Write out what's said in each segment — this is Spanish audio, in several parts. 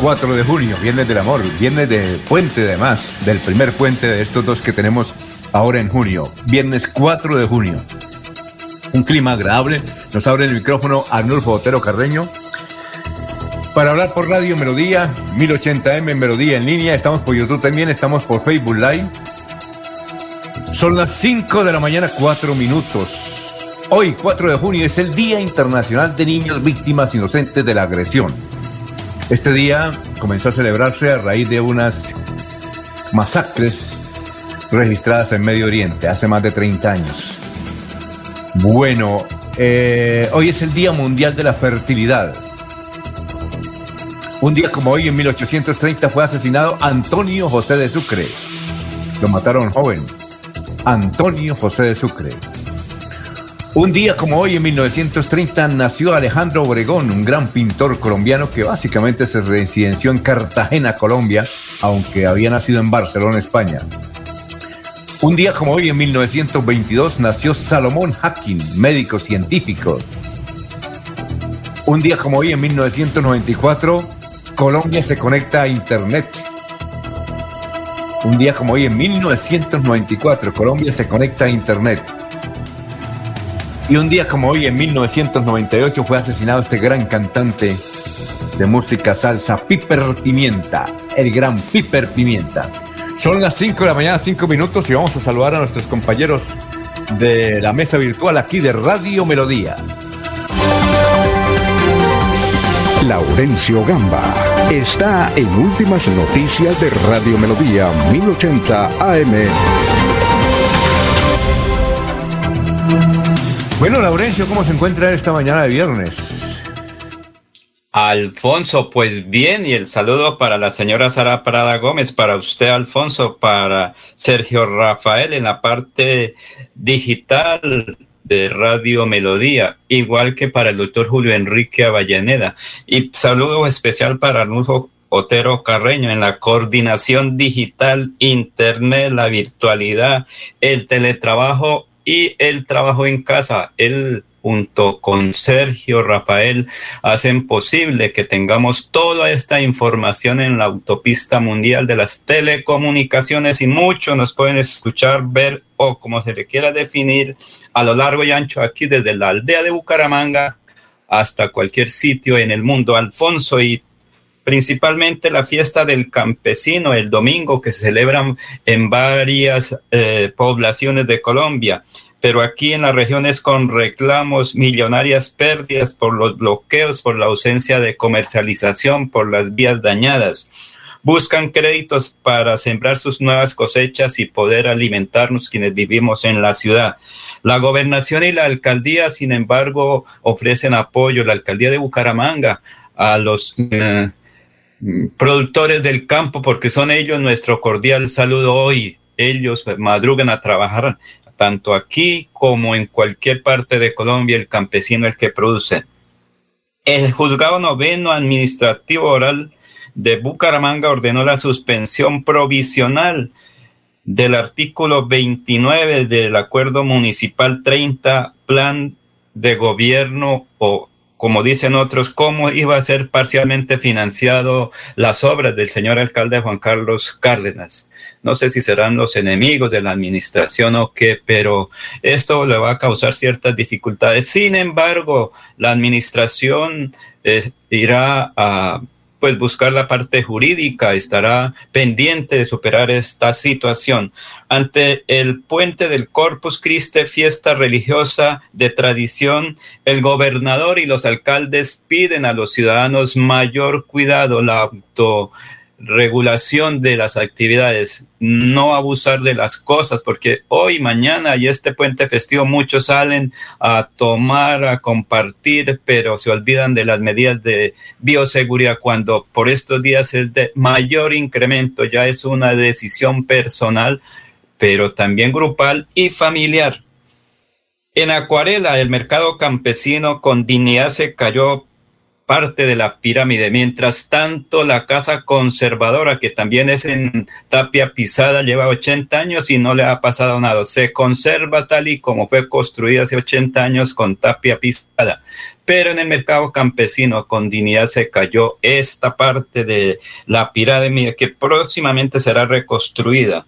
4 de junio, viernes del amor, viernes de puente además, del primer puente de estos dos que tenemos ahora en junio, viernes 4 de junio. Un clima agradable, nos abre el micrófono Arnulfo Otero Carreño para hablar por Radio Melodía, 1080m Melodía en línea, estamos por YouTube también, estamos por Facebook Live. Son las 5 de la mañana, 4 minutos. Hoy, 4 de junio, es el Día Internacional de Niños Víctimas Inocentes de la Agresión. Este día comenzó a celebrarse a raíz de unas masacres registradas en Medio Oriente hace más de 30 años. Bueno, eh, hoy es el Día Mundial de la Fertilidad. Un día como hoy, en 1830, fue asesinado Antonio José de Sucre. Lo mataron joven. Antonio José de Sucre. Un día como hoy, en 1930, nació Alejandro Obregón, un gran pintor colombiano que básicamente se residenció en Cartagena, Colombia, aunque había nacido en Barcelona, España. Un día como hoy, en 1922, nació Salomón Hacking, médico científico. Un día como hoy, en 1994, Colombia se conecta a Internet. Un día como hoy, en 1994, Colombia se conecta a Internet. Y un día como hoy, en 1998, fue asesinado este gran cantante de música salsa, Piper Pimienta, el gran Piper Pimienta. Son las 5 de la mañana, 5 minutos, y vamos a saludar a nuestros compañeros de la mesa virtual aquí de Radio Melodía. Laurencio Gamba está en Últimas Noticias de Radio Melodía 1080 AM. Bueno, Laurencio, ¿cómo se encuentra esta mañana de viernes? Alfonso, pues bien, y el saludo para la señora Sara Prada Gómez, para usted, Alfonso, para Sergio Rafael en la parte digital de Radio Melodía, igual que para el doctor Julio Enrique Avellaneda. Y saludo especial para Arnulfo Otero Carreño en la coordinación digital, Internet, la virtualidad, el teletrabajo y el trabajo en casa. Él junto con Sergio Rafael hacen posible que tengamos toda esta información en la autopista mundial de las telecomunicaciones y muchos nos pueden escuchar, ver o como se le quiera definir a lo largo y ancho aquí desde la aldea de Bucaramanga hasta cualquier sitio en el mundo. Alfonso y principalmente la fiesta del campesino el domingo que se celebran en varias eh, poblaciones de Colombia pero aquí en las regiones con reclamos, millonarias pérdidas por los bloqueos, por la ausencia de comercialización, por las vías dañadas. Buscan créditos para sembrar sus nuevas cosechas y poder alimentarnos quienes vivimos en la ciudad. La gobernación y la alcaldía, sin embargo, ofrecen apoyo, la alcaldía de Bucaramanga, a los eh, productores del campo, porque son ellos nuestro cordial saludo hoy. Ellos madrugan a trabajar tanto aquí como en cualquier parte de Colombia, el campesino es el que produce. El juzgado noveno administrativo oral de Bucaramanga ordenó la suspensión provisional del artículo 29 del Acuerdo Municipal 30, Plan de Gobierno o como dicen otros, cómo iba a ser parcialmente financiado las obras del señor alcalde Juan Carlos Cárdenas. No sé si serán los enemigos de la administración o qué, pero esto le va a causar ciertas dificultades. Sin embargo, la administración eh, irá a pues buscar la parte jurídica, estará pendiente de superar esta situación. Ante el puente del Corpus Christi, fiesta religiosa de tradición, el gobernador y los alcaldes piden a los ciudadanos mayor cuidado, la auto regulación de las actividades, no abusar de las cosas, porque hoy, mañana y este puente festivo muchos salen a tomar, a compartir, pero se olvidan de las medidas de bioseguridad cuando por estos días es de mayor incremento, ya es una decisión personal, pero también grupal y familiar. En Acuarela, el mercado campesino con dignidad se cayó parte de la pirámide. Mientras tanto, la casa conservadora, que también es en tapia pisada, lleva 80 años y no le ha pasado nada. Se conserva tal y como fue construida hace 80 años con tapia pisada. Pero en el mercado campesino con dignidad se cayó esta parte de la pirámide que próximamente será reconstruida.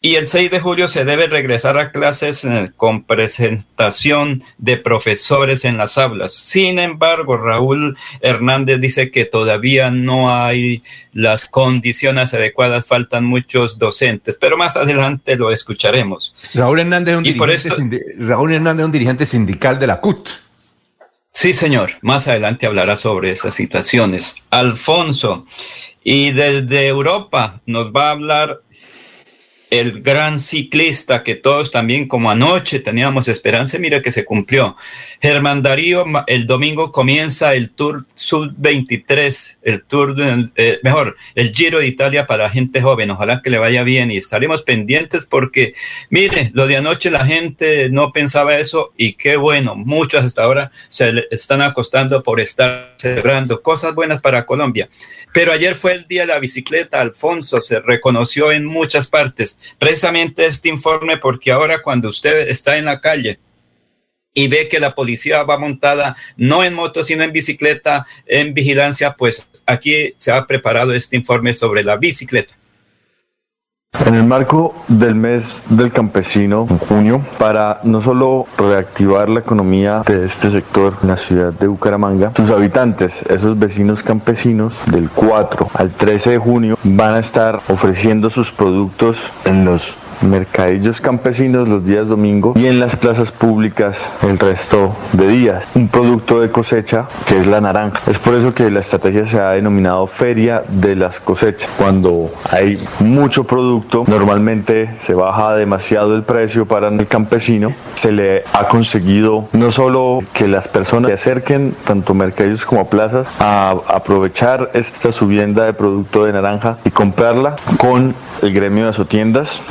Y el 6 de julio se debe regresar a clases eh, con presentación de profesores en las aulas. Sin embargo, Raúl Hernández dice que todavía no hay las condiciones adecuadas, faltan muchos docentes, pero más adelante lo escucharemos. Raúl Hernández es un, dirigente, Raúl Hernández es un dirigente sindical de la CUT. Sí, señor. Más adelante hablará sobre esas situaciones. Alfonso, y desde Europa nos va a hablar el gran ciclista que todos también como anoche teníamos esperanza, mira que se cumplió. Germán Darío, el domingo comienza el Tour Sub 23, el Tour, eh, mejor, el Giro de Italia para gente joven. Ojalá que le vaya bien y estaremos pendientes porque, mire, lo de anoche la gente no pensaba eso y qué bueno, muchos hasta ahora se están acostando por estar celebrando cosas buenas para Colombia. Pero ayer fue el día de la bicicleta, Alfonso, se reconoció en muchas partes. Precisamente este informe porque ahora cuando usted está en la calle, y ve que la policía va montada no en moto, sino en bicicleta, en vigilancia, pues aquí se ha preparado este informe sobre la bicicleta. En el marco del mes del campesino, en junio, para no solo reactivar la economía de este sector en la ciudad de Bucaramanga, sus habitantes, esos vecinos campesinos, del 4 al 13 de junio van a estar ofreciendo sus productos en los mercadillos campesinos los días domingo y en las plazas públicas el resto de días. Un producto de cosecha que es la naranja. Es por eso que la estrategia se ha denominado Feria de las Cosechas. Cuando hay mucho producto, normalmente se baja demasiado el precio para el campesino. Se le ha conseguido no solo que las personas se acerquen, tanto mercadillos como plazas, a aprovechar esta subienda de producto de naranja y comprarla con el gremio de azotiendas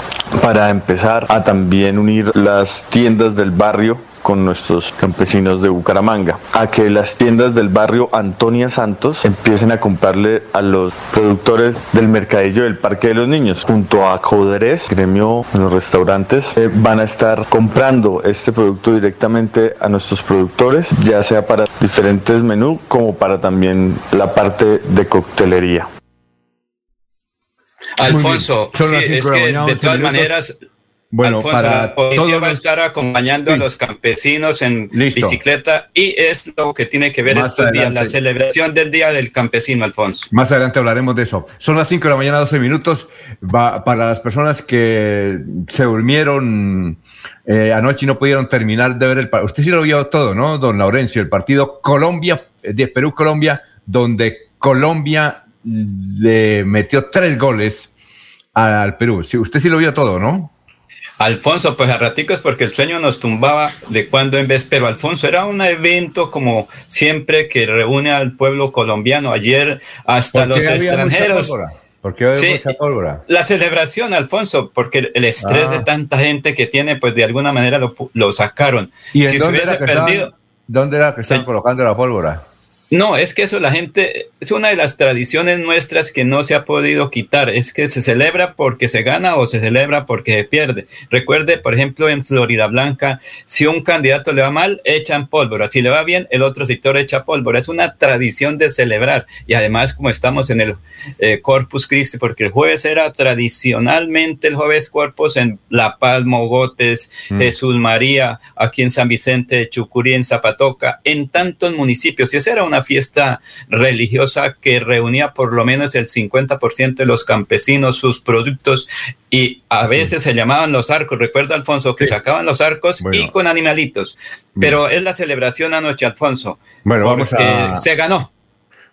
para empezar a también unir las tiendas del barrio con nuestros campesinos de Bucaramanga, a que las tiendas del barrio Antonia Santos empiecen a comprarle a los productores del mercadillo del Parque de los Niños, junto a Coderes, gremio en los restaurantes, eh, van a estar comprando este producto directamente a nuestros productores, ya sea para diferentes menús como para también la parte de coctelería. Alfonso, sí, es que de todas maneras, bueno, para la policía va a estar acompañando a los campesinos en bicicleta y es lo que tiene que ver estos días, la celebración del Día del Campesino, Alfonso. Más adelante hablaremos de eso. Son las 5 de la mañana, 12 minutos. Va, para las personas que se durmieron eh, anoche y no pudieron terminar de ver el partido. Usted sí lo vio todo, ¿no, don Laurencio? El partido Colombia, de Perú-Colombia, donde Colombia le metió tres goles al Perú. Sí, usted sí lo vio todo, ¿no? Alfonso, pues a raticos porque el sueño nos tumbaba de cuando en vez, pero Alfonso era un evento como siempre que reúne al pueblo colombiano. Ayer hasta los extranjeros. ¿Por qué sí? La celebración, Alfonso, porque el estrés de ah. tanta gente que tiene, pues de alguna manera lo, sacaron. ¿Y si se hubiese perdido. ¿Dónde era que están colocando la pólvora? No, es que eso la gente, es una de las tradiciones nuestras que no se ha podido quitar, es que se celebra porque se gana o se celebra porque se pierde. Recuerde, por ejemplo, en Florida Blanca, si un candidato le va mal, echan pólvora, si le va bien, el otro sector echa pólvora. Es una tradición de celebrar y además como estamos en el eh, Corpus Christi, porque el jueves era tradicionalmente el jueves Corpus en La Paz, Mogotes, mm. Jesús María, aquí en San Vicente, Chucurí, en Zapatoca, en tantos municipios, y esa era una una fiesta religiosa que reunía por lo menos el 50% de los campesinos, sus productos, y a veces se llamaban los arcos. Recuerda, Alfonso, que sacaban los arcos y con animalitos. Pero es la celebración anoche, Alfonso. Bueno, vamos a... Se ganó.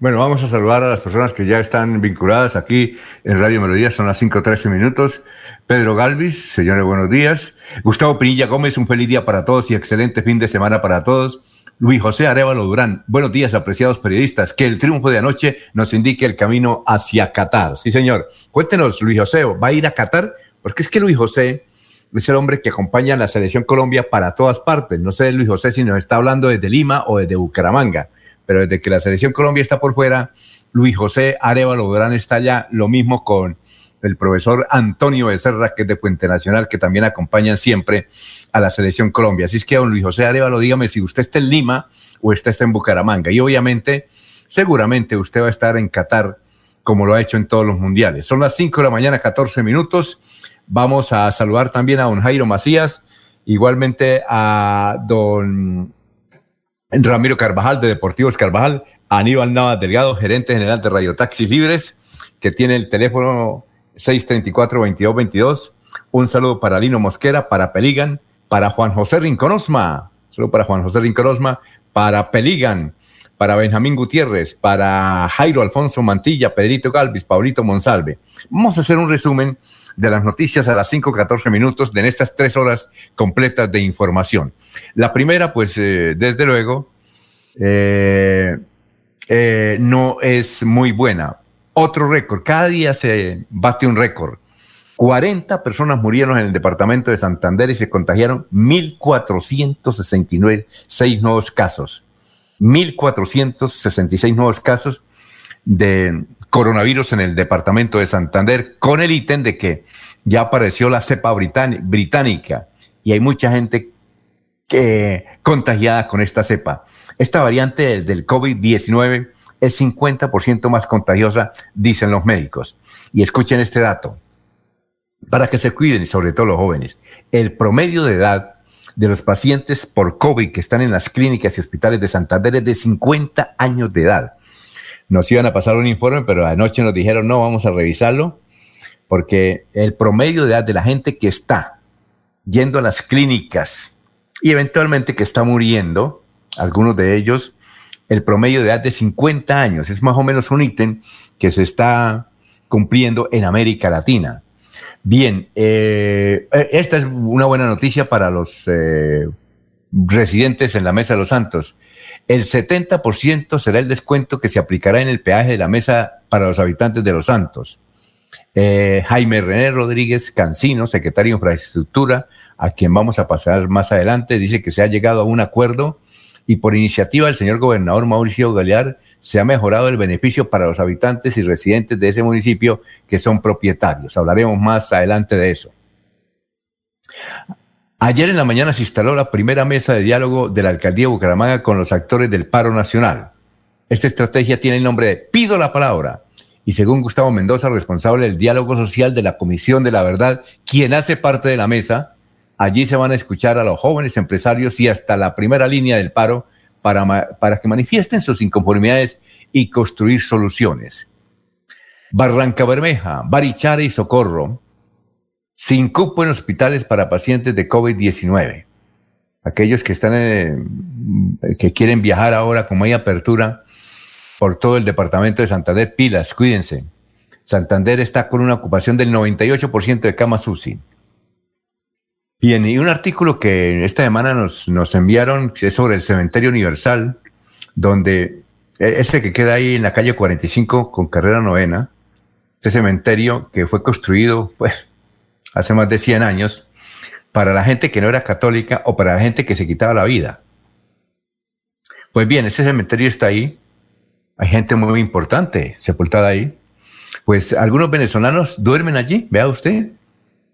Bueno, vamos a saludar a las personas que ya están vinculadas aquí en Radio Melodía, son las 5.13 minutos. Pedro Galvis, señores, buenos días. Gustavo Pinilla Gómez, un feliz día para todos y excelente fin de semana para todos. Luis José Arevalo Durán, buenos días, apreciados periodistas. Que el triunfo de anoche nos indique el camino hacia Qatar. Sí, señor. Cuéntenos, Luis José, ¿va a ir a Qatar? Porque es que Luis José es el hombre que acompaña a la selección Colombia para todas partes. No sé, Luis José, si nos está hablando desde Lima o desde Bucaramanga pero desde que la selección Colombia está por fuera, Luis José Arevalo Durán está allá, lo mismo con el profesor Antonio Becerra, que es de Puente Nacional, que también acompañan siempre a la selección Colombia. Así es que, don Luis José Arevalo, dígame si usted está en Lima o está, en Bucaramanga. Y obviamente, seguramente usted va a estar en Qatar, como lo ha hecho en todos los mundiales. Son las 5 de la mañana, 14 minutos. Vamos a saludar también a don Jairo Macías, igualmente a don Ramiro Carvajal de Deportivos Carvajal, Aníbal Navas Delgado, gerente general de Radio Taxis Libres, que tiene el teléfono 634-2222. Un saludo para Lino Mosquera, para Peligan, para Juan José Rinconosma, saludo para Juan José Rinconosma, para Peligan, para Benjamín Gutiérrez, para Jairo Alfonso Mantilla, Pedrito Galvis, Paulito Monsalve. Vamos a hacer un resumen de las noticias a las 5.14 minutos de estas tres horas completas de información. La primera, pues, eh, desde luego, eh, eh, no es muy buena. Otro récord, cada día se bate un récord. 40 personas murieron en el departamento de Santander y se contagiaron 1.466 nuevos casos. 1.466 nuevos casos de coronavirus en el departamento de Santander, con el ítem de que ya apareció la cepa británica y hay mucha gente que, contagiada con esta cepa. Esta variante del COVID-19 es 50% más contagiosa, dicen los médicos. Y escuchen este dato, para que se cuiden sobre todo los jóvenes. El promedio de edad de los pacientes por COVID que están en las clínicas y hospitales de Santander es de 50 años de edad nos iban a pasar un informe, pero anoche nos dijeron, no, vamos a revisarlo, porque el promedio de edad de la gente que está yendo a las clínicas y eventualmente que está muriendo, algunos de ellos, el promedio de edad de 50 años, es más o menos un ítem que se está cumpliendo en América Latina. Bien, eh, esta es una buena noticia para los eh, residentes en la Mesa de los Santos. El 70% será el descuento que se aplicará en el peaje de la mesa para los habitantes de Los Santos. Eh, Jaime René Rodríguez Cancino, secretario de Infraestructura, a quien vamos a pasar más adelante, dice que se ha llegado a un acuerdo y por iniciativa del señor gobernador Mauricio Galear se ha mejorado el beneficio para los habitantes y residentes de ese municipio que son propietarios. Hablaremos más adelante de eso. Ayer en la mañana se instaló la primera mesa de diálogo de la alcaldía de Bucaramanga con los actores del paro nacional. Esta estrategia tiene el nombre de Pido la Palabra. Y según Gustavo Mendoza, responsable del diálogo social de la Comisión de la Verdad, quien hace parte de la mesa, allí se van a escuchar a los jóvenes empresarios y hasta la primera línea del paro para, para que manifiesten sus inconformidades y construir soluciones. Barranca Bermeja, Barichara y Socorro sin cupo en hospitales para pacientes de COVID-19. Aquellos que están que quieren viajar ahora, como hay apertura por todo el departamento de Santander, pilas, cuídense. Santander está con una ocupación del 98% de camas UCI. Y un artículo que esta semana nos, nos enviaron es sobre el Cementerio Universal, donde e, este que queda ahí en la calle 45 con carrera novena, este cementerio que fue construido, pues, hace más de 100 años, para la gente que no era católica o para la gente que se quitaba la vida. Pues bien, ese cementerio está ahí, hay gente muy importante sepultada ahí. Pues algunos venezolanos duermen allí, vea usted,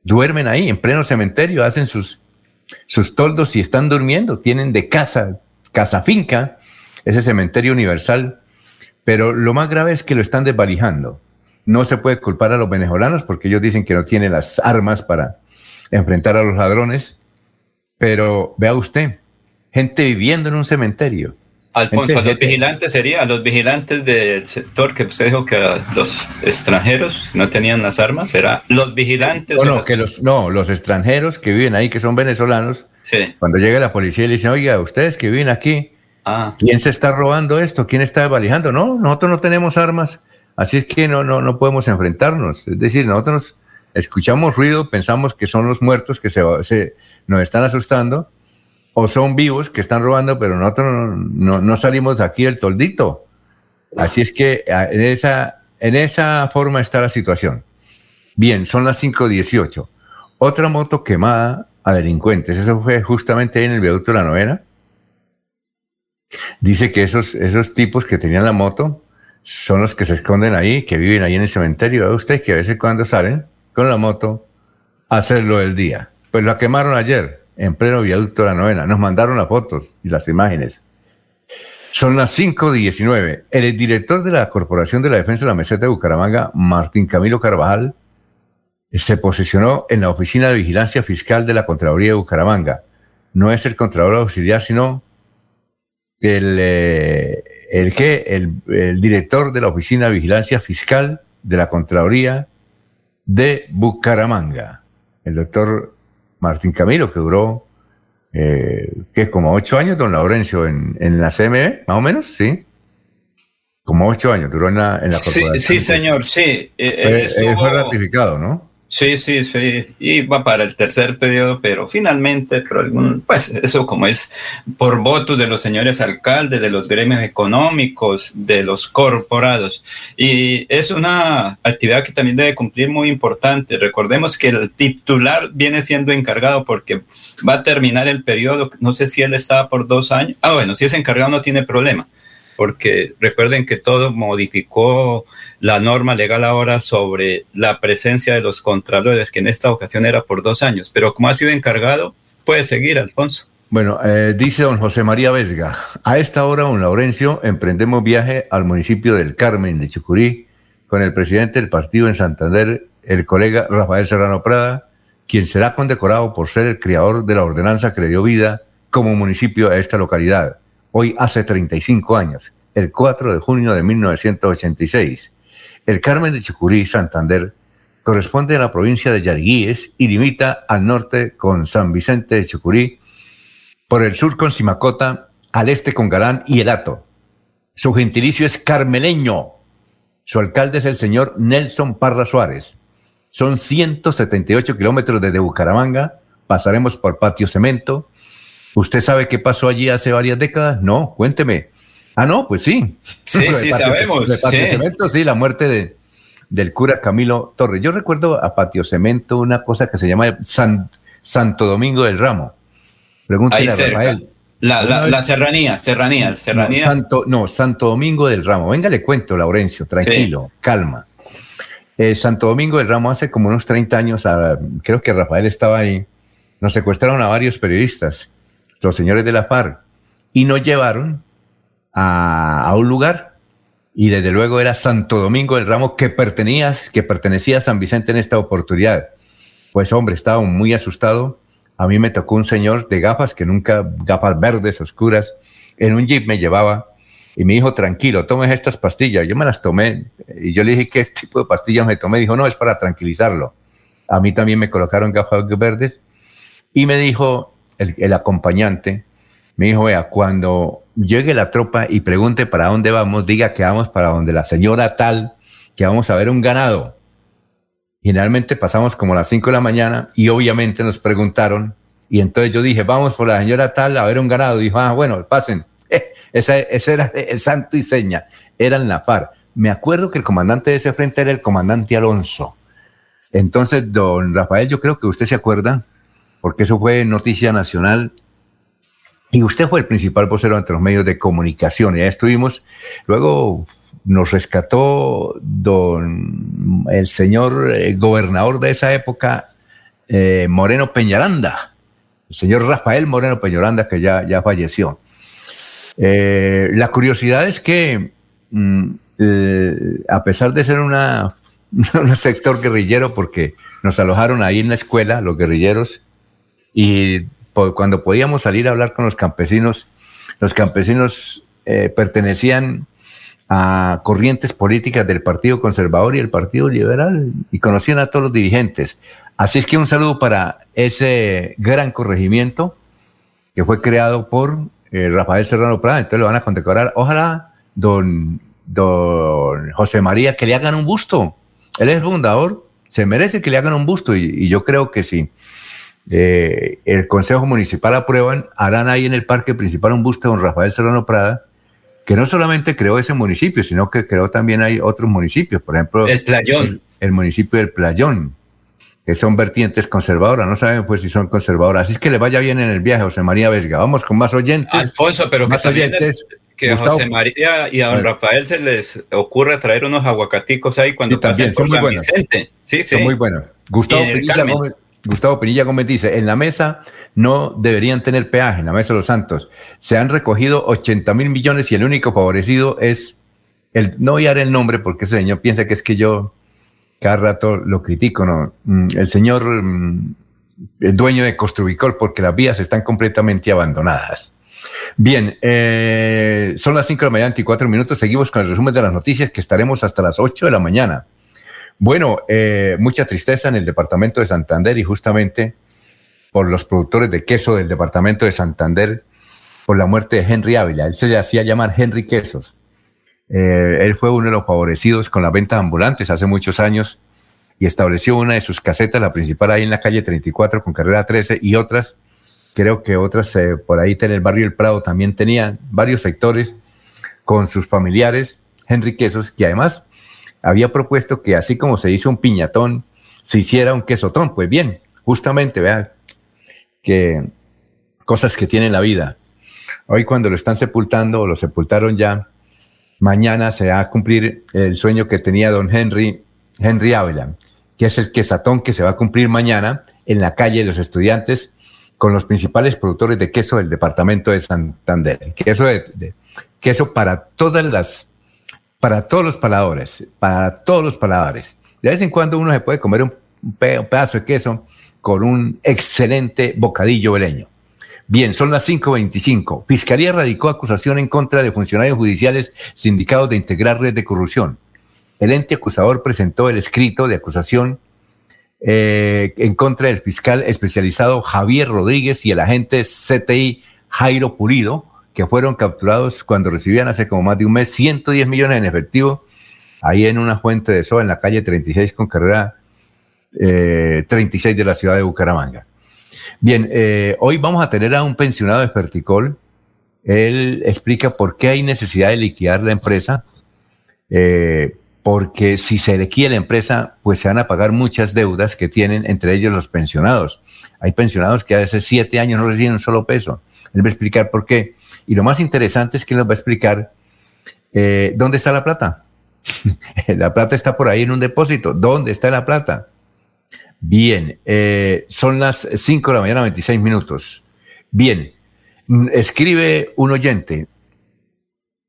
duermen ahí en pleno cementerio, hacen sus, sus toldos y están durmiendo, tienen de casa, casa finca, ese cementerio universal, pero lo más grave es que lo están desvalijando. No se puede culpar a los venezolanos porque ellos dicen que no tienen las armas para enfrentar a los ladrones. Pero vea usted, gente viviendo en un cementerio. Alfonso, los vigilantes sería, los vigilantes del sector que usted dijo que los extranjeros no tenían las armas, será los vigilantes. No, no, que los, no, los extranjeros que viven ahí, que son venezolanos, sí. cuando llega la policía y le dicen, oiga, ustedes que viven aquí, ah. ¿quién se está robando esto? ¿Quién está valijando? No, nosotros no tenemos armas, así es que no, no, no podemos enfrentarnos. Es decir, nosotros escuchamos ruido, pensamos que son los muertos que se, se nos están asustando o son vivos que están robando, pero nosotros no, salimos aquí del toldito. Así es que en esa, en esa forma está la situación. Bien, son las 5.18. Otra moto quemada a delincuentes. Eso fue justamente en el viaducto de la novena. Dice que esos, esos tipos que tenían la moto son los que se esconden ahí, que viven ahí en el cementerio. ¿Ve usted que a veces cuando salen con la moto hacerlo del día? Pues la quemaron ayer en pleno viaducto de la novena. Nos mandaron las fotos y las imágenes. Son las 5.19. El director de la Corporación de la Defensa de la Meseta de Bucaramanga, Martín Camilo Carvajal, se posicionó en la Oficina de Vigilancia Fiscal de la Contraloría de Bucaramanga. No es el Contralor Auxiliar, sino el, eh, el, el, el director de la Oficina de Vigilancia Fiscal de la Contraloría de Bucaramanga, el doctor Martín Camilo, que duró, eh, que es como ocho años, don Laurencio, en, en la CME, más o menos, sí. Como ocho años duró en la, en la. Sí, señor, sí. Eh, fue ratificado, ¿no? Sí, sí, sí, iba para el tercer periodo, pero finalmente, pues eso como es por votos de los señores alcaldes, de los gremios económicos, de los corporados. Y es una actividad que también debe cumplir muy importante. Recordemos que el titular viene siendo encargado porque va a terminar el periodo, no sé si él estaba por dos años. Ah, bueno, si es encargado no tiene problema porque recuerden que todo modificó la norma legal ahora sobre la presencia de los contralores, que en esta ocasión era por dos años, pero como ha sido encargado, puede seguir, Alfonso. Bueno, eh, dice don José María Vesga, a esta hora, don Laurencio, emprendemos viaje al municipio del Carmen de Chucurí con el presidente del partido en Santander, el colega Rafael Serrano Prada, quien será condecorado por ser el creador de la ordenanza que le dio vida como municipio a esta localidad hoy hace 35 años, el 4 de junio de 1986. El Carmen de Chicurí, Santander, corresponde a la provincia de Yariguíes y limita al norte con San Vicente de Chicurí, por el sur con Simacota, al este con Galán y Elato. Su gentilicio es carmeleño. Su alcalde es el señor Nelson Parra Suárez. Son 178 kilómetros desde Bucaramanga. Pasaremos por Patio Cemento, ¿Usted sabe qué pasó allí hace varias décadas? No, cuénteme. Ah, no, pues sí. Sí, sí, sabemos. Patio Cemento, sí, la muerte de, del cura Camilo Torres. Yo recuerdo a Patio Cemento una cosa que se llama Santo Domingo del Ramo. Pregúntele a Rafael. La, la, serranía, serranía, serranía. No Santo, no, Santo Domingo del Ramo. Venga, le cuento, Laurencio, tranquilo, calma. Eh, Santo Domingo del Ramo hace como unos 30 años, creo que Rafael estaba ahí, nos secuestraron a varios periodistas los señores de la FARC, y nos llevaron a, un lugar, y desde luego era Santo Domingo del Ramo que pertenecía, que pertenecía a San Vicente en esta oportunidad. Pues hombre, estaba muy asustado. A mí me tocó un señor de gafas, que nunca, gafas verdes, oscuras, en un jeep me llevaba y me dijo, tranquilo, tomes estas pastillas. Yo me las tomé y yo le dije, ¿qué tipo de pastillas me tomé? Dijo, no, es para tranquilizarlo. A mí también me colocaron gafas verdes y me dijo, el, acompañante, me dijo, vea, cuando llegue la tropa y pregunte para dónde vamos, diga que vamos para donde la señora tal, que vamos a ver un ganado. Generalmente pasamos como las 5 de la mañana y obviamente nos preguntaron y entonces yo dije, vamos por la señora tal a ver un ganado. Dijo, ah, bueno, pasen. ese, era el santo y seña, era en la par. Me acuerdo que el comandante de ese frente era el comandante Alonso. Entonces, don Rafael, yo creo que usted se acuerda porque eso fue noticia nacional. Y usted fue el principal vocero ante los medios de comunicación. Ya estuvimos, luego nos rescató don, el señor eh, gobernador de esa época, eh, Moreno Peñaranda, el señor Rafael Moreno Peñaranda, que ya, ya falleció. Eh, la curiosidad es que, mm, a pesar de ser una, un sector guerrillero, porque nos alojaron ahí en la escuela, los guerrilleros, y cuando podíamos salir a hablar con los campesinos, los campesinos eh, pertenecían a corrientes políticas del Partido Conservador y el Partido Liberal y conocían a todos los dirigentes. Así es que un saludo para ese gran corregimiento que fue creado por eh, Rafael Serrano Prada. Entonces lo van a condecorar. Ojalá don, don José María que le hagan un busto. Él es fundador, se merece que le hagan un busto y, yo creo que sí. Eh, el Consejo Municipal aprueban, harán ahí en el parque principal un busto de don Rafael Serrano Prada que no solamente creó ese municipio, sino que creó también hay otros municipios, por ejemplo, el Playón. El, municipio del Playón, que son vertientes conservadoras, no saben pues si son conservadoras. Así es que le vaya bien en el viaje, José María Vesga. Vamos con más oyentes. Alfonso, pero más oyentes. que a José María y a don Rafael se les ocurre traer unos aguacaticos ahí cuando también, son muy buenos. Sí, Son muy buenos. Gustavo Gómez, Gustavo Pinilla Gómez dice, en la mesa no deberían tener peaje en la Mesa de los Santos. Se han recogido 80 mil millones y el único favorecido es el, no voy a dar el nombre porque ese señor piensa que es que yo cada rato lo critico, ¿no? Mm, el señor, mm, el dueño de Costrubicol, porque las vías están completamente abandonadas. Bien, eh, son las 5 de la mañana, y 4 minutos. Seguimos con el resumen de las noticias que estaremos hasta las 8 de la mañana. Bueno, eh, mucha tristeza en el departamento de Santander y justamente por los productores de queso del departamento de Santander por la muerte de Henry Ávila. Él se le hacía llamar Henry Quesos. Eh, él fue uno de los favorecidos con las ventas ambulantes hace muchos años y estableció una de sus casetas, la principal ahí en la calle 34 con carrera 13 y otras, creo que otras eh, por ahí en el barrio El Prado también tenían varios sectores con sus familiares, Henry Quesos, que además había propuesto que así como se hizo un piñatón, se hiciera un quesotón. Pues bien, justamente, vean, que cosas que tiene la vida. Hoy cuando lo están sepultando o lo sepultaron ya, mañana se va a cumplir el sueño que tenía don Henry, Henry Ávila, que es el quesatón que se va a cumplir mañana en la calle de los estudiantes con los principales productores de queso del departamento de Santander. Queso, de, queso para todas las, para todos los paladores, para todos los paladares. De vez en cuando uno se puede comer un pedazo de queso con un excelente bocadillo veleño. Bien, son las 5.25. Fiscalía radicó acusación en contra de funcionarios judiciales sindicados de integrar red de corrupción. El ente acusador presentó el escrito de acusación eh, en contra del fiscal especializado Javier Rodríguez y el agente CTI Jairo Pulido, que fueron capturados cuando recibían hace como más de un mes 110 millones en efectivo ahí en una fuente de SOA en la calle 36 con carrera 36 eh, de la ciudad de Bucaramanga. Bien, eh, hoy vamos a tener a un pensionado de Ferticol. Él explica por qué hay necesidad de liquidar la empresa. Eh, porque si se liquida la empresa, pues se van a pagar muchas deudas que tienen, entre ellos los pensionados. Hay pensionados que hace siete años no reciben un solo peso. Él va a explicar por qué. Y lo más interesante es que nos va a explicar dónde está la plata. la plata está por ahí en un depósito. ¿Dónde está la plata? Bien, eh, son las 5 de la mañana, 26 minutos. Bien, escribe un oyente,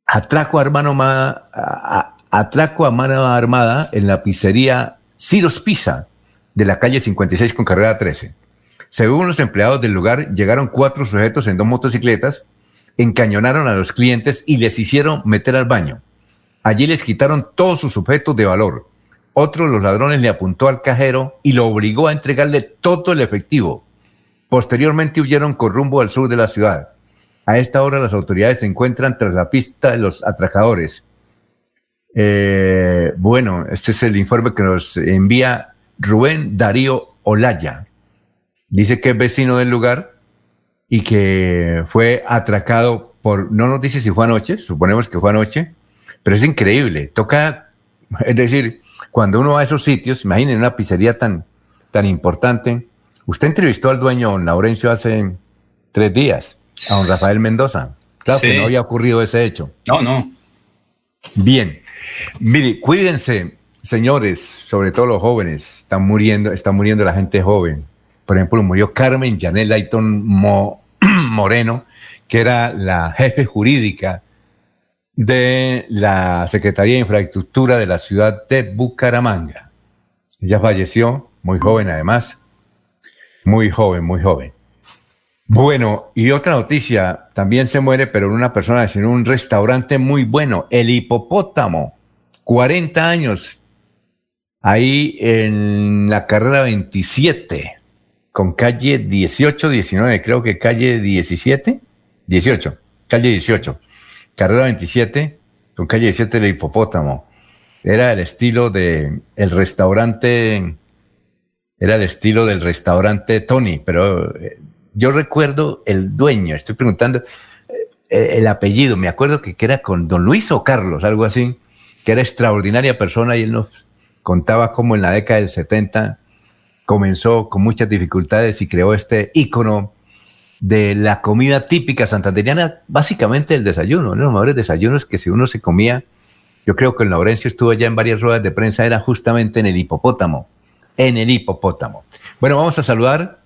atraco a, hermano atraco a mano armada en la pizzería Ciros Pisa de la calle 56 con carrera 13. Según los empleados del lugar, llegaron cuatro sujetos en dos motocicletas, encañonaron a los clientes y les hicieron meter al baño. Allí les quitaron todos sus objetos de valor, otro de los ladrones le apuntó al cajero y lo obligó a entregarle todo el efectivo. Posteriormente huyeron con rumbo al sur de la ciudad. A esta hora las autoridades se encuentran tras la pista de los atracadores. Eh, bueno, este es el informe que nos envía Rubén Darío Olaya. Dice que es vecino del lugar y que fue atracado por, no nos dice si fue anoche, suponemos que fue anoche, pero es increíble. Toca, es decir, cuando uno va a esos sitios, imaginen una pizzería tan, tan importante. Usted entrevistó al dueño, don Laurencio, hace tres días, a don Rafael Mendoza. Claro que no había ocurrido ese hecho. No, no. Bien. Mire, cuídense, señores, sobre todo los jóvenes. Están muriendo, está muriendo la gente joven. Por ejemplo, murió Carmen Janel Layton Moreno, que era la jefe jurídica de la Secretaría de Infraestructura de la ciudad de Bucaramanga. Ella falleció muy joven además, muy joven, muy joven. Bueno, y otra noticia, también se muere, pero una persona en un restaurante muy bueno, el hipopótamo, 40 años, ahí en la carrera 27, con calle 18, 19, creo que calle 17, 18, calle 18, carrera 27, con calle 17 el hipopótamo. Era el estilo de el restaurante, era el estilo del restaurante Tony, pero eh, yo recuerdo el dueño, estoy preguntando eh, el apellido, me acuerdo que, era con don Luis o Carlos, algo así, que era extraordinaria persona y él nos contaba cómo en la década del 70 comenzó con muchas dificultades y creó este ícono de la comida típica santanderiana, básicamente el desayuno, uno de los mejores desayunos que si uno se comía, yo creo que el Laurencio estuvo ya en varias ruedas de prensa, era justamente en el hipopótamo, en el hipopótamo. Bueno, vamos a saludar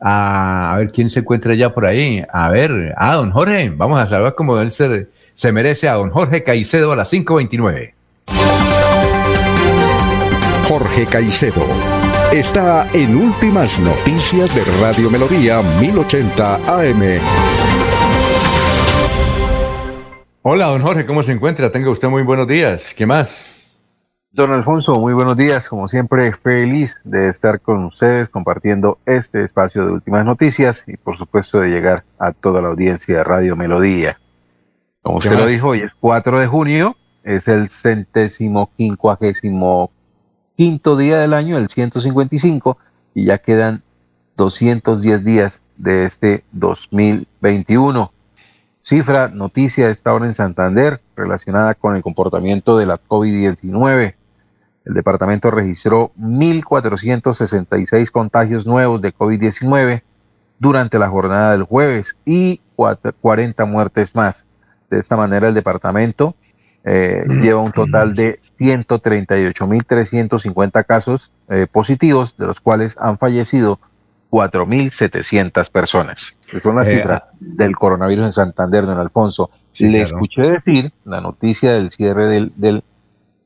a, ver quién se encuentra ya por ahí. A ver, a don Jorge. Vamos a saludar como él se, se merece a don Jorge Caicedo a las 5.29. Jorge Caicedo está en Últimas Noticias de Radio Melodía 1080 AM. Hola, don Jorge, ¿cómo se encuentra? Tenga usted muy buenos días. ¿Qué más? Don Alfonso, muy buenos días. Como siempre, feliz de estar con ustedes compartiendo este espacio de últimas noticias y por supuesto de llegar a toda la audiencia de Radio Melodía. Como usted lo dijo, hoy es 4 de junio, es el centésimo quincuagésimo quinto día del año, el 155, y ya quedan 210 días de este 2021. Cifra, noticia de esta hora en Santander relacionada con el comportamiento de la COVID-19. El departamento registró 1.466 contagios nuevos de COVID-19 durante la jornada del jueves y 40 muertes más. De esta manera, el departamento eh, lleva un total de 138.350 casos eh, positivos, de los cuales han fallecido 4.700 personas. Es una eh, cifra del coronavirus en Santander, don Alfonso. Le escuché decir la noticia del cierre del, del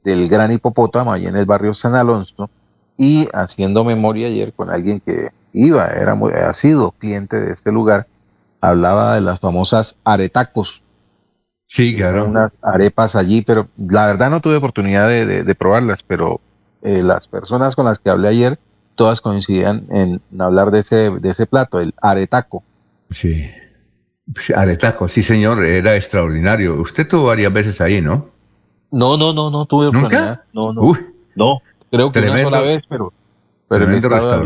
del gran hipopótamo allí en el barrio San Alonso y haciendo memoria ayer con alguien que iba, era muy, ha sido cliente de este lugar, hablaba de las famosas aretacos. Sí, claro. Unas arepas allí, pero la verdad no tuve oportunidad de, probarlas, pero eh, las personas con las que hablé ayer, todas coincidían en hablar de ese, de ese plato, el aretaco. Sí. Aretaco, sí señor, era extraordinario. Usted tuvo varias veces ahí, ¿no? No, no, no, no tuve oportunidad. No, no. no, creo que una sola vez, pero, pero el,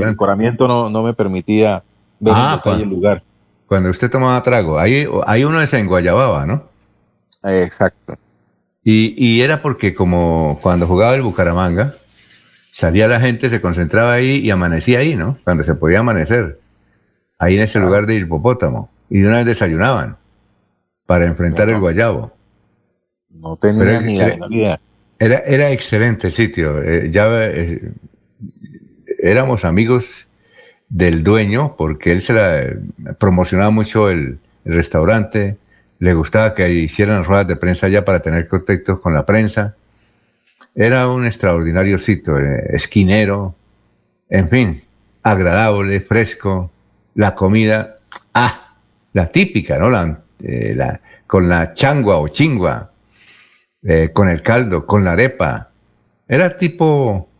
decoramiento no, no me permitía ver ah, el lugar. Cuando usted tomaba trago, hay, hay uno de en Guayababa, ¿no? Exacto. Y, y era porque como cuando jugaba el Bucaramanga, salía la gente, se concentraba ahí y amanecía ahí, ¿no? Cuando se podía amanecer. Ahí en ese lugar de hipopótamo. Y de una vez desayunaban para enfrentar el guayabo. No tenía ni idea. Era, era excelente sitio. Eh, ya eh, éramos amigos del dueño porque él se la promocionaba mucho el, restaurante. Le gustaba que hicieran ruedas de prensa allá para tener contactos con la prensa. Era un extraordinario sitio, eh, esquinero, en fin, agradable, fresco, la comida, ah, la típica, ¿no? La, con la changua o chingua, eh, con el caldo, con la arepa. Era tipo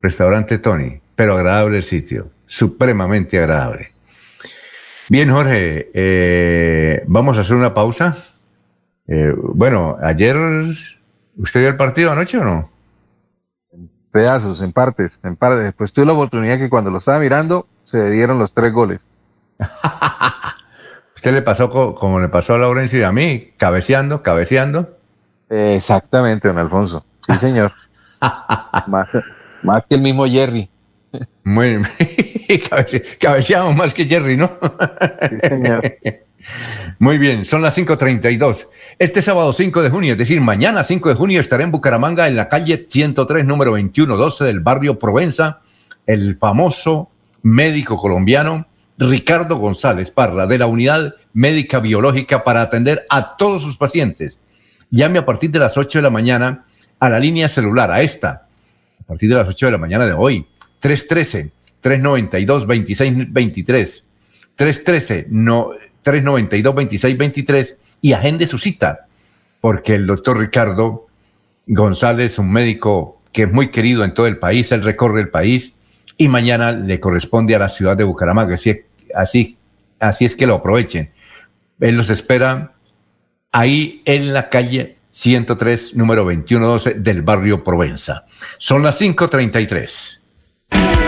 restaurante Tony, pero agradable sitio, supremamente agradable. Bien, Jorge, eh, vamos a hacer una pausa. Eh, bueno, ayer, ¿usted vio el partido anoche o no? En pedazos, en partes, en partes. Pues tuve la oportunidad que cuando lo estaba mirando, se dieron los tres goles. ¿Usted le pasó como le pasó a Laurencio y a mí, cabeceando, cabeceando? Exactamente, don Alfonso. Sí, señor. más, que el mismo Jerry. Muy cabeceamos más que Jerry, ¿no? sí, señor. Muy bien, son las 5.32. Este sábado 5 de junio, es decir, mañana 5 de junio, estaré en Bucaramanga, en la calle 103, número 2112 del barrio Provenza, el famoso médico colombiano Ricardo González Parra, de la Unidad Médica Biológica, para atender a todos sus pacientes llame a partir de las 8 de la mañana a la línea celular, a esta, a partir de las 8 de la mañana de hoy, 313-392-2623. 313 no, 392 2623 y agende su cita, porque el doctor Ricardo González, un médico que es muy querido en todo el país, él recorre el país y mañana le corresponde a la ciudad de Bucaramanga. Así, así, así es que lo aprovechen. Él los espera ahí en la calle 103, número 2112 del barrio Provenza. Son las 5.33.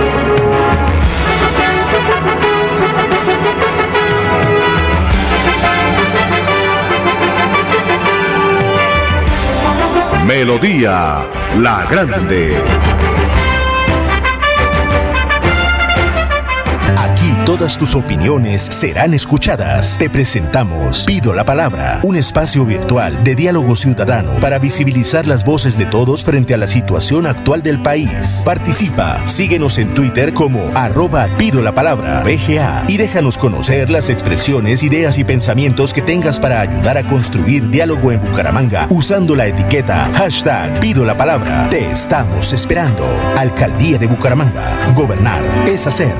Melodía La Grande. Todas tus opiniones serán escuchadas. Te presentamos Pido la Palabra, un espacio virtual de diálogo ciudadano para visibilizar las voces de todos frente a la situación actual del país. Participa, síguenos en Twitter como arroba Pido la Palabra, BGA, y déjanos conocer las expresiones, ideas y pensamientos que tengas para ayudar a construir diálogo en Bucaramanga usando la etiqueta hashtag Pido la Palabra. Te estamos esperando. Alcaldía de Bucaramanga. Gobernar es hacer.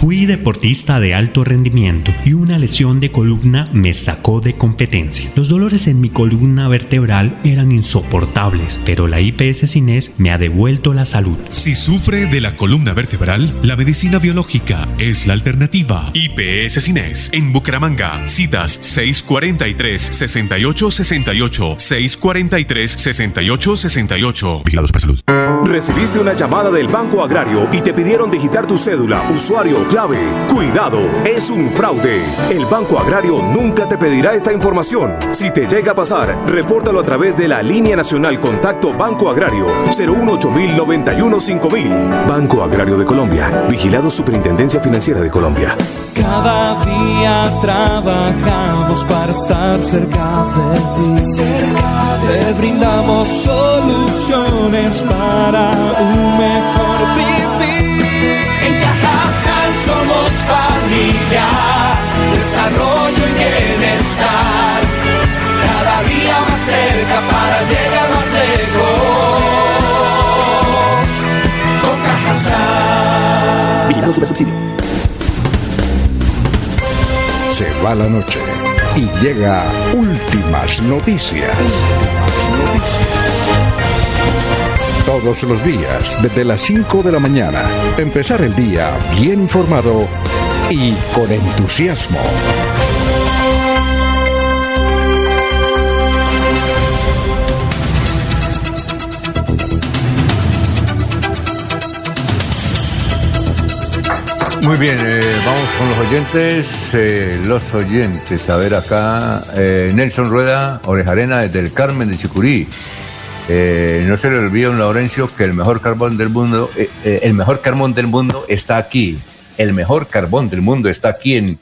Fui deportista de alto rendimiento y una lesión de columna me sacó de competencia. Los dolores en mi columna vertebral eran insoportables, pero la IPS Cines me ha devuelto la salud. Si sufre de la columna vertebral, la medicina biológica es la alternativa. IPS Cines en Bucaramanga. Citas 643 6868 643 6868. Vigilados para salud. Recibiste una llamada del Banco Agrario y te pidieron digitar tu cédula, usuario clave. Cuidado, es un fraude. El Banco Agrario nunca te pedirá esta información. Si te llega a pasar, repórtalo a través de la línea nacional Contacto Banco Agrario 018 Banco Agrario de Colombia. Vigilado Superintendencia Financiera de Colombia. Cada día trabajamos para estar cerca de ti. Te brindamos soluciones para un mejor vivir. Somos familia, desarrollo y bienestar. Cada día más cerca para llegar más lejos. Con Cajasal. Vigilando Super Subsidio. Se va la noche y llega últimas noticias. Todos los días, desde las 5 de la mañana, empezar el día bien informado y con entusiasmo. Muy bien, eh, vamos con los oyentes. eh, los oyentes, a ver acá. eh, Nelson Rueda, Orejarena, desde el Carmen de Chicurí. Eh, no se le olvide don Laurencio que el mejor carbón del mundo, eh, eh, el mejor carbón del mundo está aquí. El mejor carbón del mundo está aquí en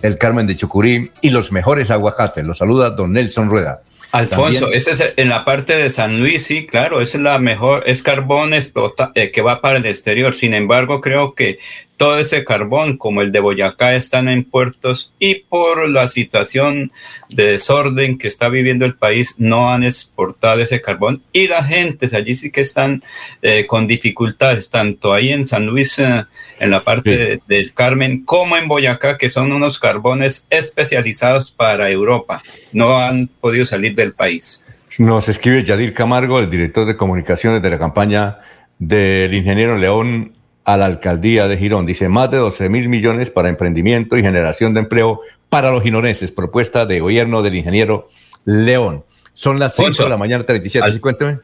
el Carmen de Chucurí y los mejores aguacates. Los saluda don Nelson Rueda. Alfonso, También- ese es en la parte de San Luis, sí, claro, esa es la mejor, es carbón explota, eh, que va para el exterior. Sin embargo, creo que todo ese carbón, como el de Boyacá, están en puertos y por la situación de desorden que está viviendo el país, no han exportado ese carbón. Y las gentes allí sí que están eh, con dificultades, tanto ahí en San Luis, eh, en la parte Sí. de- del Carmen, como en Boyacá, que son unos carbones especializados para Europa. No han podido salir del país. Nos escribe Yadir Camargo, el director de comunicaciones de la campaña del ingeniero León a la alcaldía de Girón. Dice más de 12 mil millones para emprendimiento y generación de empleo para los gironeses. Propuesta de gobierno del ingeniero León. Son las 5 Alfonso, de la mañana, 37. al- ¿Sí? Cuénteme.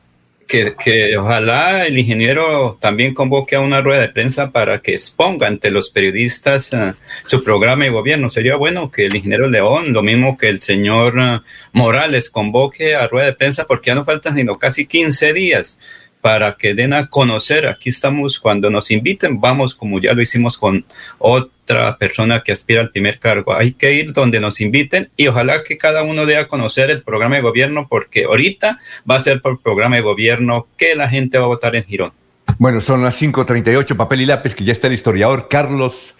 Que, que ojalá el ingeniero también convoque a una rueda de prensa para que exponga ante los periodistas eh, su programa de gobierno. Sería bueno que el ingeniero León, lo mismo que el señor eh, Morales, convoque a rueda de prensa porque ya no faltan sino casi 15 días para que den a conocer. Aquí estamos, cuando nos inviten, vamos como ya lo hicimos con otra persona que aspira al primer cargo. Hay que ir donde nos inviten y ojalá que cada uno dé a conocer el programa de gobierno, porque ahorita va a ser por programa de gobierno que la gente va a votar en Girón. Bueno, son las 5.38, papel y lápiz, que ya está el historiador Carlos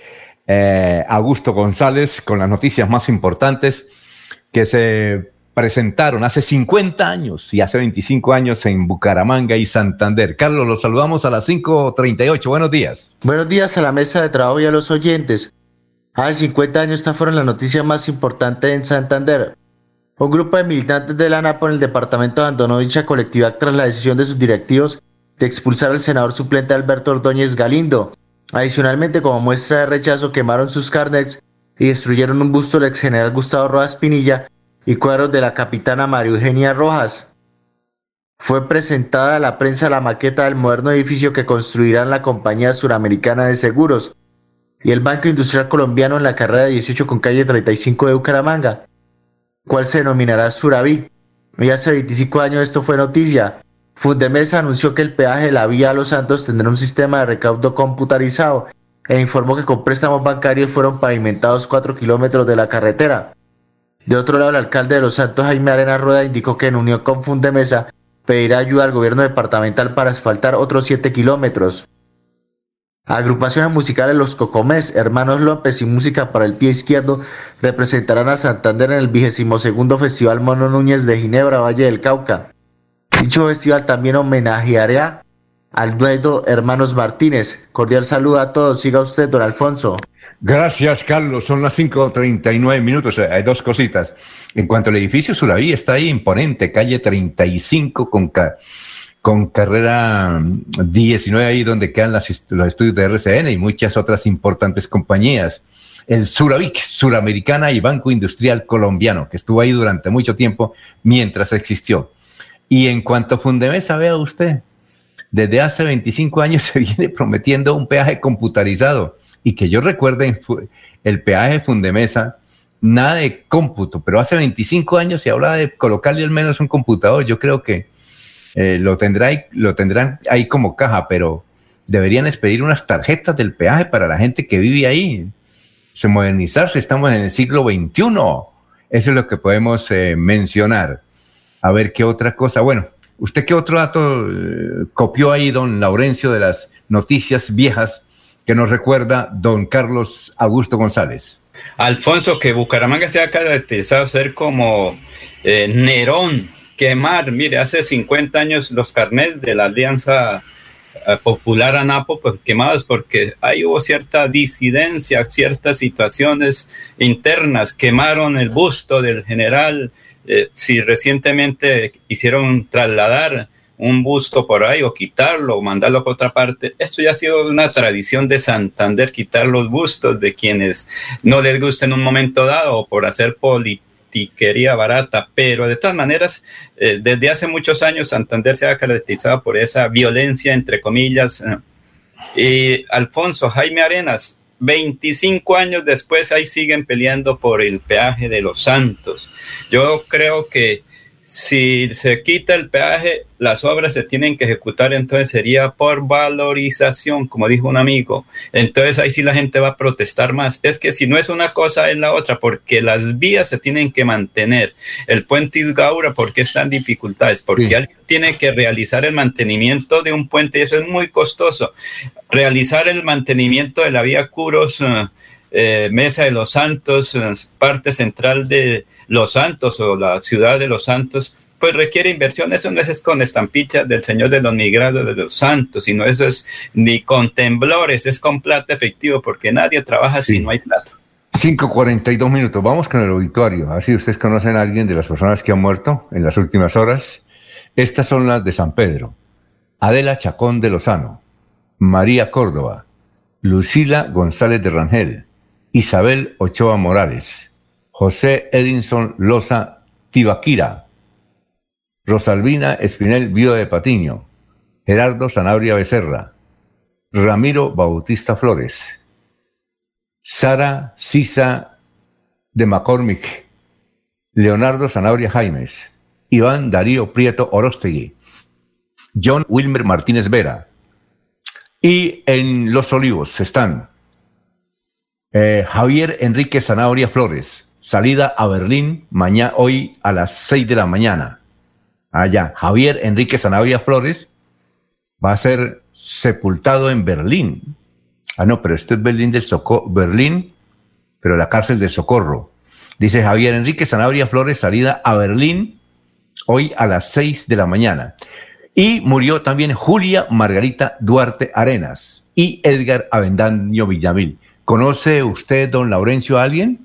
eh, Augusto González con las noticias más importantes que se presentaron hace 50 años y hace 25 años en Bucaramanga y Santander. Carlos, los saludamos a las 5.38. Buenos días. Buenos días a la mesa de trabajo y a los oyentes. Hace 50 años esta fueron la noticia más importante en Santander. Un grupo de militantes de la ANAPO en el departamento abandonó dicha colectividad tras la decisión de sus directivos de expulsar al senador suplente Alberto Ordóñez Galindo. Adicionalmente, como muestra de rechazo, quemaron sus carnets y destruyeron un busto del ex general Gustavo Rojas Pinilla y cuadros de la capitana María Eugenia Rojas. Fue presentada a la prensa la maqueta del moderno edificio que construirán la Compañía Suramericana de Seguros y el Banco Industrial Colombiano en la carrera 18 con calle 35 de Bucaramanga, cual se denominará Suraví. Y hace 25 años esto fue noticia. Fundemesa anunció que el peaje de la vía a Los Santos tendrá un sistema de recaudo computarizado e informó que con préstamos bancarios fueron pavimentados 4 kilómetros de la carretera. De otro lado, el alcalde de Los Santos, Jaime Arena Rueda, indicó que en unión con Fundemesa pedirá ayuda al gobierno departamental para asfaltar otros 7 kilómetros. Agrupaciones musicales Los Cocomés, Hermanos López y Música para el Pie Izquierdo representarán a Santander en el vigésimo segundo Festival Mono Núñez de Ginebra, Valle del Cauca. Dicho festival también homenajeará al dueto Hermanos Martínez. Cordial saludo a todos. Siga usted, don Alfonso. Gracias, Carlos. Son las 5.39 minutos. Hay dos cositas. En cuanto al edificio Suraví, está ahí imponente, calle 35 con, con carrera 19, ahí donde quedan los estudios de RCN y muchas otras importantes compañías. El Suravic, Suramericana y Banco Industrial Colombiano, que estuvo ahí durante mucho tiempo mientras existió. Y en cuanto a Fundemesa, vea usted, desde hace 25 años se viene prometiendo un peaje computarizado y que yo recuerde el peaje Fundemesa, nada de cómputo, pero hace 25 años se hablaba de colocarle al menos un computador. Yo creo que eh, lo, tendrá, lo tendrán ahí como caja, pero deberían expedir unas tarjetas del peaje para la gente que vive ahí. Se modernizarse, estamos en el siglo XXI. Eso es lo que podemos eh, mencionar. A ver qué otra cosa. Bueno, ¿Usted qué otro dato eh, copió ahí, don Laurencio, de las noticias viejas que nos recuerda don Carlos Augusto González? Alfonso, que Bucaramanga se ha caracterizado ser como eh, Nerón, quemar. Mire, hace 50 años los carnets de la Alianza eh, Popular ANAPO pues, quemados porque ahí hubo cierta disidencia, ciertas situaciones internas. Quemaron el busto del general eh, si recientemente hicieron trasladar un busto por ahí o quitarlo o mandarlo por otra parte. Esto ya ha sido una tradición de Santander, quitar los bustos de quienes no les gusta en un momento dado o por hacer politiquería barata, pero de todas maneras, eh, desde hace muchos años Santander se ha caracterizado por esa violencia, entre comillas. y Alfonso Jaime Arenas, 25 años después ahí siguen peleando por el peaje de los santos. Yo creo que si se quita el peaje, las obras se tienen que ejecutar, entonces sería por valorización, como dijo un amigo. Entonces ahí sí la gente va a protestar más. Es que si no es una cosa, es la otra, porque las vías se tienen que mantener. El puente Isgaura, ¿por qué están dificultades? Porque alguien tiene que realizar el mantenimiento de un puente y eso es muy costoso. Realizar el mantenimiento de la vía Curos. Uh, eh, Mesa de los Santos, parte central de Los Santos o la ciudad de Los Santos, pues requiere inversión. Eso no es con estampillas del Señor de los Migrados de los Santos, sino eso es ni con temblores, es con plata efectivo, porque nadie trabaja si no hay plata. 5.42 minutos. Vamos con el auditorio. Así ustedes conocen a alguien de las personas que han muerto en las últimas horas. Estas son las de San Pedro. Adela Chacón de Lozano, María Córdoba, Lucila González de Rangel, Isabel Ochoa Morales, José Edinson Loza Tibaquira, Rosalvina Espinel Vío de Patiño, Gerardo Sanabria Becerra, Ramiro Bautista Flores, Sara Sisa de McCormick, Leonardo Sanabria Jaimes, Iván Darío Prieto Orostegui, John Wilmer Martínez Vera. Y en Los Olivos están eh, Javier Enrique Zanahoria Flores, salida a Berlín mañana, hoy a las 6 de la mañana. Allá, Javier Enrique Zanahoria Flores va a ser sepultado en Berlín. Ah, no, pero esto es Berlín del Socorro, Berlín, pero la cárcel de Socorro. Dice Javier Enrique Zanahoria Flores, salida a Berlín hoy a las 6 de la mañana. Y murió también Julia Margarita Duarte Arenas y Edgar Avendaño Villamil. ¿Conoce usted, don Laurencio, a alguien?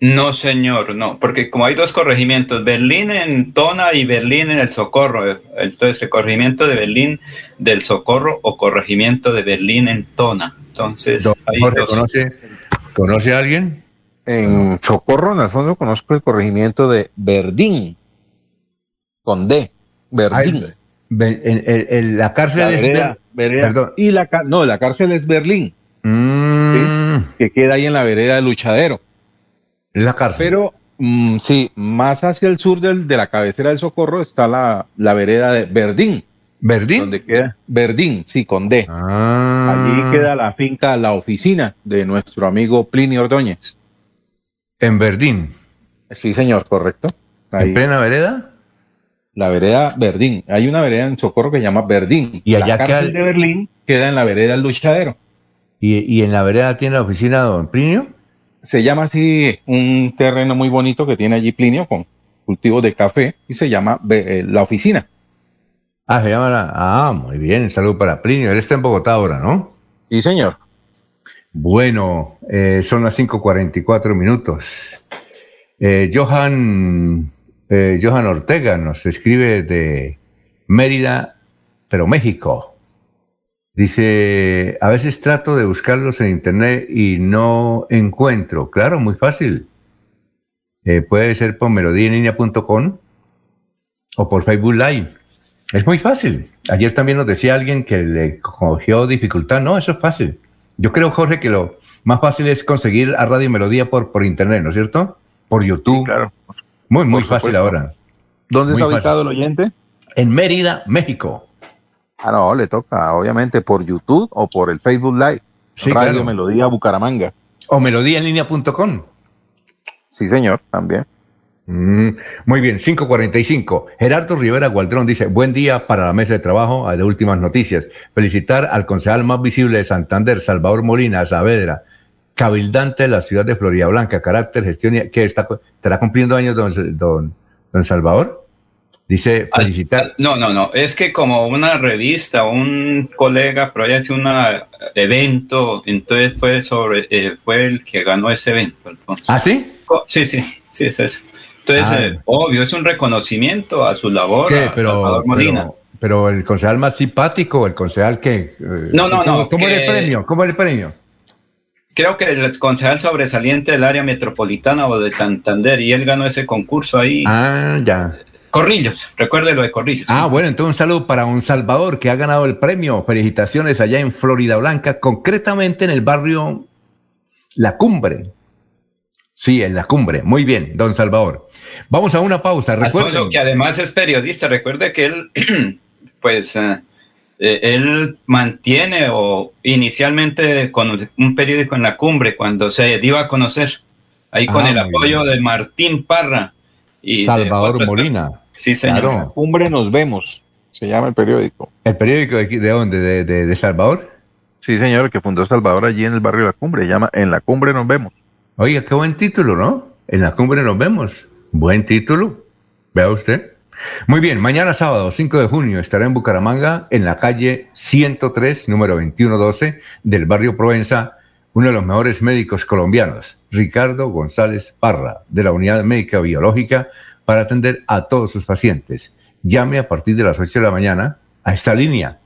No, señor, no, porque como hay dos corregimientos, Berlín en Tona y Berlín en el Socorro, entonces el corregimiento de Berlín del Socorro o corregimiento de Berlín en Tona. Entonces, ¿conoce, ¿conoce a alguien? En Socorro, en el fondo, conozco el corregimiento de Verdín, con D, Verdín. en, la cárcel es Perdón. Y la, no, la cárcel es Berlín. Mm. Que queda ahí en la vereda del luchadero. La cárcel. Pero mm, sí, más hacia el sur del, de la cabecera del Socorro está la, la vereda de Verdín. ¿Verdín? Donde queda Verdín, sí, con D. Ah. Allí queda la finca, la oficina de nuestro amigo Plinio Ordóñez. En Verdín. Sí, señor, correcto. ¿En plena vereda? La vereda Verdín. Hay una vereda en Socorro que se llama Verdín. Y allá la cárcel de Berlín queda en la vereda del Luchadero. ¿Y, ¿Y, en la vereda tiene la oficina don Plinio? Se llama así un terreno muy bonito que tiene allí Plinio con cultivos de café y se llama eh, la oficina. Ah, se llama la... Ah, muy bien. Salud para Plinio. Él está en Bogotá ahora, ¿no? Sí, señor. Bueno, eh, son las 5.44 minutos. Eh, Johan, eh, Johan Ortega nos escribe de Mérida, pero México. Dice, a veces trato de buscarlos en internet y no encuentro. Claro, muy fácil. Eh, puede ser por melodíaenlínea.com o por Facebook Live. Es muy fácil. Ayer también nos decía alguien que le cogió dificultad. No, eso es fácil. Yo creo, Jorge, que lo más fácil es conseguir a Radio Melodía por, por internet, ¿no es cierto? Por YouTube. Sí, claro. Muy, muy fácil ahora. ¿Dónde Muy está ubicado fácil. el oyente? En Mérida, México. Ah, no, le toca, obviamente, por YouTube o por el Facebook Live. Sí, Radio claro. Melodía Bucaramanga. O melodíaenlínea.com. Sí, señor, también. Mm, muy bien, 545. Gerardo Rivera Gualdrón dice, buen día para la mesa de trabajo, a de últimas noticias. Felicitar al concejal más visible de Santander, Salvador Molina Saavedra, cabildante de la ciudad de Florida Blanca, carácter, gestión, y- que está, estará cumpliendo años don, don, don Salvador. Dice, felicitar. No, no, no. Es que como una revista, un colega, pero ella hace un evento, entonces fue sobre, eh, fue el que ganó ese evento. Alfonso. ¿Ah, sí? Co- Sí, sí, sí, es eso. Entonces, Ah. eh, obvio, es un reconocimiento a su labor, ¿Qué? a Pero, Salvador Molina. pero, pero el concejal más simpático, el concejal que... eh, No, no, ¿cómo- no, ¿Cómo era el premio? ¿Cómo era el premio? Creo que el concejal sobresaliente del área metropolitana o de Santander, y él ganó ese concurso ahí. Ah, ya. Corrillos, recuerde lo de Corrillos. Ah, bueno, entonces un saludo para un Salvador que ha ganado el premio. Felicitaciones allá en Florida Blanca, concretamente en el barrio La Cumbre. Sí, en La Cumbre. Muy bien, don Salvador. Vamos a una pausa. Recuerden. que además es periodista, recuerde que él, pues, eh, eh, él mantiene o inicialmente con un periódico en la cumbre cuando se dio a conocer, ahí con Ah, el apoyo bien. de Martín Parra y Salvador Molina. Sí, señor. Claro. Cumbre nos vemos, se llama el periódico. ¿El periódico de, de dónde? ¿De, de, de Salvador? Sí, señor, que fundó Salvador allí en el barrio La Cumbre, se llama En la Cumbre nos vemos. Oiga, qué buen título, ¿no? En La Cumbre nos vemos. Buen título. Vea usted. Muy bien, mañana sábado 5 de junio estará en Bucaramanga, en la calle 103, número 2112 del barrio Provenza, uno de los mejores médicos colombianos, Ricardo González Parra, de la Unidad Médica Biológica, para atender a todos sus pacientes. Llame a partir de las 8 de la mañana a esta línea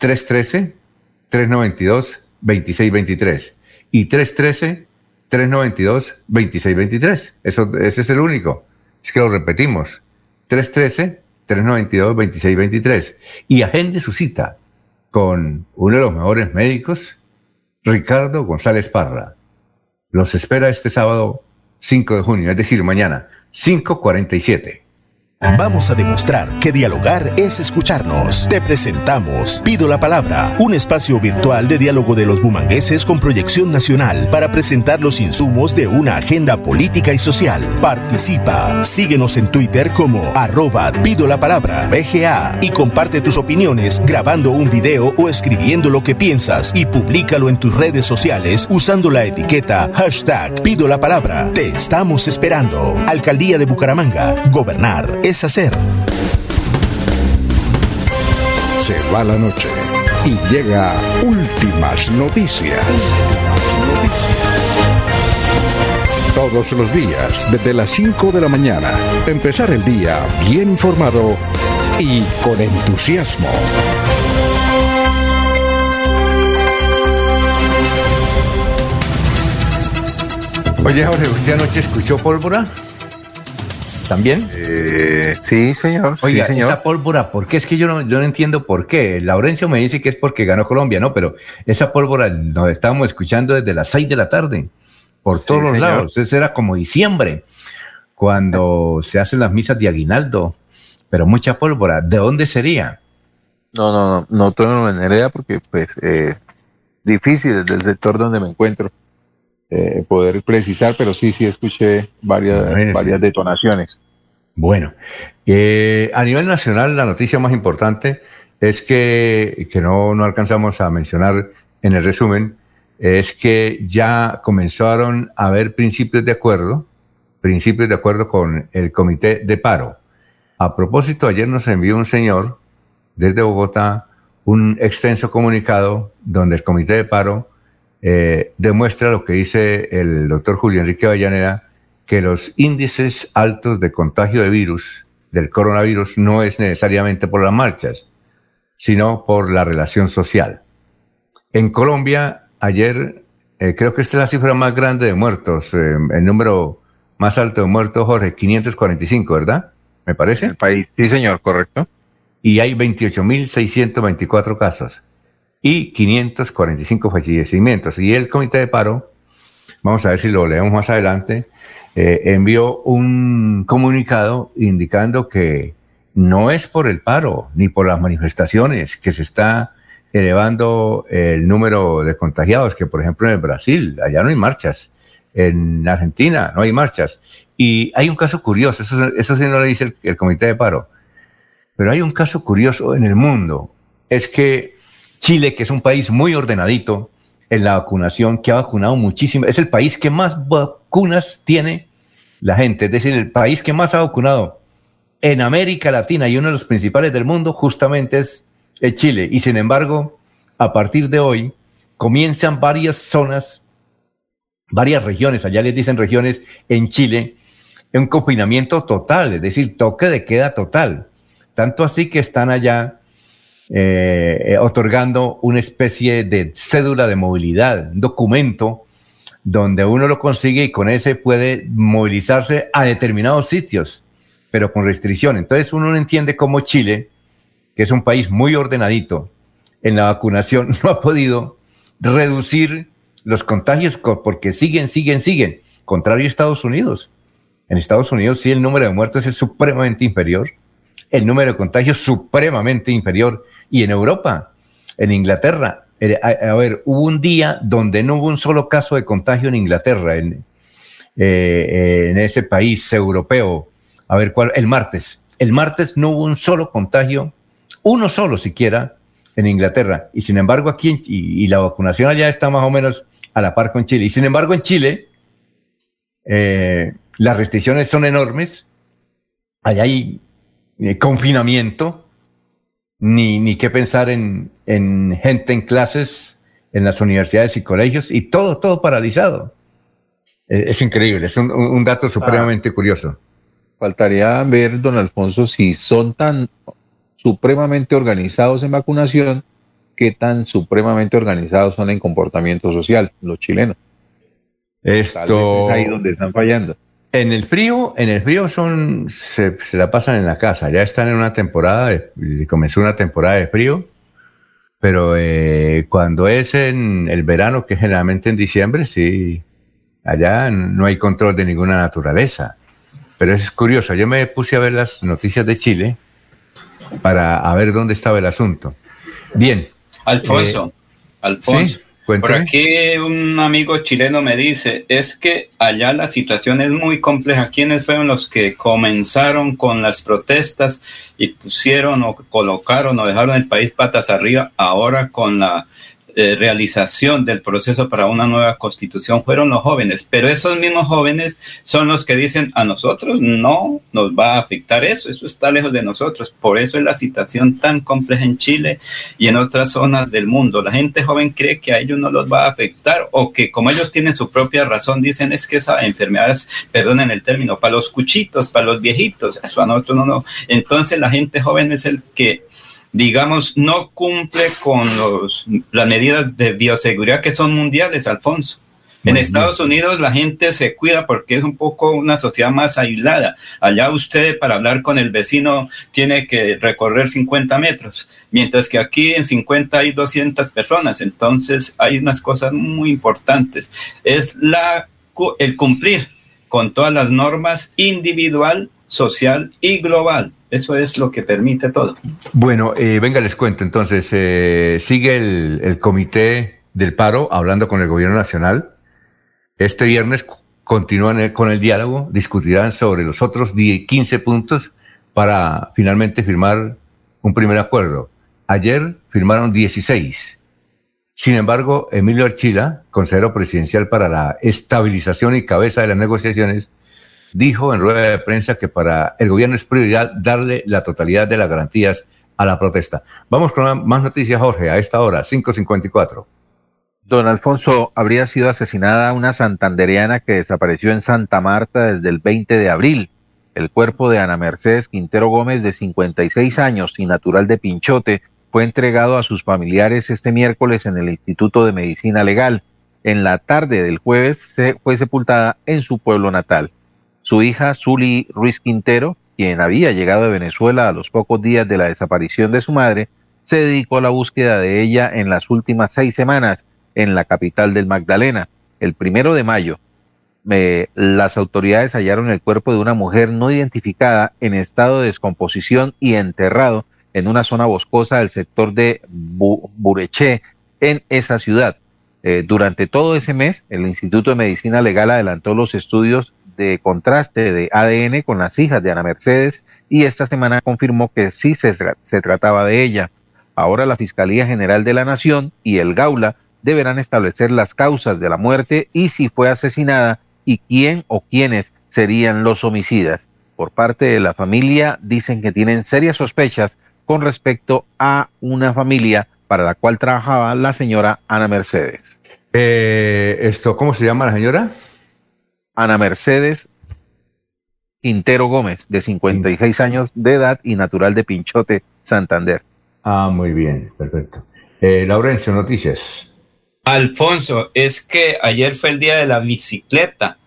313-392-2623 y 313-392-2623. Eso, ese es el único. Es que lo repetimos. 313-392-2623. Y agende su cita con uno de los mejores médicos, Ricardo González Parra. Los espera este sábado 5 de junio, es decir, mañana, 5.47. Vamos a demostrar que dialogar es escucharnos. Te presentamos Pido la Palabra, un espacio virtual de diálogo de los bumangueses con proyección nacional para presentar los insumos de una agenda política y social. Participa. Síguenos en Twitter como arroba Pido la Palabra BGA y comparte tus opiniones grabando un video o escribiendo lo que piensas y públicalo en tus redes sociales usando la etiqueta hashtag Pido la Palabra. Te estamos esperando. Alcaldía de Bucaramanga. Gobernar hacer. Se va la noche y llega últimas noticias. Todos los días, desde las 5 de la mañana, empezar el día bien informado y con entusiasmo. Oye, Jorge, ¿usted anoche escuchó pólvora? ¿También? Eh, sí, señor. Oiga, sí, señor. esa pólvora, ¿por qué? Es que yo no, yo no entiendo por qué. Laurencio me dice que es porque ganó Colombia, ¿no? Pero esa pólvora nos estábamos escuchando desde las 6 de la tarde, por todos Sí, los señor. lados. Eso era como diciembre, cuando se hacen las misas de aguinaldo, pero mucha pólvora. ¿De dónde sería? No, no, no, no tengo en idea porque, pues, eh, difícil desde el sector donde me encuentro eh, poder precisar, pero sí, sí escuché varias, Imagínese. varias detonaciones. Bueno, eh, a nivel nacional la noticia más importante es que, que no, no alcanzamos a mencionar en el resumen, es que ya comenzaron a haber principios de acuerdo, principios de acuerdo con el comité de paro. A propósito, ayer nos envió un señor desde Bogotá un extenso comunicado donde el comité de paro eh, demuestra lo que dice el doctor Julio Enrique Vallaneda, que los índices altos de contagio de virus, del coronavirus, no es necesariamente por las marchas, sino por la relación social. En Colombia, ayer, eh, creo que esta es la cifra más grande de muertos, eh, el número más alto de muertos, Jorge, 545, ¿verdad? ¿Me parece? El país, sí, señor, correcto. y hay 28.624 casos y 545 fallecimientos. Y el comité de paro, vamos a ver si lo leemos más adelante, eh, envió un comunicado indicando que no es por el paro ni por las manifestaciones que se está elevando el número de contagiados, que por ejemplo en el Brasil, allá no hay marchas, en Argentina no hay marchas. Y hay un caso curioso, eso, eso sí no lo dice el- el comité de paro, pero hay un caso curioso en el mundo. Es que Chile, que es un país muy ordenadito en la vacunación, que ha vacunado muchísimo, es el país que más vacunas tiene la gente, es decir, el país que más ha vacunado en América Latina y uno de los principales del mundo justamente es Chile. Y sin embargo, a partir de hoy comienzan varias zonas, varias regiones, allá les dicen regiones en Chile, un confinamiento total, es decir, toque de queda total. Tanto así que están allá eh, eh, otorgando una especie de cédula de movilidad, un documento donde uno lo consigue y con ese puede movilizarse a determinados sitios, pero con restricción. Entonces uno no entiende cómo Chile, que es un país muy ordenadito en la vacunación, no ha podido reducir los contagios co- porque siguen, siguen, siguen. Contrario a Estados Unidos. En Estados Unidos sí el número de muertos es supremamente inferior, el número de contagios supremamente inferior. Y en Europa, en Inglaterra, eh, a, ver, hubo un día donde no hubo un solo caso de contagio en Inglaterra, en, eh, en ese país europeo. A ver, ¿cuál? El martes. El martes no hubo un solo contagio, uno solo siquiera, en Inglaterra. Y sin embargo, aquí, y, y la vacunación allá está más o menos a la par con Chile. Y sin embargo, en Chile, eh, las restricciones son enormes. Allá hay eh, confinamiento, ni, ni qué pensar en, en gente en clases, en las universidades y colegios, y todo, todo paralizado. Eh, es increíble, es un, un- dato supremamente curioso. Faltaría ver, don Alfonso, si son tan supremamente organizados en vacunación, qué tan supremamente organizados son en comportamiento social los chilenos. Esto es ahí donde están fallando. En el frío, en el frío son se, se la pasan en la casa. Ya están en una temporada, de- comenzó una temporada de frío, pero eh, cuando es en el verano, que generalmente en diciembre, sí, allá no hay control de ninguna naturaleza. pero es curioso. Yo me puse a ver las noticias de Chile para a ver dónde estaba el asunto. Bien. Alfonso, eh, Alfonso. Por aquí un amigo chileno me dice, es que allá la situación es muy compleja. ¿Quiénes fueron los que comenzaron con las protestas y pusieron o colocaron o dejaron el país patas arriba ahora con la eh, realización del proceso para una nueva constitución fueron los jóvenes, pero esos mismos jóvenes son los que dicen a nosotros no nos va a afectar eso, eso está lejos de nosotros. Por eso es la situación tan compleja en Chile y en otras zonas del mundo. La gente joven cree que a ellos no los va a afectar o que como ellos tienen su propia razón, dicen es que esa enfermedad es, perdonen el término, para los cuchitos, para los viejitos, eso a nosotros no, no. Entonces la gente joven es el que digamos, no cumple con los, las medidas de bioseguridad que son mundiales, Alfonso. En Estados Unidos la gente se cuida porque es un poco una sociedad más aislada. Allá usted para hablar con el vecino tiene que recorrer 50 metros, mientras que aquí en 50 hay 200 personas. Entonces hay unas cosas muy importantes. Es la, el cumplir con todas las normas individual, social y global. Eso es lo que permite todo. Bueno, eh, venga, les cuento. Entonces, eh, sigue el, comité del paro hablando con el gobierno nacional. Este viernes continúan con el diálogo, discutirán sobre los otros 15 puntos para finalmente firmar un primer acuerdo. Ayer firmaron 16. Sin embargo, Emilio Archila, consejero presidencial para la estabilización y cabeza de las negociaciones, dijo en rueda de prensa que para el gobierno es prioridad darle la totalidad de las garantías a la protesta. Vamos con más noticias, Jorge, a esta hora, 5.54. Don Alfonso, habría sido asesinada una santandereana que desapareció en Santa Marta desde el 20 de abril. El cuerpo de Ana Mercedes Quintero Gómez, de 56 años y natural de Pinchote, fue entregado a sus familiares este miércoles en el Instituto de Medicina Legal. En la tarde del jueves se fue sepultada en su pueblo natal. Su hija, Zuli Ruiz Quintero, quien había llegado de Venezuela a los pocos días de la desaparición de su madre, se dedicó a la búsqueda de ella en las últimas seis semanas en la capital del Magdalena. El primero de mayo, las autoridades hallaron el cuerpo de una mujer no identificada en estado de descomposición y enterrado en una zona boscosa del sector de Bureché, en esa ciudad. Eh, durante todo ese mes, el Instituto de Medicina Legal adelantó los estudios de contraste de ADN con las hijas de Ana Mercedes y esta semana confirmó que sí se, se trataba de ella. Ahora la Fiscalía General de la Nación y el Gaula deberán establecer las causas de la muerte y si fue asesinada y quién o quiénes serían los homicidas. Por parte de la familia dicen que tienen serias sospechas con respecto a una familia para la cual trabajaba la señora Ana Mercedes. Eh, esto, ¿cómo se llama la señora? Ana Mercedes Quintero Gómez, de 56 años de edad y natural de Pinchote, Santander. Ah, muy bien, perfecto. Eh, Laurencio, noticias. Alfonso, es que ayer fue el día de la bicicleta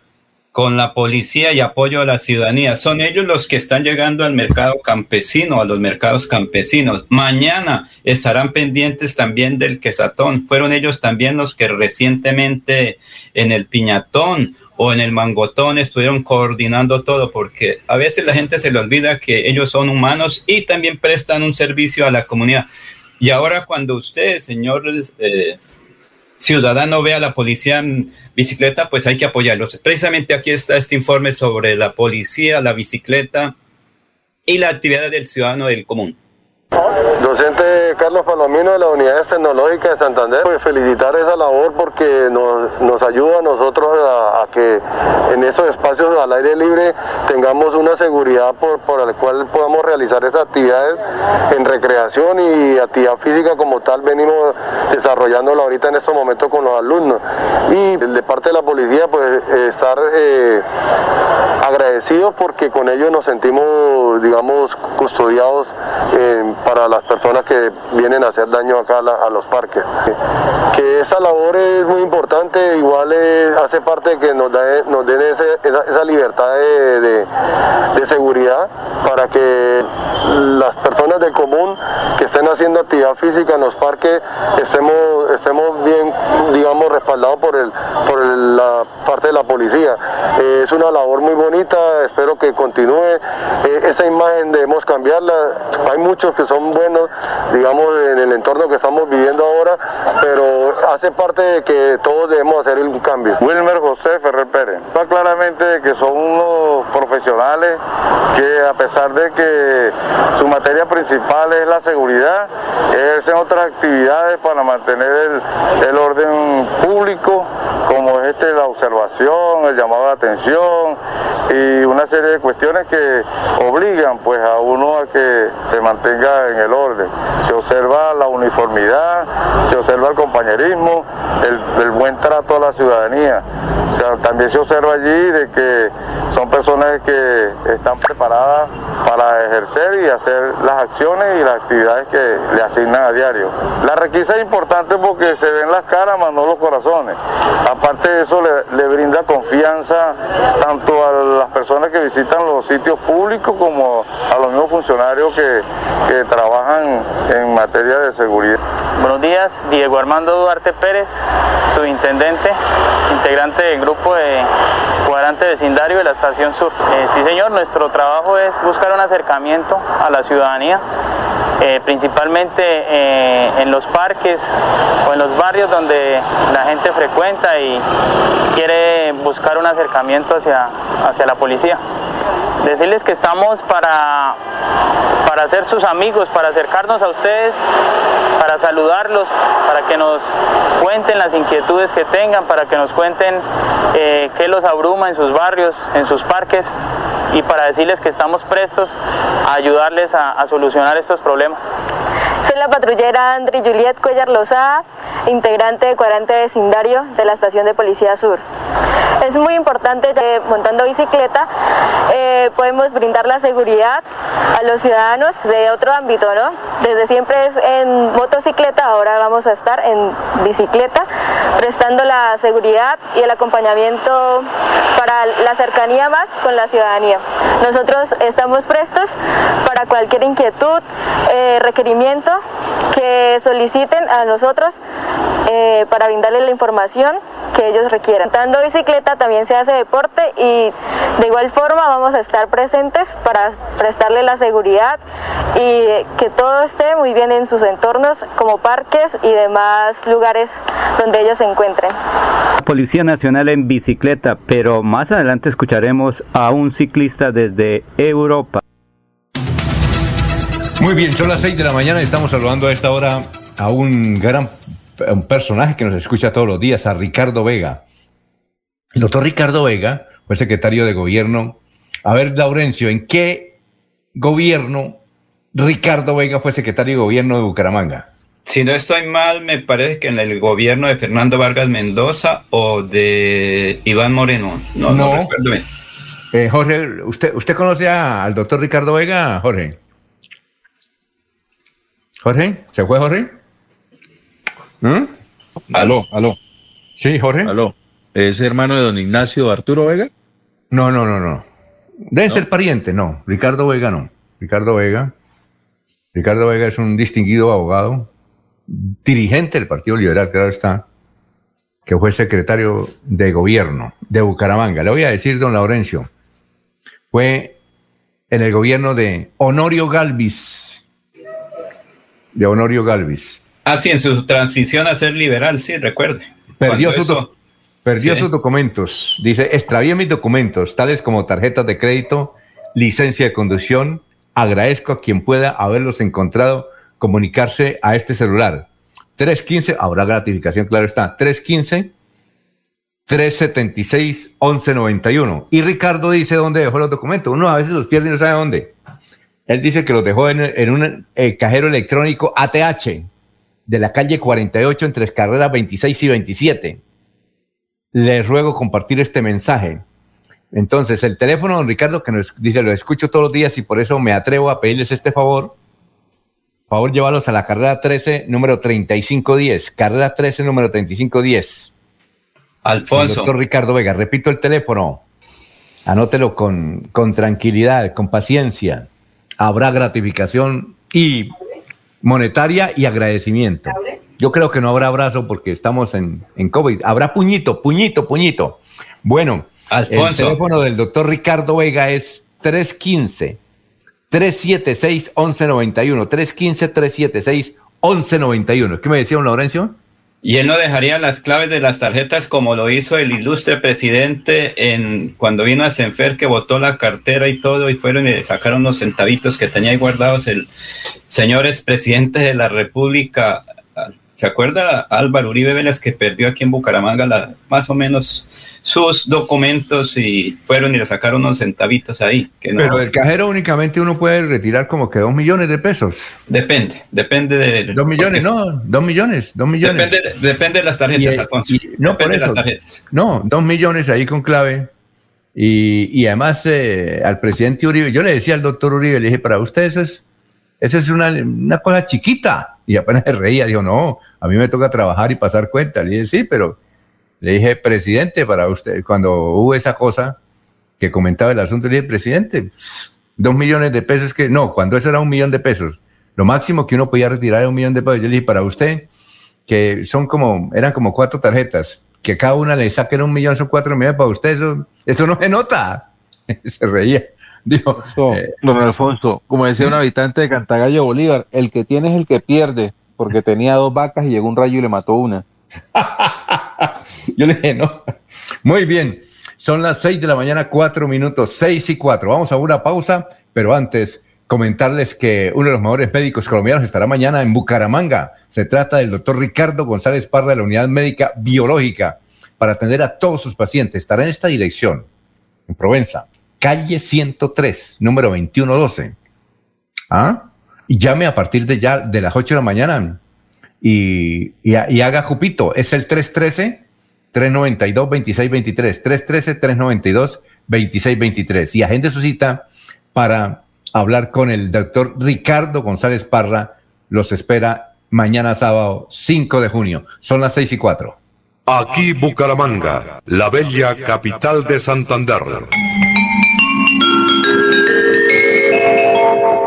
con la policía y apoyo a la ciudadanía. Son ellos los que están llegando al mercado campesino, a los mercados campesinos. Mañana estarán pendientes también del quesatón. Fueron ellos también los que recientemente en el piñatón o en el mangotón estuvieron coordinando todo, porque a veces la gente se le olvida que ellos son humanos y también prestan un servicio a la comunidad. Y ahora cuando usted, señor eh, ciudadano, ve a la policía bicicleta, pues hay que apoyarlos. Precisamente aquí está este informe sobre la policía, la bicicleta y la actividad del ciudadano del común. Docente Carlos Palomino de la Unidades Tecnológicas de Santander, pues felicitar esa labor porque nos, nos ayuda a nosotros a, que en esos espacios al aire libre tengamos una seguridad por, por la cual podamos realizar esas actividades en recreación y actividad física como tal venimos desarrollándola ahorita en estos momentos con los alumnos. Y de parte de la policía pues estar eh, agradecidos porque con ellos nos sentimos digamos custodiados para las personas que vienen a hacer daño acá a, los parques. Que esa labor es muy importante, igual hace parte de que nos, nos den esa, libertad de, seguridad para que las personas del común que estén haciendo actividad física en los parques estemos, estemos bien, digamos, respaldados por, el, por la parte de la policía. es una labor muy bonita espero que continúe. Eh, esa imagen debemos cambiarla. Hay muchos que son buenos, digamos, en el entorno que estamos viviendo ahora, pero hace parte de que todos debemos hacer un cambio. Wilmer José Ferrer Pérez. Está claramente que son unos profesionales que a pesar de que su materia principal es la seguridad, ejercen otras actividades para mantener el, orden público, como es este la observación, el llamado de atención y una serie de cuestiones que obligan pues a uno a que se mantenga en el orden. Se observa la uniformidad, se observa el compañerismo, el, buen trato a la ciudadanía. O sea, también se observa allí de que son personas que están preparadas para ejercer y hacer las acciones y las actividades que le asignan a diario. La requisa es importante porque se ven las caras, más no los corazones. Aparte de eso, le, brinda confianza tanto a las personas que visitan los sitios públicos como a los mismos funcionarios que trabajan en materia de seguridad. Buenos días, Diego Armando Duarte Pérez, subintendente, integrante del grupo de cuadrante vecindario de la Estación Sur. Eh, sí, señor, nuestro trabajo es buscar un acercamiento a la ciudadanía, eh, principalmente eh, en los parques o en los barrios donde la gente frecuenta y quiere buscar un acercamiento hacia, hacia la policía. Decirles que estamos para, para ser sus amigos, para acercarnos a ustedes, para saludarlos, para que nos cuenten las inquietudes que tengan, para que nos cuenten eh, qué los abruma en sus barrios, en sus parques y para decirles que estamos prestos a ayudarles a, solucionar estos problemas. Soy la patrullera Andri Juliet Cuellar Lozada, integrante de cuadrante vecindario de la Estación de Policía Sur. Es muy importante que montando bicicleta eh, podemos brindar la seguridad a los ciudadanos de otro ámbito, ¿no? Desde siempre es en motocicleta, ahora vamos a estar en bicicleta, prestando la seguridad y el acompañamiento para la cercanía más con la ciudadanía. Nosotros estamos prestos para cualquier inquietud, eh, requerimiento que soliciten a nosotros eh, para brindarles la información que ellos requieran. Dando bicicleta también se hace deporte y de igual forma vamos a estar presentes para prestarle la seguridad y que todo esté muy bien en sus entornos como parques y demás lugares donde ellos se encuentren. Policía Nacional en bicicleta, pero más adelante escucharemos a un ciclista desde Europa. Muy bien, son las 6 de la mañana y estamos saludando a esta hora a un gran un personaje que nos escucha todos los días, a Ricardo Vega. El doctor Ricardo Vega fue secretario de gobierno. A ver, Laurencio, ¿en qué gobierno Ricardo Vega fue secretario de gobierno de Bucaramanga? Si no estoy mal, me parece que en el gobierno de Fernando Vargas Mendoza o de Iván Moreno. No, no, No. recuerdo bien. Eh, Jorge, ¿usted, ¿usted conoce al doctor Ricardo Vega, Jorge? ¿Jorge? ¿Se fue Jorge? ¿Mm? Aló, aló. Sí, Jorge. Aló. ¿Es hermano de don Ignacio Arturo Vega? No, no, no, no. Deben ser parientes, no. Ricardo Vega no. Ricardo Vega. Ricardo Vega es un distinguido abogado, dirigente del Partido Liberal, claro está, que fue secretario de gobierno de Bucaramanga. Le voy a decir, don Laurencio, fue en el gobierno de Honorio Galvis. De Honorio Galvis. Ah, sí, en su transición a ser liberal, sí, recuerde. Perdió, eso- Sí. sus documentos. Dice, extravié mis documentos, tales como tarjetas de crédito, licencia de conducción. Agradezco a quien pueda haberlos encontrado, comunicarse a este celular. 315, habrá gratificación, claro está. 315 376 1191. Y Ricardo dice dónde dejó los documentos. Uno a veces los pierde y no sabe dónde. Él dice que los dejó en, en un eh, cajero electrónico ATH de la calle 48 entre carreras 26 y 27. Les ruego compartir este mensaje. Entonces, el teléfono, don Ricardo, que nos dice, lo escucho todos los días y por eso me atrevo a pedirles este favor. Favor, llévalos a la carrera 13, número 3510. Carrera 13, número 3510. Alfonso. Doctor Ricardo Vega, repito el teléfono. Anótelo con, con tranquilidad, con paciencia. Habrá gratificación y monetaria y agradecimiento. Yo creo que no habrá abrazo porque estamos en, en COVID. Habrá puñito, puñito, puñito. Bueno, Alfonso. El teléfono del doctor Ricardo Vega es 315 376 1191 315 376 1191. ¿Qué me decía un Laurencio? Y él no dejaría las claves de las tarjetas como lo hizo el ilustre presidente en cuando vino a Senfer que votó la cartera y todo y fueron y sacaron unos centavitos que tenía ahí guardados el señor expresidente de la República. ¿Se acuerda Álvaro Uribe Vélez que perdió aquí en Bucaramanga la, más o menos sus documentos y fueron y le sacaron unos centavitos ahí. Pero el cajero únicamente uno puede retirar como que dos millones de pesos. Depende, depende de... Dos millones, no, dos millones, dos millones. Depende, depende de las tarjetas, Alfonso. no, depende de las tarjetas. No, dos millones ahí con clave. Y, y además eh, al presidente Uribe, yo le decía al doctor Uribe, le dije, para usted eso es, eso es una, una cosa chiquita. Y apenas se reía, dijo, no, a mí me toca trabajar y pasar cuenta. Le dije, sí, pero le dije, presidente, para usted, cuando hubo esa cosa que comentaba el asunto, le dije, presidente, dos millones de pesos que, no, cuando eso era un millón de pesos, lo máximo que uno podía retirar era un millón de pesos. Yo le dije, para usted, que son como, eran como cuatro tarjetas, que cada una le saquen un millón, son cuatro millones, para usted eso, eso no se nota. se reía. Dijo, eh, don Alfonso, como decía un habitante de Cantagallo Bolívar, el que tiene es el que pierde, porque tenía dos vacas y llegó un rayo y le mató una. Yo le dije, no. Muy bien. Son las seis de la mañana, cuatro minutos, seis y cuatro. Vamos a una pausa, pero antes comentarles que uno de los mejores médicos colombianos estará mañana en Bucaramanga. Se trata del doctor Ricardo González Parra de la Unidad Médica Biológica para atender a todos sus pacientes. Estará en esta dirección, en Provenza, calle 103, número 2112. ¿Ah? Y llame a partir de ya de las 8 de la mañana y, y, haga Jupito. Es el 313-392-2623. 313-392-2623. Y agende su cita para hablar con el doctor Ricardo González Parra. Los espera mañana sábado 5 de junio. Son las 6 y 4. Aquí Bucaramanga, la bella capital de Santander.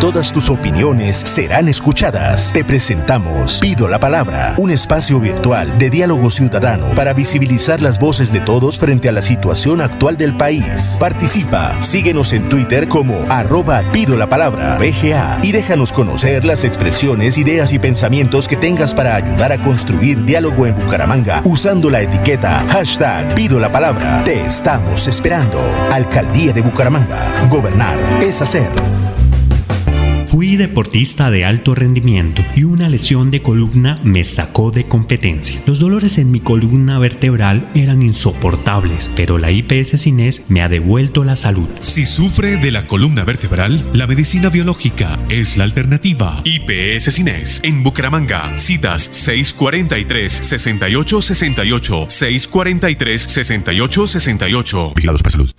Todas tus opiniones serán escuchadas. Te presentamos Pido la Palabra, un espacio virtual de diálogo ciudadano para visibilizar las voces de todos frente a la situación actual del país. Participa, síguenos en Twitter como arroba Pido la Palabra, BGA, y déjanos conocer las expresiones, ideas y pensamientos que tengas para ayudar a construir diálogo en Bucaramanga usando la etiqueta hashtag Pido la Palabra. Te estamos esperando. Alcaldía de Bucaramanga. Gobernar es hacer. Fui deportista de alto rendimiento y una lesión de columna me sacó de competencia. Los dolores en mi columna vertebral eran insoportables, pero la IPS Cines me ha devuelto la salud. Si sufre de la columna vertebral, la medicina biológica es la alternativa. IPS Cines en Bucaramanga. Citas 643-6868, 643-6868. Vigilados para salud.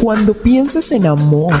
Cuando piensas en amor,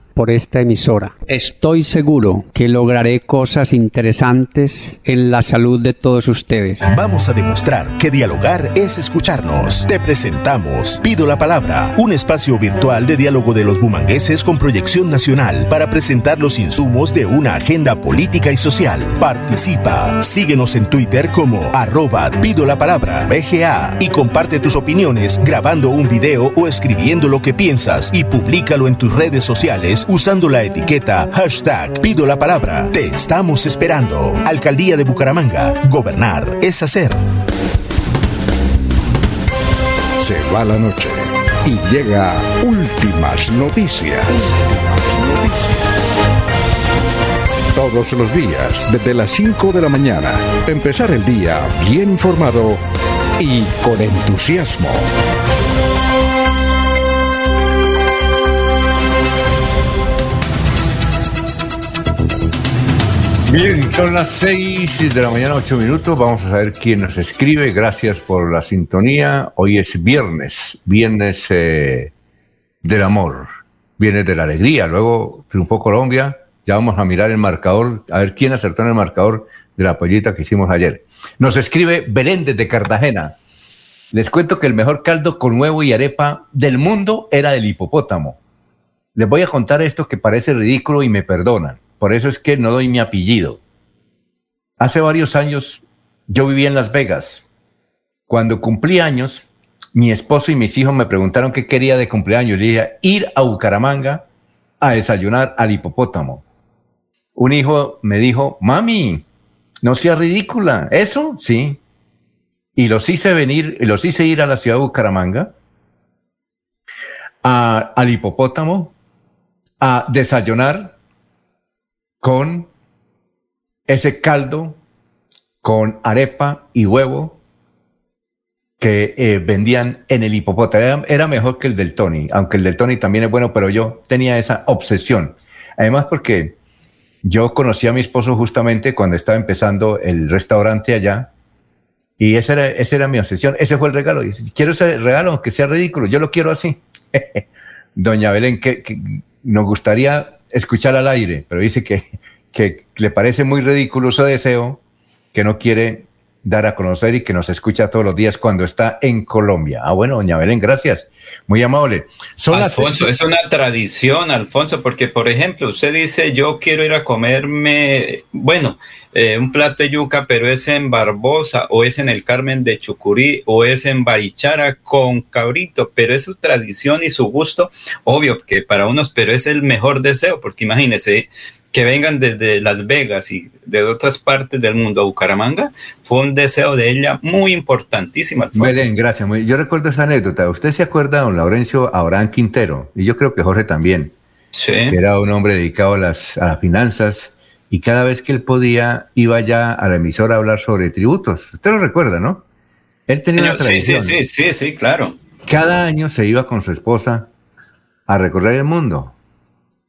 por esta emisora. Estoy seguro que lograré cosas interesantes en la salud de todos ustedes. Vamos a demostrar que dialogar es escucharnos. Te presentamos Pido la Palabra, un espacio virtual de diálogo de los bumangueses con proyección nacional para presentar los insumos de una agenda política y social. Participa. Síguenos en Twitter como arroba Pido la Palabra BGA y comparte tus opiniones grabando un video o escribiendo lo que piensas y públicalo en tus redes sociales usando la etiqueta hashtag Pido la Palabra. Te estamos esperando. Alcaldía de Bucaramanga. Gobernar es hacer. Se va la noche y llega últimas noticias. Todos los días, desde las 5 de la mañana, empezar el día bien informado y con entusiasmo. Bien, son las 6 de la mañana, 8 minutos. Vamos a saber quién nos escribe. Gracias por la sintonía. Hoy es viernes, viernes eh, del amor, viernes de la alegría. Luego triunfó Colombia. Ya vamos a mirar el marcador, a ver quién acertó en el marcador de la pollita que hicimos ayer. Nos escribe Belén desde Cartagena. Les cuento que el mejor caldo con huevo y arepa del mundo era el hipopótamo. Les voy a contar esto que parece ridículo y me perdonan. Por eso es que no doy mi apellido. Hace varios años yo vivía en Las Vegas. Cuando cumplí años, mi esposo y mis hijos me preguntaron qué quería de cumpleaños. Le dije, ir a Bucaramanga a desayunar al hipopótamo. Un hijo me dijo, mami, no sea ridícula. ¿Eso? Sí. Y los hice venir, los hice ir a la ciudad de Bucaramanga, a- al hipopótamo, a desayunar con ese caldo, con arepa y huevo que eh, vendían en el hipopótamo. Era, mejor que el del Tony, aunque el del Tony también es bueno, pero yo tenía esa obsesión. Además porque yo conocí a mi esposo justamente cuando estaba empezando el restaurante allá y esa era, era mi obsesión. Ese fue el regalo. Y quiero ese regalo, aunque sea ridículo, yo lo quiero así. Doña Belén, nos gustaría escuchar al aire, pero dice que, que le parece muy ridículo ese deseo, que no quiere dar a conocer y que nos escucha todos los días cuando está en Colombia. Ah, bueno, doña Belén, gracias. Muy amable. Alfonso, es una tradición, Alfonso, porque por ejemplo, usted dice, yo quiero ir a comerme, bueno, eh, un plato de yuca, pero es en Barbosa, o es en el Carmen de Chucurí, o es en Barichara con cabrito, pero es su tradición y su gusto, obvio que para unos, pero es el mejor deseo, porque imagínese que vengan desde Las Vegas y de otras partes del mundo a Bucaramanga, fue un deseo de ella muy importantísimo. Alfonso. Belén, gracias. Muy- Yo recuerdo esa anécdota. Usted se acuerda, don Laurencio Abraham Quintero, y yo creo que Jorge también. Sí. que Era un hombre dedicado a las, a las finanzas y cada vez que él podía iba ya a la emisora a hablar sobre tributos. Usted lo recuerda, ¿no? Él tenía una Sí, sí, tradición. sí, sí, sí, claro. Cada año se iba con su esposa a recorrer el mundo.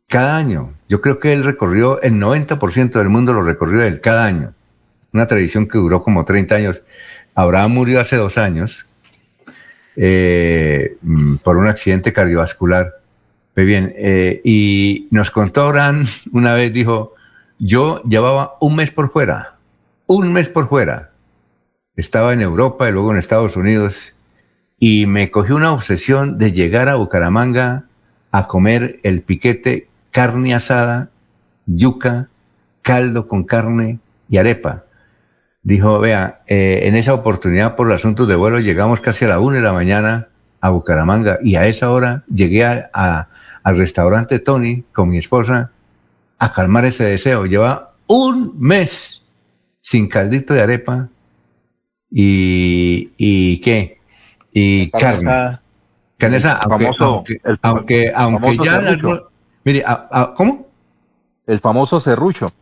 Cada año. Yo creo que él recorrió el 90% del mundo, lo recorrió él cada año. Una tradición que duró como 30 años. Abraham murió hace dos años eh, mm, por un accidente cardiovascular. Muy bien. eh, y nos contó Abraham una vez, dijo, yo llevaba un mes por fuera, un mes por fuera. Estaba en Europa y luego en Estados Unidos y me cogió una obsesión de llegar a Bucaramanga a comer el piquete, carne asada, yuca, caldo con carne y arepa. Dijo, vea, eh, en esa oportunidad por los asuntos de vuelo llegamos casi a la una de la mañana a Bucaramanga y a esa hora llegué a- a- al restaurante Tony con mi esposa a calmar ese deseo. Lleva un mes sin caldito de arepa y, y qué y Carne carne. El aunque, famoso- aunque, el aunque, aunque famoso ya mire, a- a- ¿cómo? El famoso serrucho.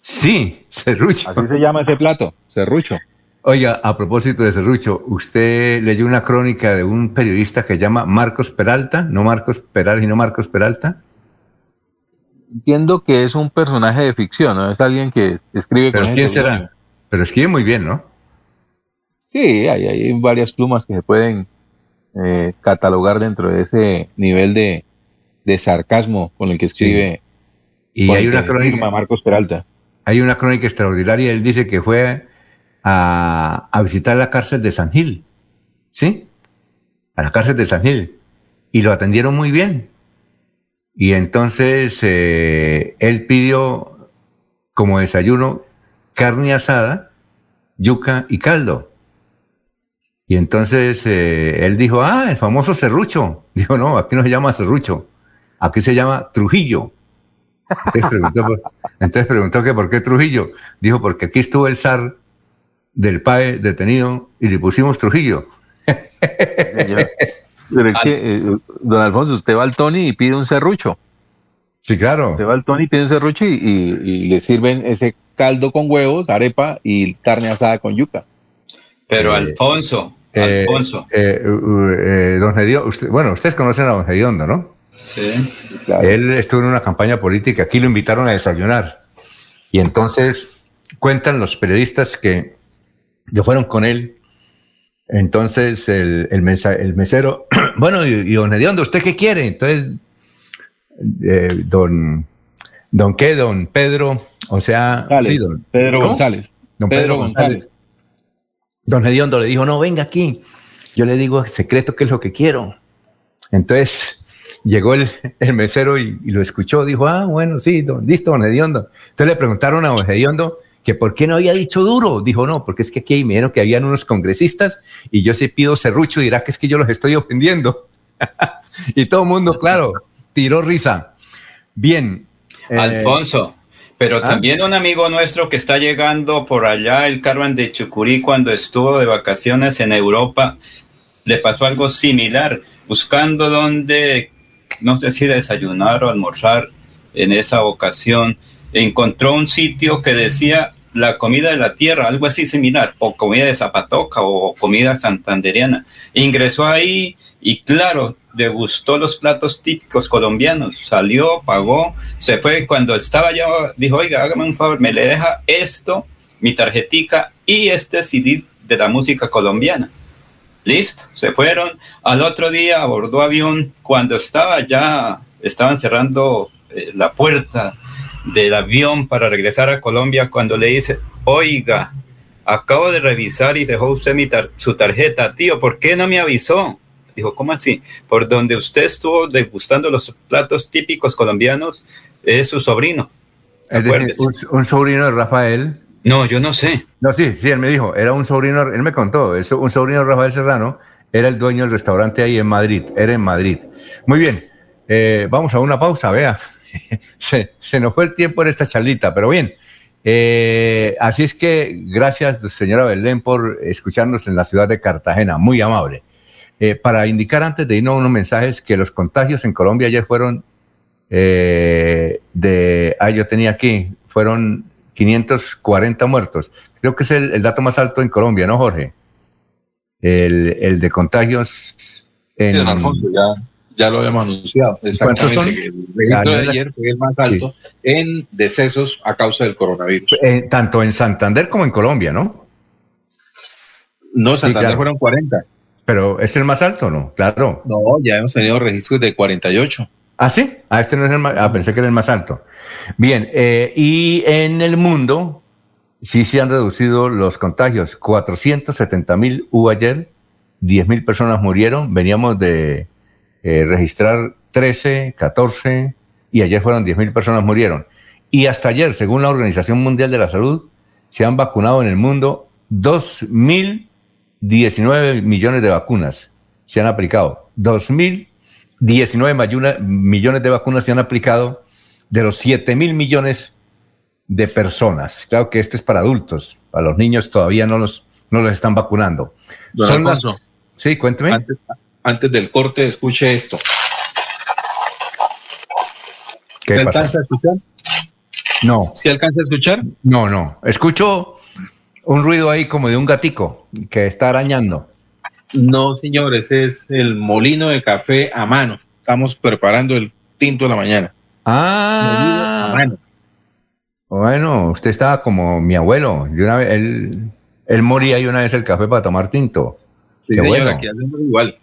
Sí, serrucho. Así se llama ese plato, serrucho. Oiga, a propósito de serrucho, usted leyó una crónica de un periodista que se llama Marcos Peralta, no Marcos Peral, sino Marcos Peralta. Entiendo que es un personaje de ficción, ¿no? Es alguien que escribe Pero con quién será? Pero escribe muy bien, ¿no? Sí, hay, hay varias plumas que se pueden eh, catalogar dentro de ese nivel de, de sarcasmo con el que escribe. Y hay una crónica. Marcos Peralta. Hay una crónica extraordinaria. Él dice que fue a, a visitar la cárcel de San Gil. ¿Sí? A la cárcel de San Gil. Y lo atendieron muy bien. Y entonces eh, él pidió como desayuno carne asada, yuca y caldo. Y entonces eh, él dijo, ah, el famoso serrucho. Dijo, no, aquí no se llama serrucho, aquí se llama Trujillo. Entonces preguntó, entonces preguntó que por qué Trujillo. Dijo, porque aquí estuvo el zar del PAE detenido y le pusimos Trujillo. Pero es que, eh, don Alfonso, usted va al Tony y pide un serrucho. Sí, claro. Usted va al Tony y pide un serrucho y, y- y le sirven ese caldo con huevos, arepa y carne asada con yuca. Pero Eh, Alfonso, Eh, Alfonso. eh, uh, eh, don Gediondo, usted- bueno, ustedes conocen a don Gediondo, ¿no? Sí. Él estuvo en una campaña política, aquí lo invitaron a desayunar. Y entonces cuentan los periodistas que, fueron con él. Entonces el, el, mesa- el mesero, bueno, y, y don Hediondo, ¿usted qué quiere? Entonces, eh, don, don qué, don Pedro, o sea, Dale, sí, don, Pedro ¿cómo? González. Don Pedro Pedro, González. Don Hediondo le dijo, no, venga aquí. Yo le digo secreto qué es lo que quiero. Entonces llegó el, el mesero y, y lo escuchó. Dijo, ah, bueno, sí, don, listo, don Hediondo. Entonces le preguntaron a don Hediondo que por qué no había dicho duro. Dijo, no, porque es que aquí me dijeron que habían unos congresistas y yo si pido serrucho dirá que es que yo los estoy ofendiendo. y todo el mundo, claro, tiró risa. Bien. eh, Alfonso, pero ¿ah? también un amigo nuestro que está llegando por allá, el Carmen de Chucurí, cuando estuvo de vacaciones en Europa, le pasó algo similar, buscando dónde, no sé si desayunar o almorzar en esa ocasión, encontró un sitio que decía la comida de la tierra, algo así similar, o comida de Zapatoca o comida santanderiana. Ingresó ahí y claro, degustó los platos típicos colombianos, salió, pagó, se fue, cuando estaba ya, dijo, oiga, hágame un favor, me le deja esto, mi tarjetica y este CD de la música colombiana. Listo, se fueron. Al otro día abordó avión cuando estaba ya, estaban cerrando eh, la puerta del avión para regresar a Colombia cuando le dice, oiga, acabo de revisar y dejó usted mi tar- su tarjeta, tío, ¿por qué no me avisó? Dijo, ¿cómo así? Por donde usted estuvo degustando los platos típicos colombianos, es su sobrino. Es decir, Acuérdese. un, un sobrino de Rafael. No, yo no sé. No, sí, sí, él me dijo, era un sobrino, él me contó, eso, un sobrino Rafael Serrano, era el dueño del restaurante ahí en Madrid, era en Madrid. Muy bien, eh, vamos a una pausa, vea. se, se nos fue el tiempo en esta charlita, pero bien. Eh, así es que gracias, señora Belén, por escucharnos en la ciudad de Cartagena, muy amable. Eh, para indicar antes de irnos unos mensajes que los contagios en Colombia ayer fueron eh, de, ah, yo tenía aquí, fueron 540 muertos. Creo que es el, el dato más alto en Colombia, ¿no, Jorge? El, el de contagios en... Sí, don Alfonso, ya, ya lo habíamos anunciado. Exactamente. El registro de ayer fue el más alto en decesos a causa del coronavirus. eh, tanto en Santander como en Colombia, ¿no? No, Santander claro. fueron 40. Pero es el más alto, ¿no? Claro. No, ya hemos tenido registros de 48. Ah, sí, ah, este no es el más, ah, pensé que era el más alto. Bien, eh, y en el mundo sí se han reducido los contagios, 470 mil hubo ayer, 10 mil personas murieron, veníamos de eh, registrar 13, 14 y ayer fueron 10 mil personas murieron. Y hasta ayer, según la Organización Mundial de la Salud, se han vacunado en el mundo 2.019 millones de vacunas. Se han aplicado 2.000 19 millones de vacunas se han aplicado de los 7 mil millones de personas. Claro que este es para adultos, para los niños todavía no los, no los están vacunando. Son Alfonso, las... Sí, cuénteme. Antes, del corte, escuche esto. ¿Qué ¿Se pasa? alcanza a escuchar? No. ¿Se alcanza a escuchar? No, no. Escucho un ruido ahí como de un gatico que está arañando. No, señor, ese es el molino de café a mano. Estamos preparando el tinto de la mañana. Ah. Bueno, usted estaba como mi abuelo. De una vez, él, él moría ahí una vez el café para tomar tinto. Sí, Qué señor, bueno. aquí hacemos igual.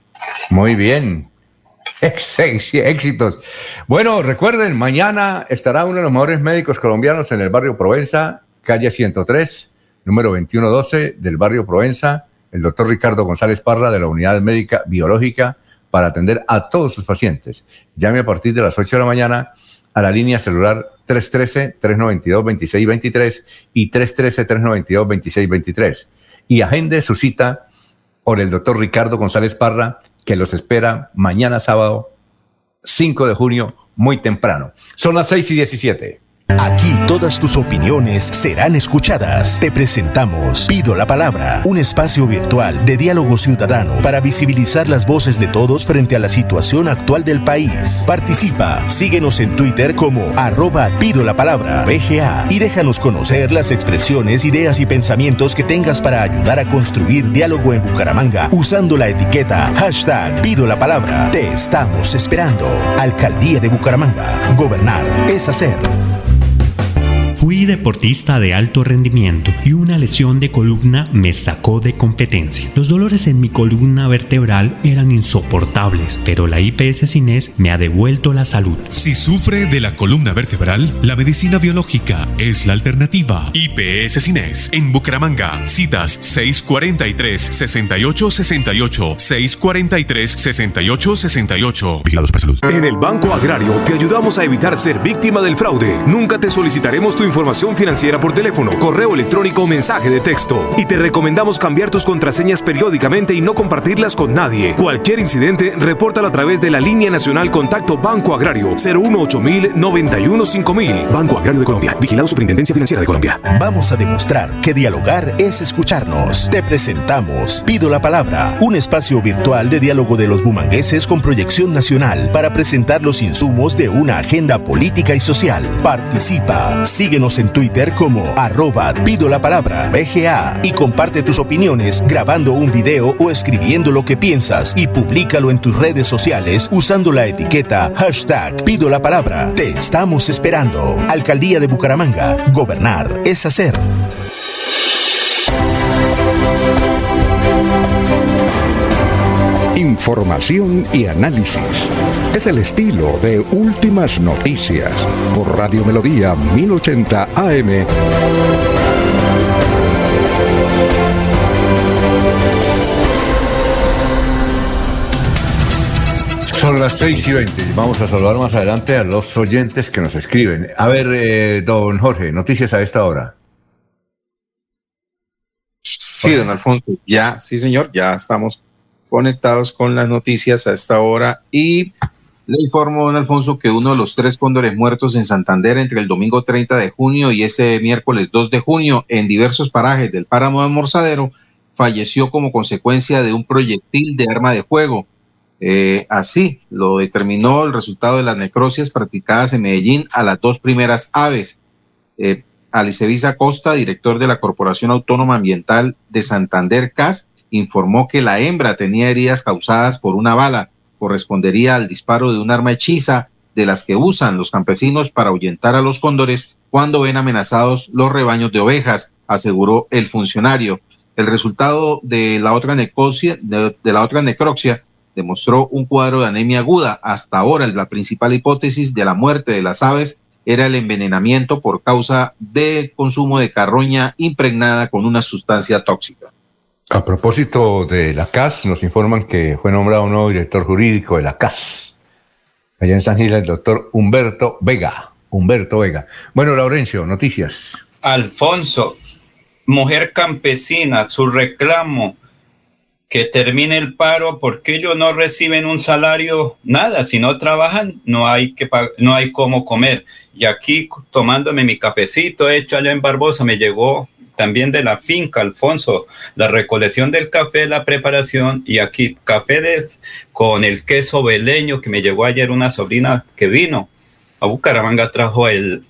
Muy bien. Éxitos. Bueno, recuerden, mañana estará uno de los mejores médicos colombianos en el barrio Provenza, calle 103, número 2112 del barrio Provenza, el doctor Ricardo González Parra de la Unidad Médica Biológica para atender a todos sus pacientes. Llame a partir de las 8 de la mañana a la línea celular 313-392-2623 y 313-392-2623 y agende su cita por el doctor Ricardo González Parra, que los espera mañana sábado 5 de junio, muy temprano. Son las 6 y 17. Aquí todas tus opiniones serán escuchadas. Te presentamos Pido la Palabra, un espacio virtual de diálogo ciudadano para visibilizar las voces de todos frente a la situación actual del país. Participa, síguenos en Twitter como arroba Pido la Palabra, BGA, y déjanos conocer las expresiones, ideas y pensamientos que tengas para ayudar a construir diálogo en Bucaramanga usando la etiqueta hashtag Pido la Palabra. Te estamos esperando. Alcaldía de Bucaramanga. Gobernar es hacer. Fui deportista de alto rendimiento y una lesión de columna me sacó de competencia. Los dolores en mi columna vertebral eran insoportables, pero la IPS Cines me ha devuelto la salud. Si sufre de la columna vertebral, la medicina biológica es la alternativa. IPS Cines en Bucaramanga. Citas 643-6868, 643-6868. Vigilados para salud. En el Banco Agrario te ayudamos a evitar ser víctima del fraude. Nunca te solicitaremos tu información financiera por teléfono, correo electrónico o mensaje de texto. Y te recomendamos cambiar tus contraseñas periódicamente y no compartirlas con nadie. Cualquier incidente, repórtalo a través de la línea nacional Contacto Banco Agrario 018 91 5000. Banco Agrario de Colombia. Vigilado Superintendencia Financiera de Colombia. Vamos a demostrar que dialogar es escucharnos. Te presentamos Pido la Palabra, un espacio virtual de diálogo de los bumangueses con proyección nacional para presentar los insumos de una agenda política y social. Participa, síguenos en Twitter como arroba pido la palabra BGA y comparte tus opiniones grabando un video o escribiendo lo que piensas y públicalo en tus redes sociales usando la etiqueta hashtag pido la palabra. Te estamos esperando. Alcaldía de Bucaramanga. Gobernar es hacer. Información y análisis. Es el estilo de Últimas Noticias por Radio Melodía 1080 AM. Son las 6 y 20. Vamos a saludar más adelante a los oyentes que nos escriben. A ver, eh, don Jorge, noticias a esta hora. Sí, don Alfonso, ya, sí, señor, ya estamos conectados con las noticias a esta hora y le informo, don Alfonso, que uno de los tres cóndores muertos en Santander entre el domingo 30 de junio y ese miércoles 2 de junio en diversos parajes del páramo de Morsadero falleció como consecuencia de un proyectil de arma de fuego. Eh, así lo determinó el resultado de las necrocias practicadas en Medellín a las dos primeras aves. Eh, Alicevisa Costa, director de la Corporación Autónoma Ambiental de Santander, CAS, informó que la hembra tenía heridas causadas por una bala. Correspondería al disparo de un arma hechiza de las que usan los campesinos para ahuyentar a los cóndores cuando ven amenazados los rebaños de ovejas, aseguró el funcionario. El resultado de la otra necrosia, de, de la otra necropsia demostró un cuadro de anemia aguda. Hasta ahora, la principal hipótesis de la muerte de las aves era el envenenamiento por causa de consumo de carroña impregnada con una sustancia tóxica. A propósito de la CAS, nos informan que fue nombrado un nuevo director jurídico de la CAS. Allá en San Gil, el doctor Humberto Vega. Humberto Vega. Bueno, Laurencio, noticias. Alfonso, mujer campesina, su reclamo que termine el paro porque ellos no reciben un salario, nada, si no trabajan no hay que no hay cómo comer. Y aquí tomándome mi cafecito hecho allá en Barbosa me llegó también de la finca, Alfonso, la recolección del café, la preparación y aquí café con el queso veleño que me llegó ayer una sobrina que vino a Bucaramanga trajo el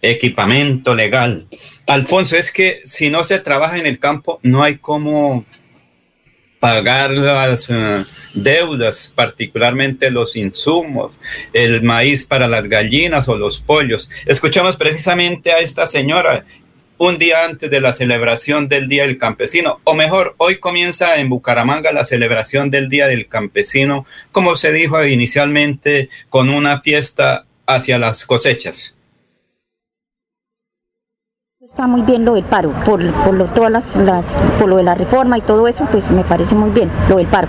equipamiento legal. Alfonso, es que si no se trabaja en el campo no hay cómo pagar las uh, deudas, particularmente los insumos, el maíz para las gallinas o los pollos. Escuchamos precisamente a esta señora un día antes de la celebración del Día del Campesino, o mejor, hoy comienza en Bucaramanga la celebración del Día del Campesino, como se dijo inicialmente, con una fiesta hacia las cosechas. Está muy bien lo del paro, por, por lo, todas las, las, por lo de la reforma y todo eso, pues me parece muy bien lo del paro.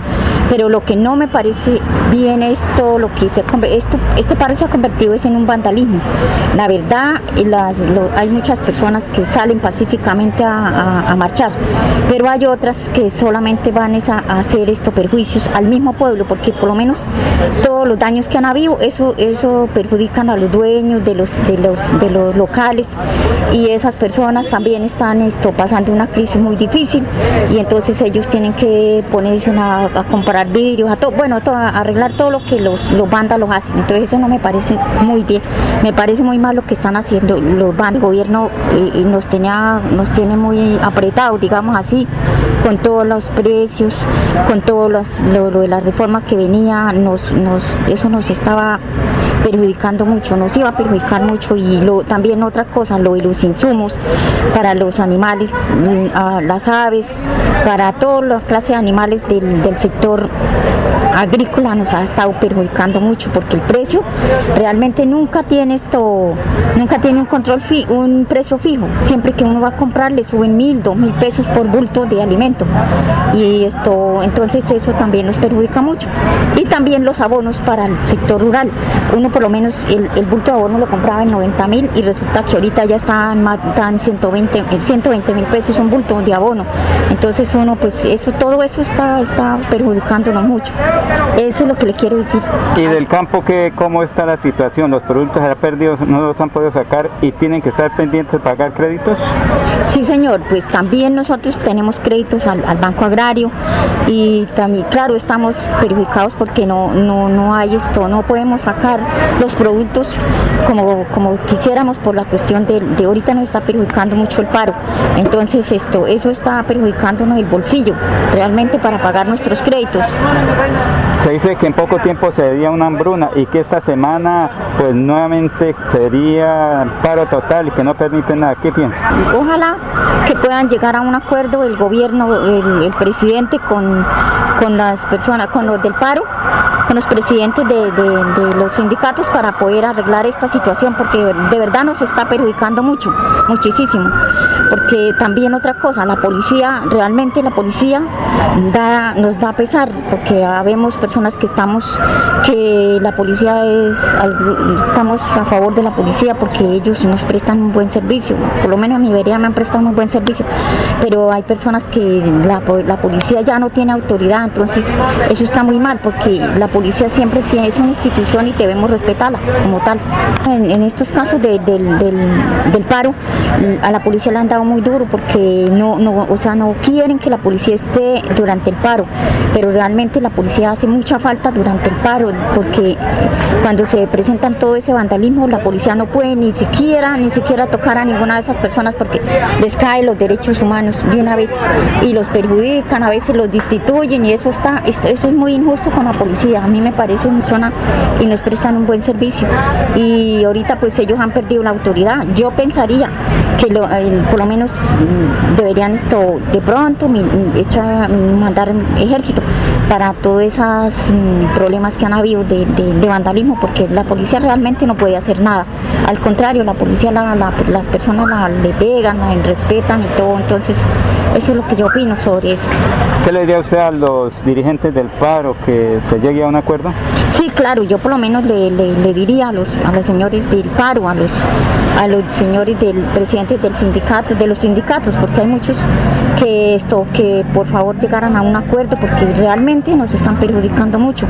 Pero lo que no me parece bien es todo lo que se esto, este paro se ha convertido es en un vandalismo. La verdad, las, hay muchas personas que salen pacíficamente a, a, marchar, pero hay otras que solamente van a, a, hacer estos perjuicios al mismo pueblo, porque por lo menos todos los daños que han habido, eso, eso perjudican a los dueños de los, de los, de los locales y esas personas también están esto, pasando una crisis muy difícil y entonces ellos tienen que ponerse a, a vidrios, a todo, bueno, a, arreglar todo lo que los, los vándalos hacen. Entonces eso no me parece muy bien, me parece muy mal lo que están haciendo los vándalos. El gobierno eh, nos, tenía, nos tiene muy apretados, digamos así, con todos los precios, con todo los, lo, lo, de la reforma que venía, nos, nos, eso nos estaba perjudicando mucho, nos iba a perjudicar mucho y lo, también otra cosa, lo de los insumos para los animales, mm, las aves, para todas las clases de animales del, sector agrícola nos ha estado perjudicando mucho porque el precio realmente nunca tiene esto, nunca tiene un control fi, un precio fijo. Siempre que uno va a comprar le suben mil, dos mil pesos por bulto de alimento. Y esto, entonces eso también nos perjudica mucho. Y también los abonos para el sector rural. Uno por lo menos el, el bulto de abono lo compraba en 90 mil y resulta que ahorita ya están, están 120 mil pesos un bulto de abono. Entonces uno pues eso, todo eso está, está perjudicándonos mucho. Eso es lo que le quiero decir. ¿Y del campo que cómo está la situación? ¿Los productos han perdido, no los han podido sacar y tienen que estar pendientes de pagar créditos? Sí, señor, pues también nosotros tenemos créditos al, al Banco Agrario y también, claro, estamos perjudicados porque no, no, no hay esto, no podemos sacar los productos como, como quisiéramos por la cuestión de, de ahorita nos está perjudicando mucho el paro. Entonces esto, eso está perjudicándonos el bolsillo realmente para pagar nuestros créditos. Se dice que en poco tiempo sería una hambruna y que esta semana pues nuevamente sería paro total y que no permite nada. ¿Qué piensa? Ojalá que puedan llegar a un acuerdo el gobierno, el, el presidente con, con las personas, con los del paro, con los presidentes de, de, de, los sindicatos para poder arreglar esta situación porque de verdad nos está perjudicando mucho, muchísimo. Porque también otra cosa, la policía, realmente la policía da, nos da pesar porque habemos personas que estamos, que la policía es, estamos a favor de la policía porque ellos nos prestan un buen servicio, por lo menos a mi vereda me han prestado un buen servicio, pero hay personas que la, la policía ya no tiene autoridad, entonces eso está muy mal porque la policía siempre tiene, es una institución y debemos respetarla como tal. En, estos casos de, del, del, paro, a la policía le han dado muy duro porque no, no, o sea, no quieren que la policía esté durante el paro, pero realmente la policía hace mucha falta durante el paro porque cuando se presentan todo ese vandalismo, la policía no puede ni siquiera, ni siquiera tocar a ninguna de esas personas porque les caen los derechos humanos de una vez y los perjudican, a veces los destituyen y eso está, eso es muy injusto con la policía. A mí me parece una zona y nos prestan un buen servicio. Y ahorita pues ellos han perdido la autoridad. Yo pensaría que lo, eh, por lo menos deberían esto de pronto echa, mandar ejército para todos esos problemas que han habido de, de, de, vandalismo, porque la policía realmente no puede hacer nada. Al contrario, la policía, la, la, las personas la, le pegan, la respetan y todo. Entonces, eso es lo que yo opino sobre eso. ¿Qué le diría usted a los dirigentes del paro que se llegue a un acuerdo? Sí, claro, yo por lo menos le, le, diría a los, a los señores del paro, a los, a los señores del presidente del sindicato, de los sindicatos, porque hay muchos que esto, que por favor llegaran a un acuerdo, porque realmente nos están perjudicando mucho.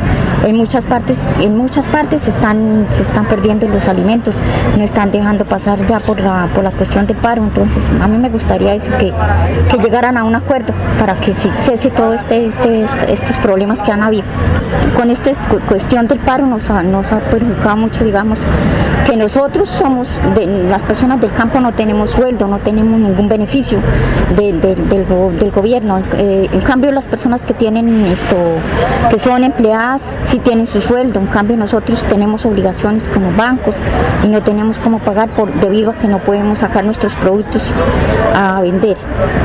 En muchas partes, en muchas partes se están, se están perdiendo los alimentos, no están dejando pasar ya por la, por la cuestión del paro. Entonces, a mí me gustaría eso, que, que llegaran a un acuerdo para que se cese todo este, este, este, estos problemas que han habido. Con esta cuestión del paro nos ha, nos ha perjudicado mucho, digamos, que nosotros somos, las personas del campo no tenemos sueldo, no tenemos ningún beneficio de, de, del, del, gobierno. Eh, en cambio, las personas que tienen esto, que son empleadas, sí tienen su sueldo. En cambio, nosotros tenemos obligaciones como bancos y no, tenemos cómo pagar por, debido a que no podemos sacar nuestros productos a vender.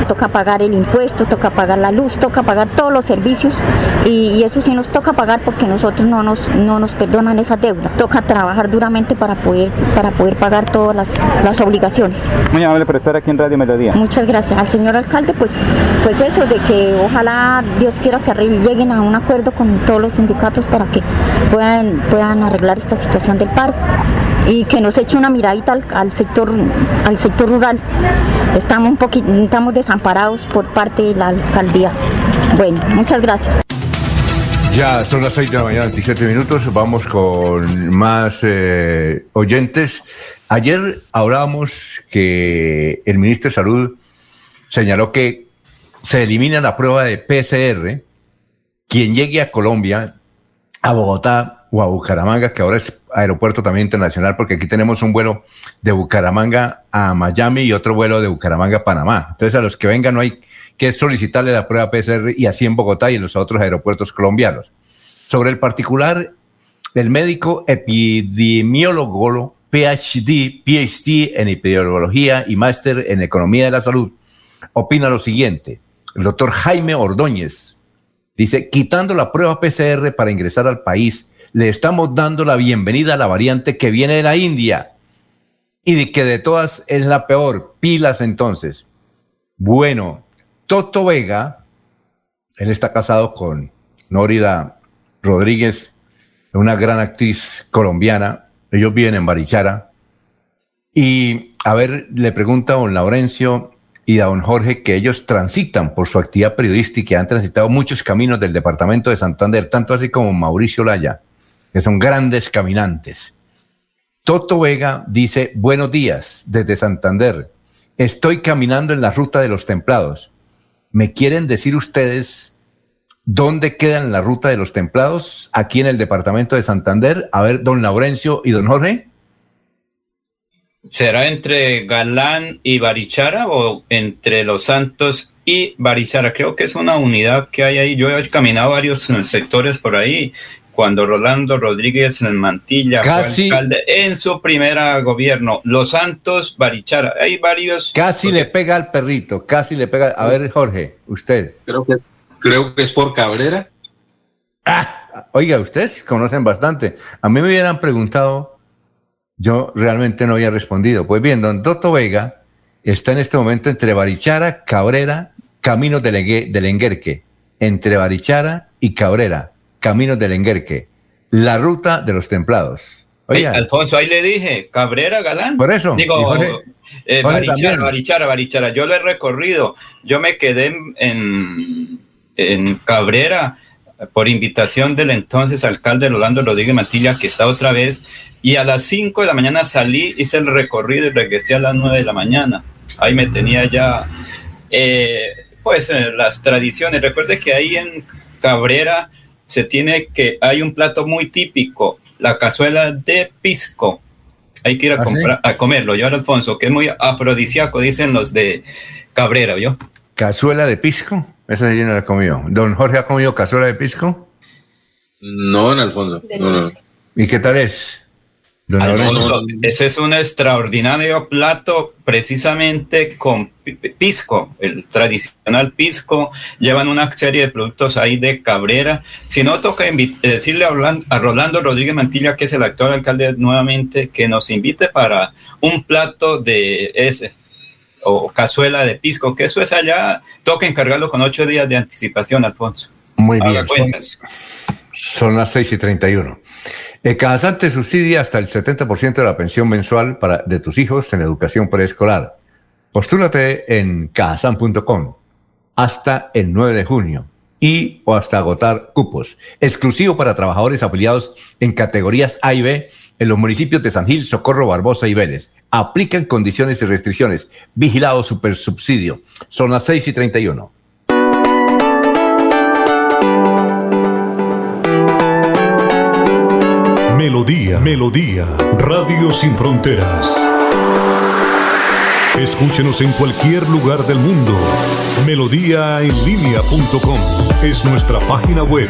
Toca pagar el impuesto, toca pagar la luz, toca pagar todos los servicios y, y eso sí nos toca pagar porque nosotros no nos, no nos perdonan esa deuda. Toca trabajar duramente para poder, para poder pagar todas las, las obligaciones. Muy amable por estar aquí en Radio Melodía. Muchas gracias al señor alcalde, pues, pues eso de que ojalá Dios quiera que lleguen a un acuerdo con todos los sindicatos para que puedan, puedan arreglar esta situación del paro y que nos eche una miradita al, al sector al sector rural. Estamos un poquito, estamos desamparados por parte de la alcaldía. Bueno, muchas gracias. Ya son las 6 de la mañana, 27 minutos. Vamos con más eh, oyentes. Ayer hablábamos que el ministro de Salud señaló que se elimina la prueba de PCR. Quien llegue a Colombia, a Bogotá o a Bucaramanga, que ahora es aeropuerto también internacional, porque aquí tenemos un vuelo de Bucaramanga a Miami y otro vuelo de Bucaramanga a Panamá. Entonces, a los que vengan no hay que solicitarle la prueba PCR y así en Bogotá y en los otros aeropuertos colombianos. Sobre el particular, el médico epidemiólogo, PhD, PhD en epidemiología y máster en economía de la salud, opina lo siguiente. El doctor Jaime Ordóñez dice, quitando la prueba PCR para ingresar al país, le estamos dando la bienvenida a la variante que viene de la India y de que de todas es la peor. Pilas entonces. Bueno, Toto Vega, él está casado con Nórida Rodríguez, una gran actriz colombiana. Ellos viven en Barichara. Y a ver, le pregunta a don Laurencio y a don Jorge que ellos transitan por su actividad periodística han transitado muchos caminos del departamento de Santander, tanto así como Mauricio Laya, que son grandes caminantes. Toto Vega dice, buenos días desde Santander. Estoy caminando en la ruta de los templados. ¿Me quieren decir ustedes dónde quedan la ruta de los templados? Aquí en el departamento de Santander. A ver, don Laurencio y don Jorge. ¿Será entre Galán y Barichara o entre Los Santos y Barichara? Creo que es una unidad que hay ahí. Yo he caminado varios sectores por ahí. Cuando Rolando Rodríguez en Mantilla Casi- fue alcalde en su primera gobierno. Los Santos, Barichara. Hay varios. Casi le pega al perrito, casi le pega. A ver, Jorge, usted. Creo que, creo que es por Cabrera. Oiga, ustedes conocen bastante. A mí me hubieran preguntado, yo realmente no había respondido. Pues bien, don Toto Vega está en este momento entre Barichara, Cabrera, Caminos del, Engue- del Enguerque. Entre Barichara y Cabrera, Caminos del Enguerque. La ruta de los templados. Oiga, Alfonso, ahí le dije, Cabrera, Galán. Por eso, Digo, Jorge- eh, Jorge Barichara. Barichara, Barichara. Yo lo he recorrido. Yo me quedé en, en, en Cabrera por invitación del entonces alcalde Rolando Rodríguez Mantilla, que está otra vez. Y a las 5 de la mañana salí, hice el recorrido y regresé a las 9 de la mañana. Ahí me tenía ya, eh, pues, eh, las tradiciones. Recuerde que ahí en Cabrera se tiene que, hay un plato muy típico, la cazuela de pisco. Hay que ir a, ¿Ah, comprar, a comerlo, yo, Alfonso, que es muy afrodisíaco, dicen los de Cabrera, ¿yo? cazuela de pisco. Eso yo no la he comido. Don Jorge ha comido cazuela de pisco. No, en Alfonso. No, no. ¿Y qué tal es? Don Alfonso, ese es un extraordinario plato precisamente con pi- pisco, el tradicional pisco. Llevan una serie de productos ahí de Cabrera. Si no, toca decirle a Roland- a Rolando Rodríguez Mantilla, que es el actual alcalde nuevamente, que nos invite para un plato de ese o cazuela de pisco, que eso es allá, toca encargarlo con ocho días de anticipación, Alfonso. Muy Haga bien. Son, cuentas. son las 6 y 31. El Cajazán te subsidia hasta el 70% de la pensión mensual para, de tus hijos en educación preescolar. Postúlate en cajazán.com hasta el 9 de junio y o hasta agotar cupos. Exclusivo para trabajadores afiliados en categorías A y B en los municipios de San Gil, Socorro, Barbosa y Vélez. Aplican condiciones y restricciones. Vigilado super subsidio. Son las 6 y 31. Melodía, Melodía, Radio Sin Fronteras. Escúchenos en cualquier lugar del mundo. Melodíaenlínea.com es nuestra página web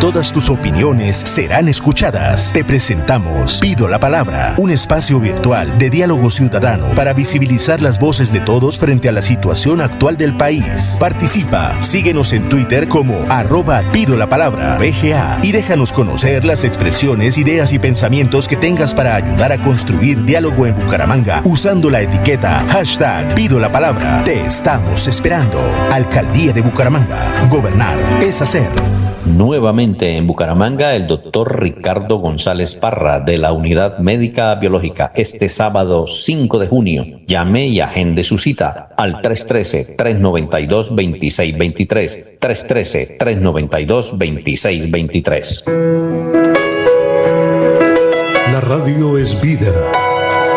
Todas tus opiniones serán escuchadas. Te presentamos Pido la Palabra, un espacio virtual de diálogo ciudadano para visibilizar las voces de todos frente a la situación actual del país. Participa, síguenos en Twitter como arroba Pido la Palabra, BGA, y déjanos conocer las expresiones, ideas y pensamientos que tengas para ayudar a construir diálogo en Bucaramanga usando la etiqueta hashtag Pido la Palabra. Te estamos esperando. Alcaldía de Bucaramanga. Gobernar es hacer. Nuevamente en Bucaramanga, el doctor Ricardo González Parra de la Unidad Médica Biológica este sábado 5 de junio. Llame y agende su cita al 313-392-2623. 313-392-2623. La radio es vida.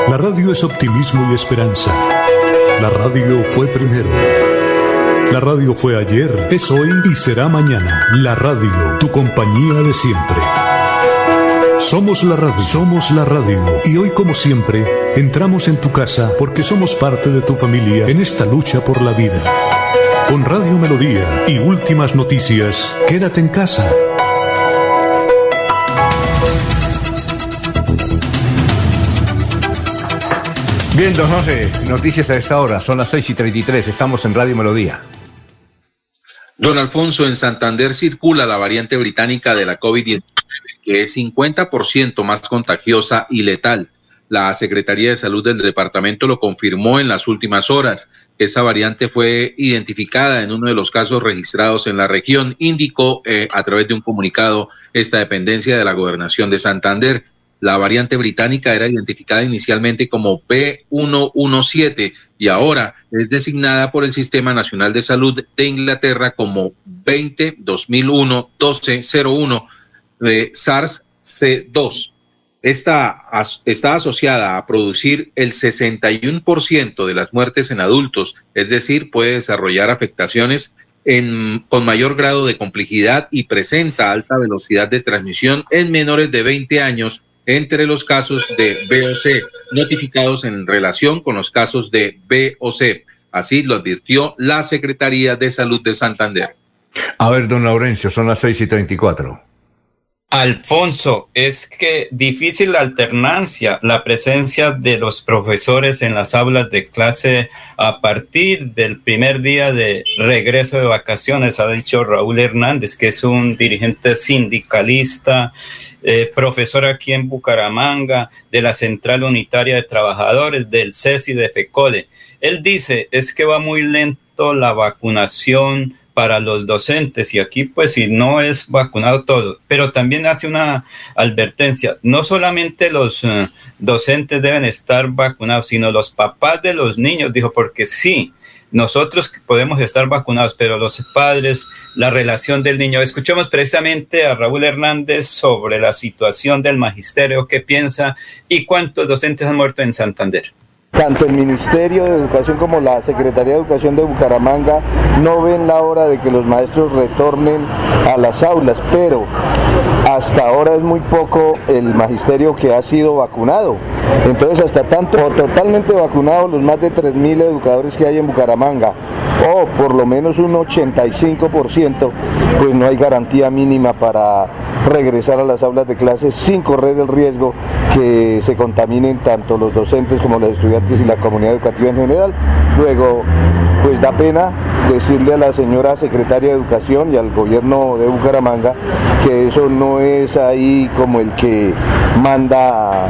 La radio es optimismo y esperanza. La radio fue primero. La radio fue ayer, es hoy y será mañana. La radio, tu compañía de siempre. Somos la radio, somos la radio. Y hoy como siempre, entramos en tu casa porque somos parte de tu familia en esta lucha por la vida. Con Radio Melodía y últimas noticias, quédate en casa. Bien, don José, noticias a esta hora, son las 6 y 33, estamos en Radio Melodía. Don Alfonso, en Santander circula la variante británica de la COVID-19, que es 50% más contagiosa y letal. La Secretaría de Salud del departamento lo confirmó en las últimas horas. Esa variante fue identificada en uno de los casos registrados en la región, indicó eh, a través de un comunicado esta dependencia de la gobernación de Santander. La variante británica era identificada inicialmente como B117 y ahora es designada por el Sistema Nacional de Salud de Inglaterra como 20-2001-1201 de SARS-C2. Esta está asociada a producir el 61% de las muertes en adultos, es decir, puede desarrollar afectaciones con mayor grado de complejidad y presenta alta velocidad de transmisión en menores de 20 años entre los casos de BOC notificados en relación con los casos de BOC. Así lo advirtió la Secretaría de Salud de Santander. A ver, don Laurencio, son las seis y treinta y cuatro. Alfonso, es que difícil la alternancia, la presencia de los profesores en las aulas de clase a partir del primer día de regreso de vacaciones, ha dicho Raúl Hernández, que es un dirigente sindicalista, eh, profesor aquí en Bucaramanga, de la Central Unitaria de Trabajadores, del CESI de FECODE. Él dice, es que va muy lento la vacunación para los docentes y aquí pues si no es vacunado todo, pero también hace una advertencia, no solamente los eh, docentes deben estar vacunados, sino los papás de los niños, dijo, porque sí, nosotros podemos estar vacunados, pero los padres, la relación del niño. Escuchamos precisamente a Raúl Hernández sobre la situación del magisterio, qué piensa y cuántos docentes han muerto en Santander. Tanto el Ministerio de Educación como la Secretaría de Educación de Bucaramanga no ven la hora de que los maestros retornen a las aulas, pero hasta ahora es muy poco el magisterio que ha sido vacunado. Entonces, hasta tanto o totalmente vacunados los más de 3.000 educadores que hay en Bucaramanga, o por lo menos un 85%, pues no hay garantía mínima para regresar a las aulas de clases sin correr el riesgo que se contaminen tanto los docentes como los estudiantes y la comunidad educativa en general. Luego, pues da pena decirle a la señora secretaria de Educación y al gobierno de Bucaramanga que eso no es ahí como el que manda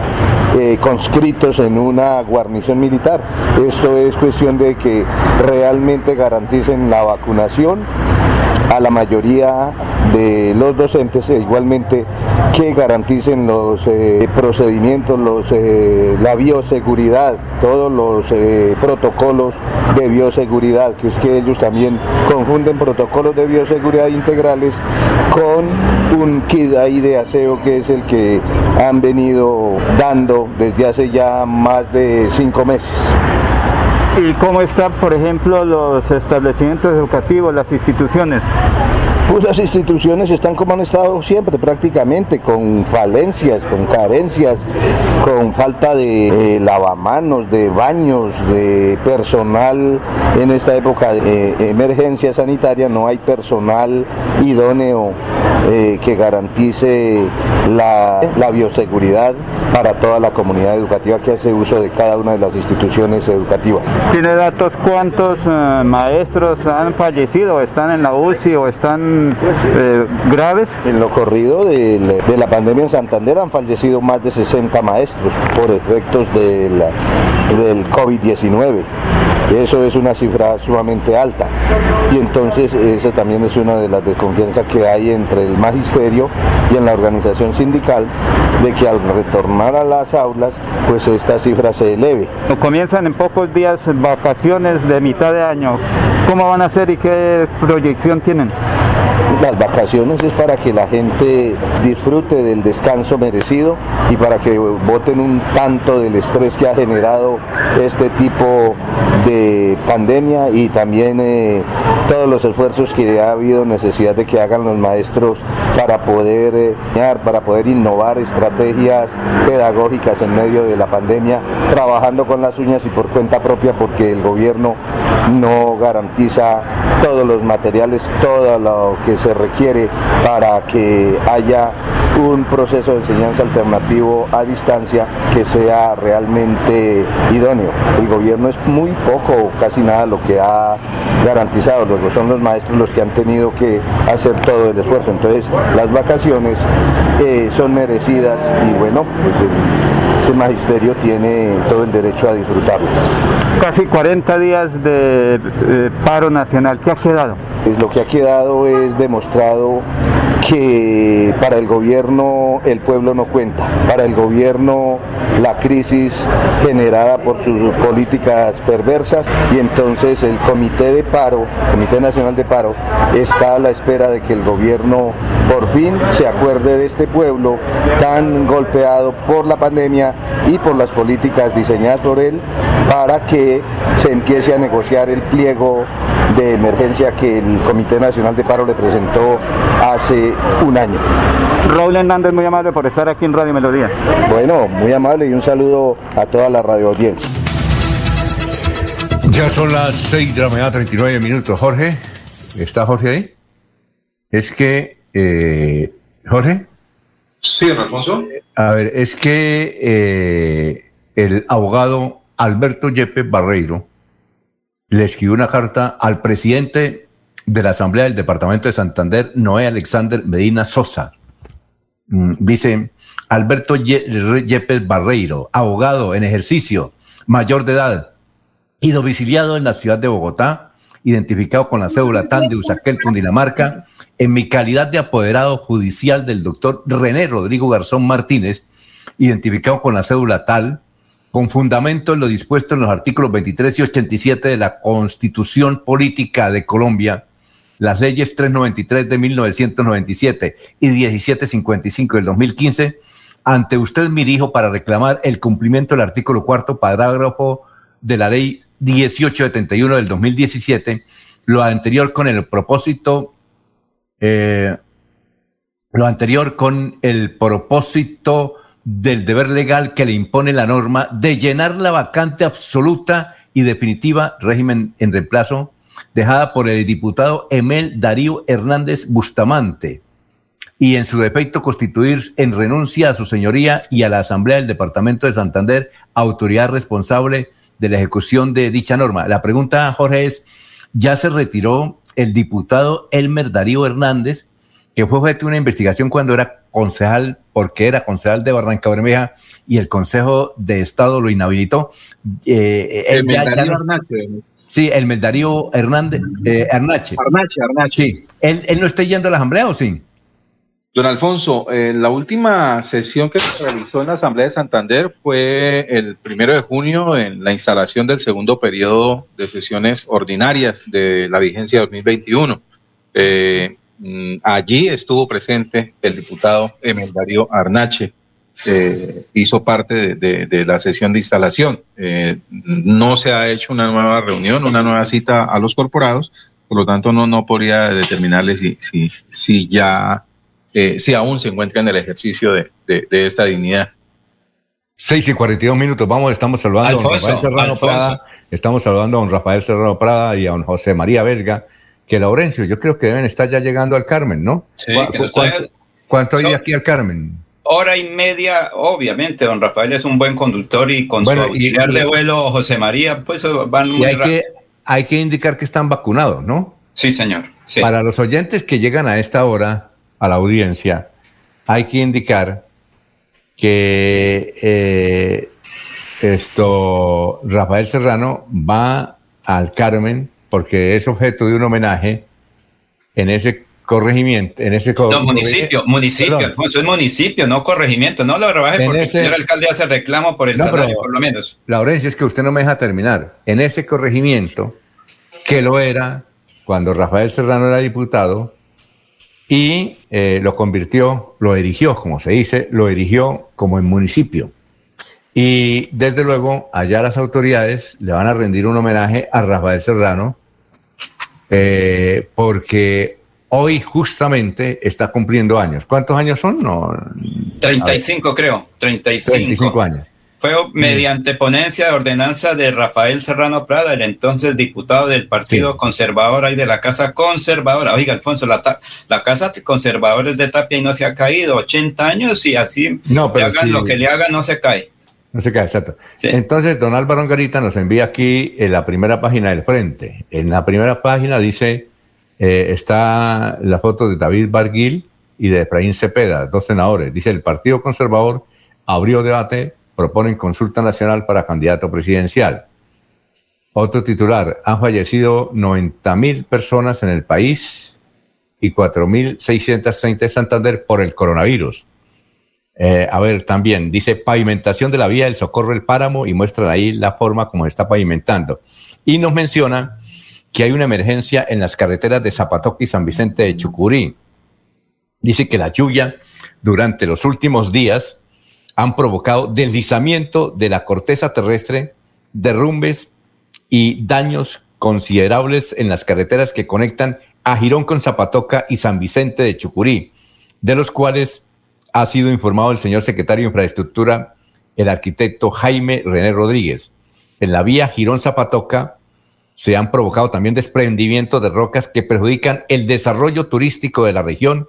eh, conscritos en una guarnición militar. Esto es cuestión de que realmente garanticen la vacunación a la mayoría de los docentes e igualmente que garanticen los eh, procedimientos, los, eh, la bioseguridad, todos los eh, protocolos de bioseguridad, que es que ellos también confunden protocolos de bioseguridad integrales con un kit ahí de aseo que es el que han venido dando desde hace ya más de cinco meses. ¿Y cómo están, por ejemplo, los establecimientos educativos, las instituciones? Pues las instituciones están como han estado siempre prácticamente, con falencias, con carencias, con falta de eh, lavamanos, de baños, de personal. En esta época de eh, emergencia sanitaria no hay personal idóneo eh, que garantice la, la bioseguridad para toda la comunidad educativa que hace uso de cada una de las instituciones educativas. ¿Tiene datos cuántos eh, maestros han fallecido, están en la UCI o están eh, graves? En lo corrido de, la- de la pandemia en Santander han fallecido más de 60 maestros por efectos del COVID-19. Eso es una cifra sumamente alta. Y entonces eso también es una de las desconfianzas que hay entre el magisterio y en la organización sindical de que al retornar a las aulas, pues esta cifra se eleve. Comienzan en pocos días vacaciones de mitad de año. ¿Cómo van a ser y qué proyección tienen? Las vacaciones es para que la gente disfrute del descanso merecido y para que voten un tanto del estrés que ha generado este tipo de pandemia y también eh, todos los esfuerzos que ha habido necesidad de que hagan los maestros para poder eh, para poder innovar estrategias pedagógicas en medio de la pandemia, trabajando con las uñas y por cuenta propia porque el gobierno no garantiza todos los materiales, todo lo que se requiere para que haya un proceso de enseñanza alternativo a distancia que sea realmente idóneo. El gobierno es muy poco o casi nada lo que ha garantizado, luego son los maestros los que han tenido que hacer todo el esfuerzo. Entonces las vacaciones eh, son merecidas y bueno, pues el, ese magisterio tiene todo el derecho a disfrutarlas. Casi 40 días de eh, paro nacional. ¿Qué ha quedado? Lo que ha quedado es demostrado que para el gobierno el pueblo no cuenta, para el gobierno la crisis generada por sus políticas perversas y entonces el comité de paro, Comité Nacional de Paro, está a la espera de que el gobierno por fin se acuerde de este pueblo tan golpeado por la pandemia y por las políticas diseñadas por él para que se empiece a negociar el pliego de emergencia que el Comité Nacional de Paro le presentó hace un año. Raúl Hernández, muy amable por estar aquí en Radio Melodía. Bueno, muy amable y un saludo a toda la radio audiencia. Ya son las 6 de la mañana, 39 minutos. Jorge, ¿está Jorge ahí? Es que, eh, Jorge. Sí, don Alfonso. A ver, es que eh, el abogado Alberto Yepes Barreiro le escribió una carta al presidente de la Asamblea del Departamento de Santander, Noé Alexander Medina Sosa. Mm, Dice, Alberto Ye- Yepes Barreiro, abogado en ejercicio, mayor de edad y domiciliado en la ciudad de Bogotá, identificado con la cédula TAN de Usaquel, Cundinamarca, en mi calidad de apoderado judicial del doctor René Rodrigo Garzón Martínez, identificado con la cédula tal, con fundamento en lo dispuesto en los artículos 23 y 87 de la Constitución Política de Colombia, las leyes 393 de 1997 y 1755 del 2015, ante usted me dirijo para reclamar el cumplimiento del artículo cuarto parágrafo de la ley 1871 del 2017, lo anterior con el propósito, eh, lo anterior con el propósito del deber legal que le impone la norma de llenar la vacante absoluta y definitiva régimen en reemplazo dejada por el diputado Emel Darío Hernández Bustamante y en su defecto constituir en renuncia a su señoría y a la Asamblea del Departamento de Santander, autoridad responsable de la ejecución de dicha norma. La pregunta, Jorge, es, ¿ya se retiró el diputado Elmer Darío Hernández, que fue objeto de una investigación cuando era concejal, porque era concejal de Barranca Bermeja y el Consejo de Estado lo inhabilitó? Eh, El ya- ya Darío no- Arnache. Sí, el Meldarío Hernández, eh, Arnache. Arnache, Arnache. Sí. ¿Él, ¿Él no está yendo a la asamblea o sí? Don Alfonso, eh, la última sesión que se realizó en la Asamblea de Santander fue el primero de junio en la instalación del segundo periodo de sesiones ordinarias de la vigencia 2021. Eh, mm, allí estuvo presente el diputado Emel Darío Arnache. eh, hizo parte de, la sesión de instalación. No se ha hecho una nueva reunión, una nueva cita a los corporados, por lo tanto no, no podría determinarle si, si ya, eh, si aún se encuentra en el ejercicio de, esta dignidad. 6 y 42 minutos, vamos, estamos saludando a don Rafael Serrano Prada, estamos saludando a don Rafael Serrano Prada y a don José María Vesga, que Laurencio, yo creo que deben estar ya llegando al Carmen, ¿no? Sí, ¿Cuánto, hay aquí al Carmen? hora y media, obviamente, don Rafael es un buen conductor y con su auxiliar de vuelo José María, pues van muy hay Que, hay que indicar que están vacunados, ¿no? Sí, señor. Para los oyentes que llegan a esta hora a la audiencia, hay que indicar que eh, esto Rafael Serrano va al Carmen porque es objeto de un homenaje en ese corregimiento, en ese No, municipio, municipio, Alfonso, es municipio, no corregimiento, no lo rebaje porque el señor alcalde hace reclamo por el salario, por lo menos. Laurencia, es que usted no me deja terminar. En ese corregimiento, que lo era cuando Rafael Serrano era diputado, y eh, lo convirtió, lo erigió, como se dice, lo erigió como en municipio. Y desde luego, allá las autoridades le van a rendir un homenaje a Rafael Serrano, eh, porque hoy justamente está cumpliendo años. ¿Cuántos años son? No, 35 creo, 35. 35 años. Fue mediante ponencia de ordenanza de Rafael Serrano Prada, el entonces diputado del Partido Conservador y de la Casa Conservadora. Oiga, Alfonso, la, la Casa Conservadores de Tapia y no se ha caído 80 años y así no, pero hagan lo que le hagan, no se cae. No se cae, exacto. Entonces, don Álvaro Garita nos envía aquí en la primera página del frente. En la primera página dice eh, está la foto de David Barguil y de Efraín Cepeda, dos senadores. Dice, el Partido Conservador abrió debate, proponen consulta nacional para candidato presidencial. Otro titular, han fallecido 90 mil personas en el país y 4.630 en Santander por el coronavirus. Eh, a ver, también dice pavimentación de la vía del Socorro el Páramo y muestran ahí la forma como está pavimentando. Y nos menciona que hay una emergencia en las carreteras de Zapatoca y San Vicente de Chucurí. Dice que la lluvia durante los últimos días han provocado deslizamiento de la corteza terrestre, derrumbes y daños considerables en las carreteras que conectan a Girón con Zapatoca y San Vicente de Chucurí, de los cuales ha sido informado el señor secretario de Infraestructura, el arquitecto Jaime René Rodríguez. En la vía Girón-Zapatoca se han provocado también desprendimientos de rocas que perjudican el desarrollo turístico de la región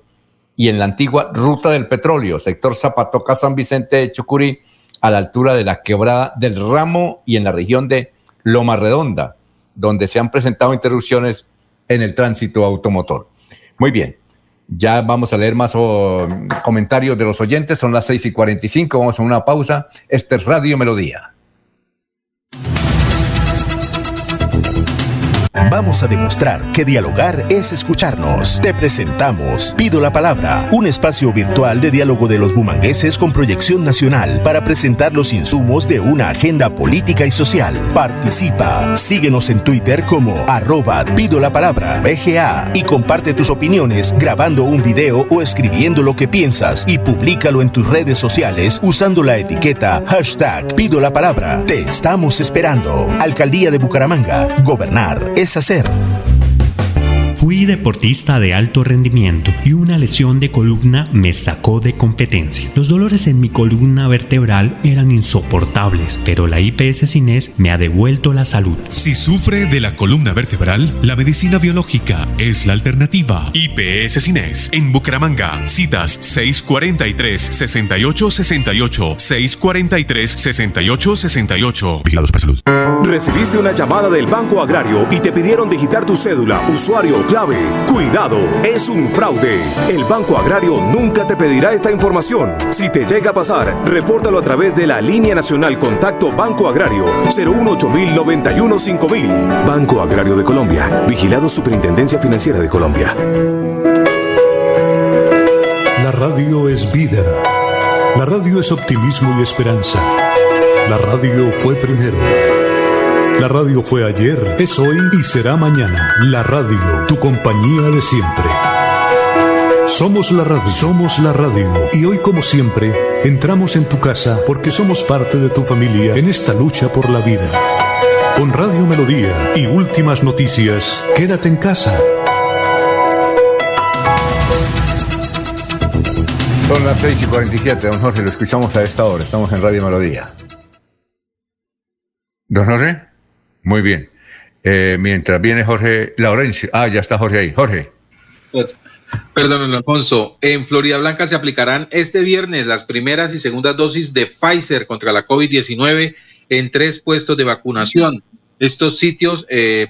y en la antigua ruta del petróleo, sector Zapatoca San Vicente de Chucurí, a la altura de la quebrada del Ramo y en la región de Loma Redonda, donde se han presentado interrupciones en el tránsito automotor. Muy bien, ya vamos a leer más oh, comentarios de los oyentes, son las 6 y 45, vamos a una pausa. Este es Radio Melodía. Vamos a demostrar que dialogar es escucharnos. Te presentamos Pido la Palabra, un espacio virtual de diálogo de los bumangueses con proyección nacional para presentar los insumos de una agenda política y social. Participa. Síguenos en Twitter como arroba Pido la Palabra BGA y comparte tus opiniones grabando un video o escribiendo lo que piensas y públicalo en tus redes sociales usando la etiqueta hashtag Pido la Palabra. Te estamos esperando. Alcaldía de Bucaramanga. Gobernar es hacer. Fui deportista de alto rendimiento y una lesión de columna me sacó de competencia. Los dolores en mi columna vertebral eran insoportables, pero la IPS Cines me ha devuelto la salud. Si sufre de la columna vertebral, la medicina biológica es la alternativa. IPS Cines en Bucaramanga. Citas 643-6868, 643-6868. Vigilados para salud. Recibiste una llamada del Banco Agrario y te pidieron digitar tu cédula, usuario Cuidado, es un fraude. El Banco Agrario nunca te pedirá esta información. Si te llega a pasar, repórtalo a través de la línea nacional Contacto Banco Agrario 018 5000 Banco Agrario de Colombia. Vigilado Superintendencia Financiera de Colombia. La radio es vida. La radio es optimismo y esperanza. La radio fue primero. La radio fue ayer, es hoy y será mañana. La radio, tu compañía de siempre. Somos la radio, somos la radio. Y hoy como siempre, entramos en tu casa porque somos parte de tu familia en esta lucha por la vida. Con Radio Melodía y últimas noticias, quédate en casa. Son las 6 y 47, don Jorge, lo escuchamos a esta hora. Estamos en Radio Melodía. Don Jorge, muy bien. Eh, mientras viene Jorge Laurencio. Ah, ya está Jorge ahí. Jorge. Perdón, Alfonso. En Florida Blanca se aplicarán este viernes las primeras y segundas dosis de Pfizer contra la COVID-19 en tres puestos de vacunación. Estos sitios eh,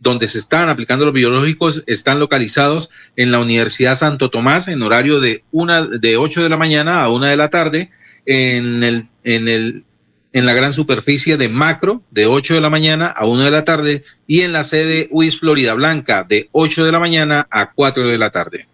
donde se están aplicando los biológicos están localizados en la Universidad Santo Tomás en horario de una de 8 de la mañana a 1 de la tarde, en el, en el en la gran superficie de Macro de 8 de la mañana a 1 de la tarde y en la sede UIS Florida Blanca de 8 de la mañana a 4 de la tarde.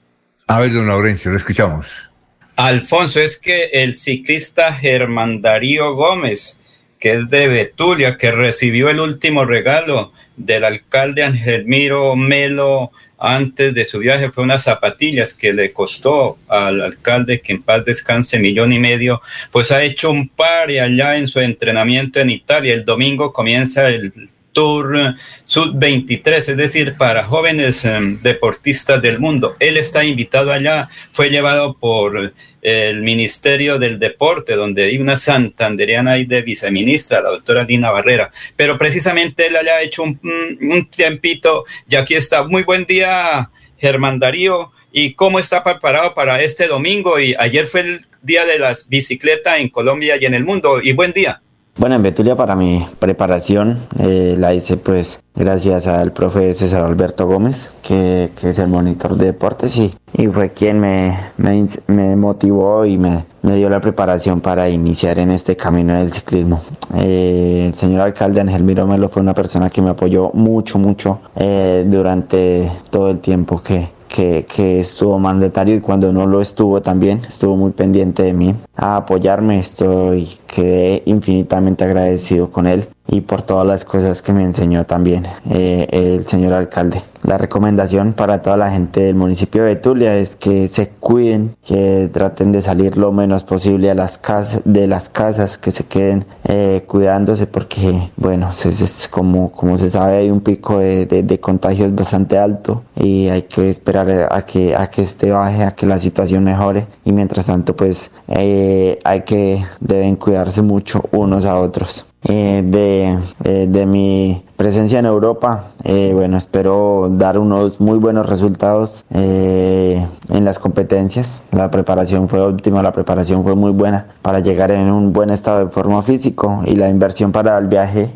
A ver, don Laurencio, lo escuchamos. Alfonso, es que el ciclista Germán Darío Gómez, que es de Betulia, que recibió el último regalo del alcalde Angelmiro Melo antes de su viaje fue unas zapatillas que le costó al alcalde que en paz descanse millón y medio, pues ha hecho un par y allá en su entrenamiento en Italia. El domingo comienza el Tour Sub-23, es decir, para jóvenes em, deportistas del mundo. Él está invitado allá, fue llevado por el Ministerio del Deporte, donde hay una santanderiana ahí de viceministra, la doctora Lina Barrera. Pero precisamente él haya hecho un, un tiempito y aquí está. Muy buen día, Germán Darío. ¿Y cómo está preparado para este domingo? Y ayer fue el día de las bicicletas en Colombia y en el mundo. Y buen día. Bueno, en Betulia para mi preparación eh, la hice pues gracias al profe César Alberto Gómez, que, es el monitor de deportes y, fue quien me, me, motivó y me, me, dio la preparación para iniciar en este camino del ciclismo. Eh, el señor alcalde Ángel Miro Melo fue una persona que me apoyó mucho, mucho eh, durante todo el tiempo que, que, que, estuvo mandatario y cuando no lo estuvo también, estuvo muy pendiente de mí a apoyarme. Estoy quedé infinitamente agradecido con él y por todas las cosas que me enseñó también eh, el señor alcalde. La recomendación para toda la gente del municipio de Betulia es que se cuiden, que traten de salir lo menos posible a las casas, de las casas, que se queden eh, cuidándose porque, bueno, es, como, como se sabe hay un pico de, de, contagios bastante alto y hay que esperar a que, a que este baje, a que la situación mejore y mientras tanto pues eh, hay que, deben cuidarse mucho unos a otros. Eh, de, eh, de, mi presencia en Europa. Eh, bueno, espero dar unos muy buenos resultados en las competencias. La preparación fue óptima, la preparación fue muy buena para llegar en un buen estado de forma físico y la inversión para el viaje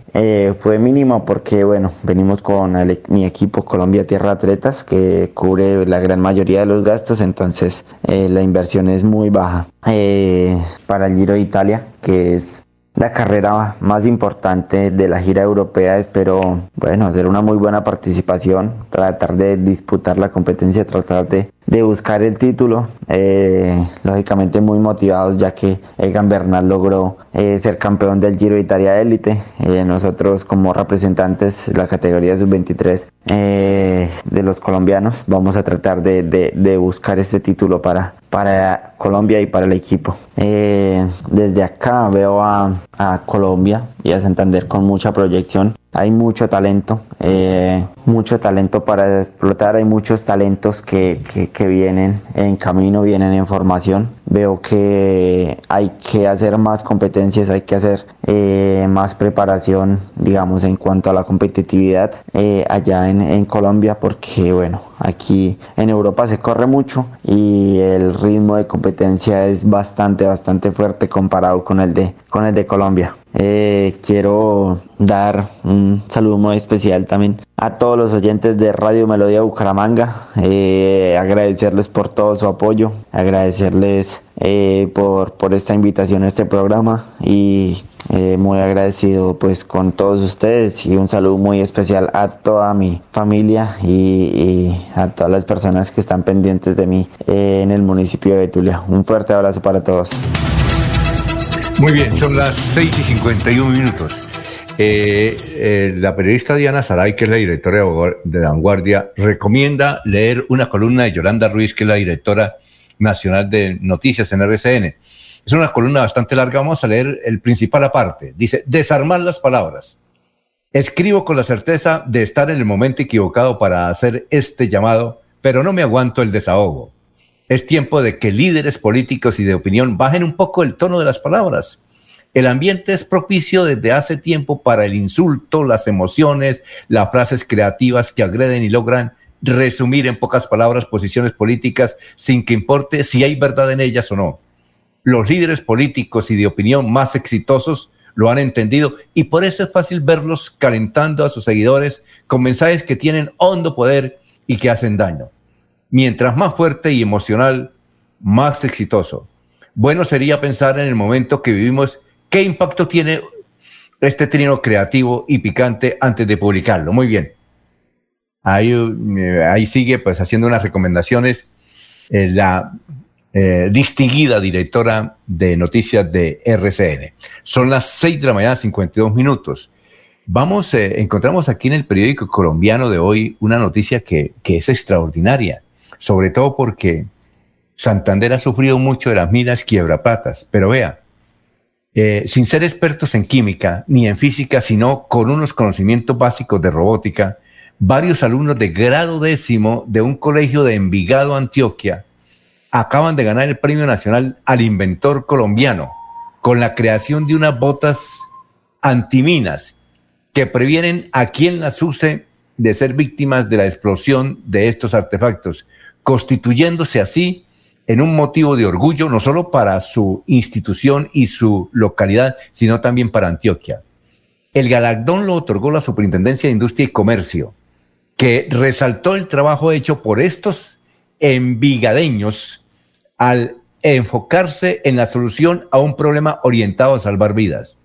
fue mínima porque, bueno, venimos con mi equipo Colombia Tierra Atletas que cubre la gran mayoría de los gastos, entonces la inversión es muy baja. para el Giro de Italia, que es la carrera más importante de la gira europea. Espero, bueno, hacer una muy buena participación, tratar de disputar la competencia, tratar de, de buscar el título. Eh, lógicamente muy motivados ya que Egan Bernal logró eh, ser campeón del Giro de Italia Élite. Eh, nosotros como representantes de la categoría sub-23 de los colombianos vamos a tratar de, de, de buscar este título para, para Colombia y para el equipo. desde acá veo a, a Colombia y a Santander con mucha proyección hay mucho talento, eh, mucho talento para explotar, hay muchos talentos que, que, vienen en camino, vienen en formación. Veo que hay que hacer más competencias, hay que hacer eh, más preparación, digamos, en cuanto a la competitividad eh, allá en, en Colombia, porque bueno, aquí en Europa se corre mucho y el ritmo de competencia es bastante, bastante fuerte comparado con el de, con el de Colombia. Eh, quiero dar un saludo muy especial también a todos los oyentes de Radio Melodía Bucaramanga, eh, agradecerles por todo su apoyo, agradecerles eh, por, por esta invitación a este programa y muy agradecido pues con todos ustedes y un saludo muy especial a toda mi familia y, a todas las personas que están pendientes de mí en el municipio de Betulia. Un fuerte abrazo para todos. Muy bien, son las 6 y 51 minutos. eh, eh, la periodista Diana Saray, que es la directora de Vanguardia, recomienda leer una columna de Yolanda Ruiz, que es la directora nacional de noticias en RCN. Es una columna bastante larga, vamos a leer el principal aparte. Dice, desarmar las palabras. Escribo con la certeza de estar en el momento equivocado para hacer este llamado, pero no me aguanto el desahogo. Es tiempo de que líderes políticos y de opinión bajen un poco el tono de las palabras el ambiente es propicio desde hace tiempo para el insulto, las emociones, las frases creativas que agreden y logran resumir en pocas palabras posiciones políticas sin que importe si hay verdad en ellas o no. Los líderes políticos y de opinión más exitosos lo han entendido y por eso es fácil verlos calentando a sus seguidores con mensajes que tienen hondo poder y que hacen daño. Mientras más fuerte y emocional, más exitoso. Bueno sería pensar en el momento que vivimos ¿Qué impacto tiene este trino creativo y picante antes de publicarlo? Muy bien. Ahí, eh, ahí sigue pues haciendo unas recomendaciones eh, la eh, distinguida directora de noticias de RCN. Son las 6 de la mañana, 52 minutos. Vamos, encontramos aquí en el periódico colombiano de hoy una noticia que, que es extraordinaria, sobre todo porque Santander ha sufrido mucho de las minas quiebrapatas, pero vea, sin ser expertos en química ni en física, sino con unos conocimientos básicos de robótica, varios alumnos de grado décimo de un colegio de Envigado, Antioquia, acaban de ganar el Premio Nacional al Inventor Colombiano con la creación de unas botas antiminas que previenen a quien las use de ser víctimas de la explosión de estos artefactos, constituyéndose así en un motivo de orgullo, no solo para su institución y su localidad, sino también para Antioquia. El galardón lo otorgó la Superintendencia de Industria y Comercio, que resaltó el trabajo hecho por estos envigadeños al enfocarse en la solución a un problema orientado a salvar vidas.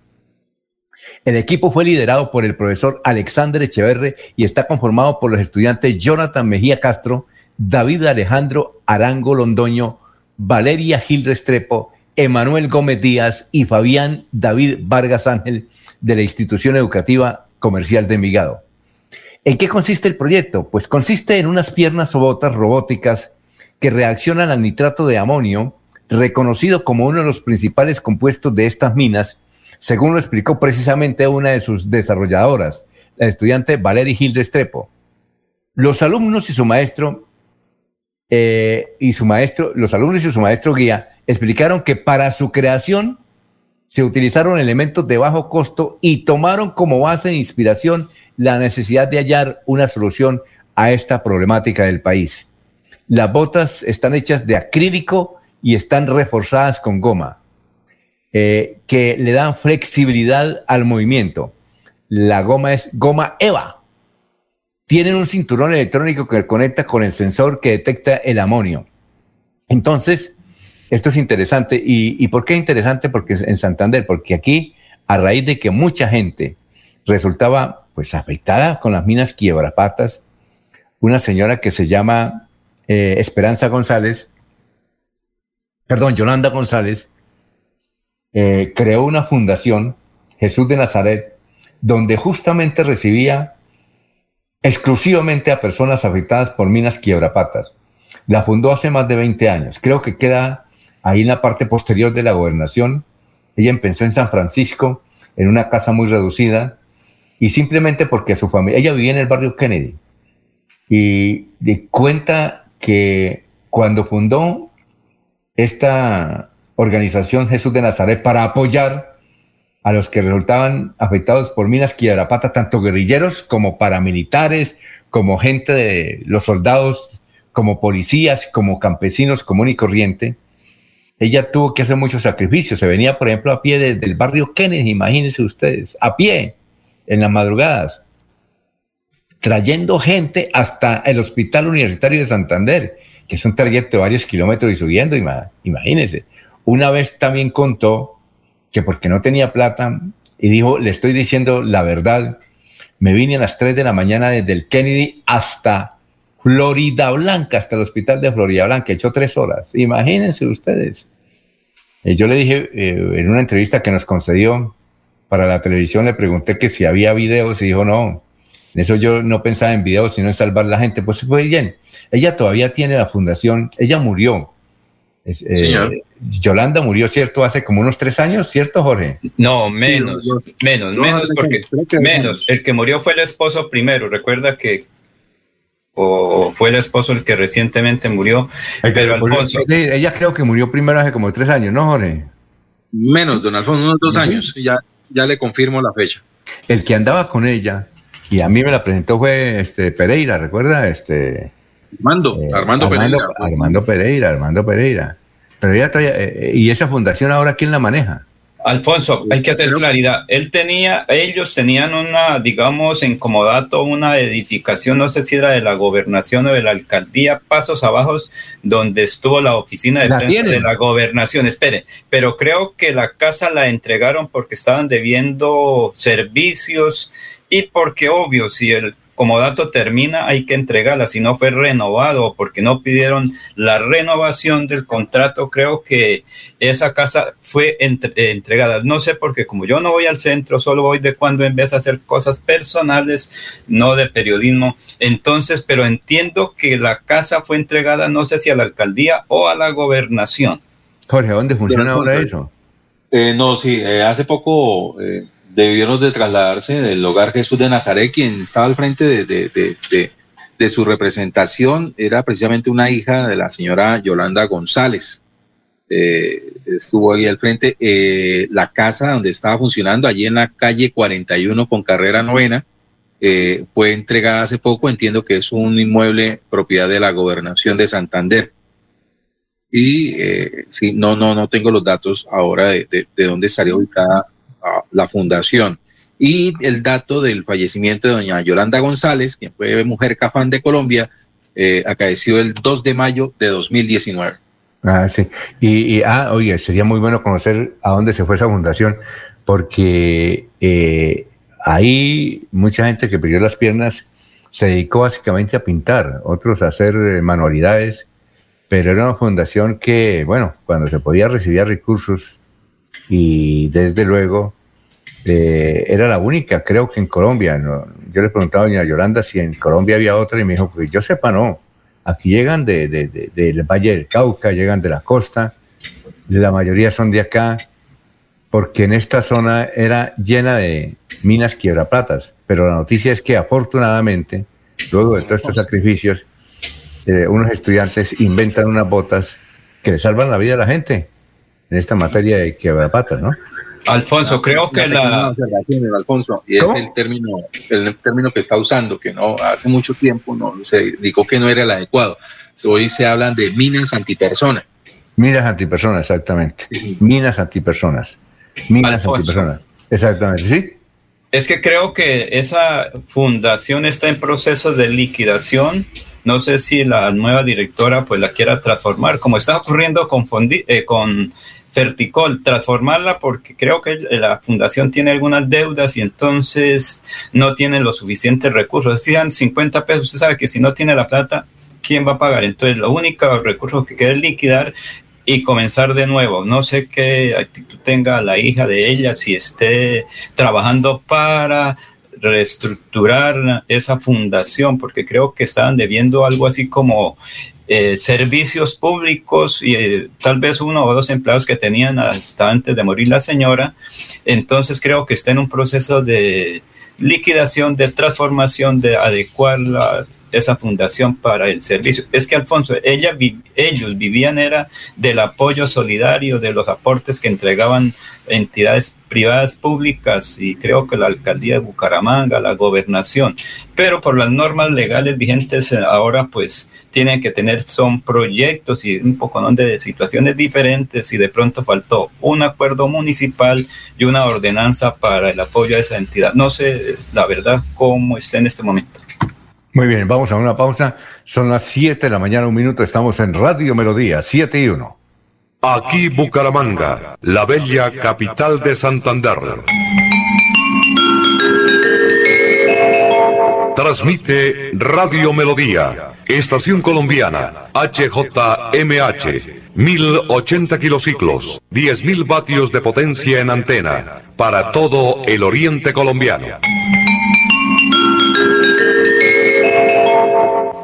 El equipo fue liderado por el profesor Alexander Echeverre y está conformado por los estudiantes Jonathan Mejía Castro, David Alejandro Arango Londoño, Valeria Gil Restrepo, Emanuel Gómez Díaz y Fabián David Vargas Ángel de la Institución Educativa Comercial de Envigado. ¿En qué consiste el proyecto? Pues consiste en unas piernas o botas robóticas que reaccionan al nitrato de amonio, reconocido como uno de los principales compuestos de estas minas, según lo explicó precisamente una de sus desarrolladoras, la estudiante Valeria Gil Restrepo. Los alumnos y su maestro eh, y su maestro, los alumnos y su maestro guía explicaron que para su creación se utilizaron elementos de bajo costo y tomaron como base de inspiración la necesidad de hallar una solución a esta problemática del país. Las botas están hechas de acrílico y están reforzadas con goma, eh, que le dan flexibilidad al movimiento. La goma es goma EVA, tienen un cinturón electrónico que conecta con el sensor que detecta el amonio. Entonces, esto es interesante. ¿Y, por qué interesante? Porque en Santander, porque aquí, a raíz de que mucha gente resultaba pues afectada con las minas quiebrapatas, una señora que se llama eh, Esperanza González, perdón, Yolanda González, eh, creó una fundación, Jesús de Nazaret, donde justamente recibía exclusivamente a personas afectadas por minas quiebrapatas. La fundó hace más de 20 años. Creo que queda ahí en la parte posterior de la gobernación. Ella empezó en San Francisco, en una casa muy reducida, y simplemente porque su familia, ella vivía en el barrio Kennedy, y de cuenta que cuando fundó esta organización Jesús de Nazaret para apoyar a los que resultaban afectados por minas quiebrapata, tanto guerrilleros como paramilitares, como gente de los soldados, como policías, como campesinos común y corriente. Ella tuvo que hacer muchos sacrificios. Se venía, por ejemplo, a pie desde el barrio Kennedy, imagínense ustedes, a pie, en las madrugadas, trayendo gente hasta el Hospital Universitario de Santander, que es un trayecto de varios kilómetros y subiendo, imagínense. Una vez también contó que porque no tenía plata y dijo, le estoy diciendo la verdad, me vine a las 3 de la mañana desde el Kennedy hasta Florida Blanca, hasta el hospital de Florida Blanca, echó tres horas. Imagínense ustedes. Y yo le dije eh, en una entrevista que nos concedió para la televisión, le pregunté que si había videos y dijo no. En eso yo no pensaba en videos, sino en salvar la gente. Pues fue bien. Ella todavía tiene la fundación, ella murió. Eh, Yolanda murió, ¿cierto? Hace como unos tres años, ¿cierto, Jorge? No, menos, menos, menos, porque menos. El que murió fue el esposo primero. Recuerda que o fue el esposo el que recientemente murió. pero Alfonso. Ella creo que murió primero hace como tres años, ¿no, Jorge? Menos, don Alfonso, unos dos años. Ya, ya le confirmo la fecha. El que andaba con ella, y a mí me la presentó fue este Pereira, ¿recuerda? Este. Armando, eh, Armando, Pereira. Armando Pereira, Armando Pereira. Pero ella eh, eh, ¿Y esa fundación ahora quién la maneja? Alfonso, hay que hacer claridad. Él tenía, ellos tenían una, digamos, en comodato, una edificación, no sé si era de la gobernación o de la alcaldía, pasos abajo, donde estuvo la oficina de prensa de la gobernación. Espere, pero creo que la casa la entregaron porque estaban debiendo servicios y porque, obvio, si el como dato termina, hay que entregarla. Si no fue renovado porque no pidieron la renovación del contrato, creo que esa casa fue entregada. No sé porque como yo no voy al centro, solo voy de cuando en vez de hacer cosas personales, no de periodismo. Entonces, pero entiendo que la casa fue entregada, no sé si a la alcaldía o a la gobernación. Jorge, ¿dónde funciona ahora eso? Eh, no, sí, eh, hace poco eh, debieron de trasladarse del hogar Jesús de Nazaret, quien estaba al frente de, su representación, era precisamente una hija de la señora Yolanda González. Eh, estuvo ahí al frente. Eh, la casa donde estaba funcionando, allí en la calle 41 con carrera novena, eh, fue entregada hace poco. Entiendo que es un inmueble propiedad de la gobernación de Santander. Y sí, no, no, no tengo los datos ahora de, de dónde estaría ubicada la fundación. Y el dato del fallecimiento de doña Yolanda González, quien fue mujer cafán de Colombia, eh, acaeció el 2 de mayo de 2019. Ah, sí. Y, ah, oye, sería muy bueno conocer a dónde se fue esa fundación, porque eh, ahí mucha gente que perdió las piernas se dedicó básicamente a pintar, otros a hacer eh, manualidades, pero era una fundación que, bueno, cuando se podía recibir recursos y desde luego eh, era la única, creo que en Colombia. Yo le preguntaba a doña Yolanda si en Colombia había otra y me dijo, pues yo sepa, no. Aquí llegan de, del Valle del Cauca, llegan de la costa, la mayoría son de acá, porque en esta zona era llena de minas quiebraplatas. Pero la noticia es que afortunadamente, luego de todos estos sacrificios, eh, unos estudiantes inventan unas botas que le salvan la vida a la gente en esta materia de quiebrapatas, ¿no? Alfonso, creo que la... Alfonso, y es el término, el término que está usando, que no hace mucho tiempo no se dijo que no era el adecuado. Hoy se hablan de minas antipersonas. Minas antipersonas, exactamente. Minas antipersonas. Minas antipersonas. Exactamente, ¿sí? Es que creo que esa fundación está en proceso de liquidación. No sé si la nueva directora pues la quiera transformar, como está ocurriendo con, eh, con Ferticol, transformarla porque creo que la fundación tiene algunas deudas y entonces no tiene los suficientes recursos. Decían 50 pesos, usted sabe que si no tiene la plata, ¿quién va a pagar? Entonces, lo único recurso que queda es liquidar y comenzar de nuevo. No sé qué actitud tenga la hija de ella, si esté trabajando para reestructurar esa fundación, porque creo que estaban debiendo algo así como eh, servicios públicos y eh, tal vez uno o dos empleados que tenían hasta antes de morir la señora. Entonces creo que está en un proceso de liquidación, de transformación, de adecuar esa fundación para el servicio. Es que Alfonso, ella, ellos vivían era del apoyo solidario, de los aportes que entregaban entidades privadas públicas y creo que la alcaldía de Bucaramanga, la gobernación, pero por las normas legales vigentes ahora pues tienen que tener son proyectos y un poco de situaciones diferentes y de pronto faltó un acuerdo municipal y una ordenanza para el apoyo a esa entidad. No sé la verdad cómo está en este momento. Muy bien, vamos a una pausa. Son las 7 de la mañana, un minuto. Estamos en Radio Melodía, 7 y 1. Aquí Bucaramanga, la bella capital de Santander. Transmite Radio Melodía Estación Colombiana, HJMH, 1080 kilociclos, 10.000 vatios de potencia en antena, para todo el oriente colombiano.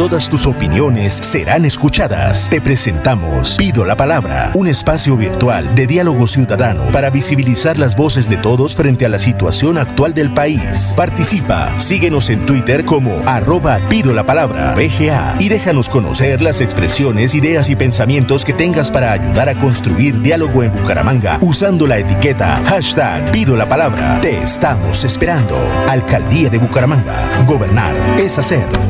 Todas tus opiniones serán escuchadas. Te presentamos Pido la Palabra, un espacio virtual de diálogo ciudadano para visibilizar las voces de todos frente a la situación actual del país. Participa, síguenos en Twitter como arroba Pido la Palabra, BGA, y déjanos conocer las expresiones, ideas y pensamientos que tengas para ayudar a construir diálogo en Bucaramanga usando la etiqueta hashtag Pido la Palabra. Te estamos esperando. Alcaldía de Bucaramanga. Gobernar es hacer.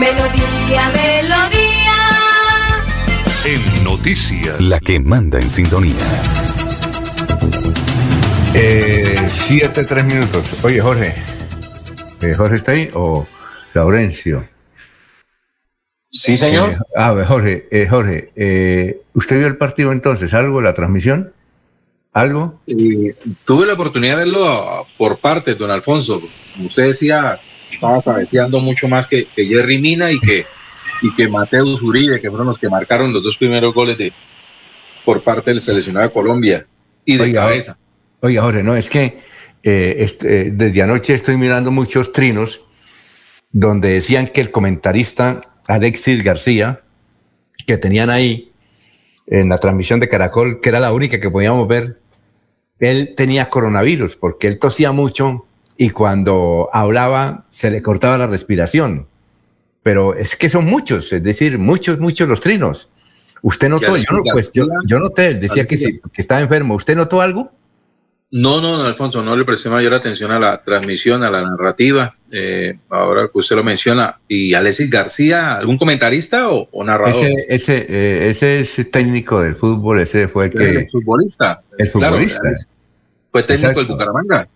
Melodía, melodía. En noticias. La que manda en sintonía. Eh, siete, tres minutos. Oye, Jorge. Eh, ¿Jorge está ahí o Laurencio? Sí, señor. Eh, ah, Jorge, eh, Jorge, eh, ¿usted vio el partido entonces? ¿Algo, la transmisión? ¿Algo? Eh, tuve la oportunidad de verlo por parte, don Alfonso. Como usted decía, estaba cabeceando mucho más que, que Jerry Mina y que, y que Mateus Uribe, que fueron los que marcaron los dos primeros goles de, por parte del seleccionado de Colombia y de Oiga, cabeza. Oiga, Jorge, no, es que eh, este, eh, desde anoche estoy mirando muchos trinos donde decían que el comentarista Alexis García, que tenían ahí en la transmisión de Caracol, que era la única que podíamos ver, él tenía coronavirus porque él tosía mucho y cuando hablaba se le cortaba la respiración. Pero es que son muchos, es decir, muchos, muchos los trinos. ¿Usted notó? Yo, no, pues, yo, yo noté, él decía que, sí, que estaba enfermo. ¿Usted notó algo? No, no, no, Alfonso, no le presté mayor atención a la transmisión, a la narrativa. Eh, ahora que usted lo menciona. ¿Y Alexis García, algún comentarista o, o narrador? Ese, ese, eh, ese es técnico del fútbol, ese fue el que... El futbolista. El Claro, futbolista. fue técnico Exacto. del Bucaramanga.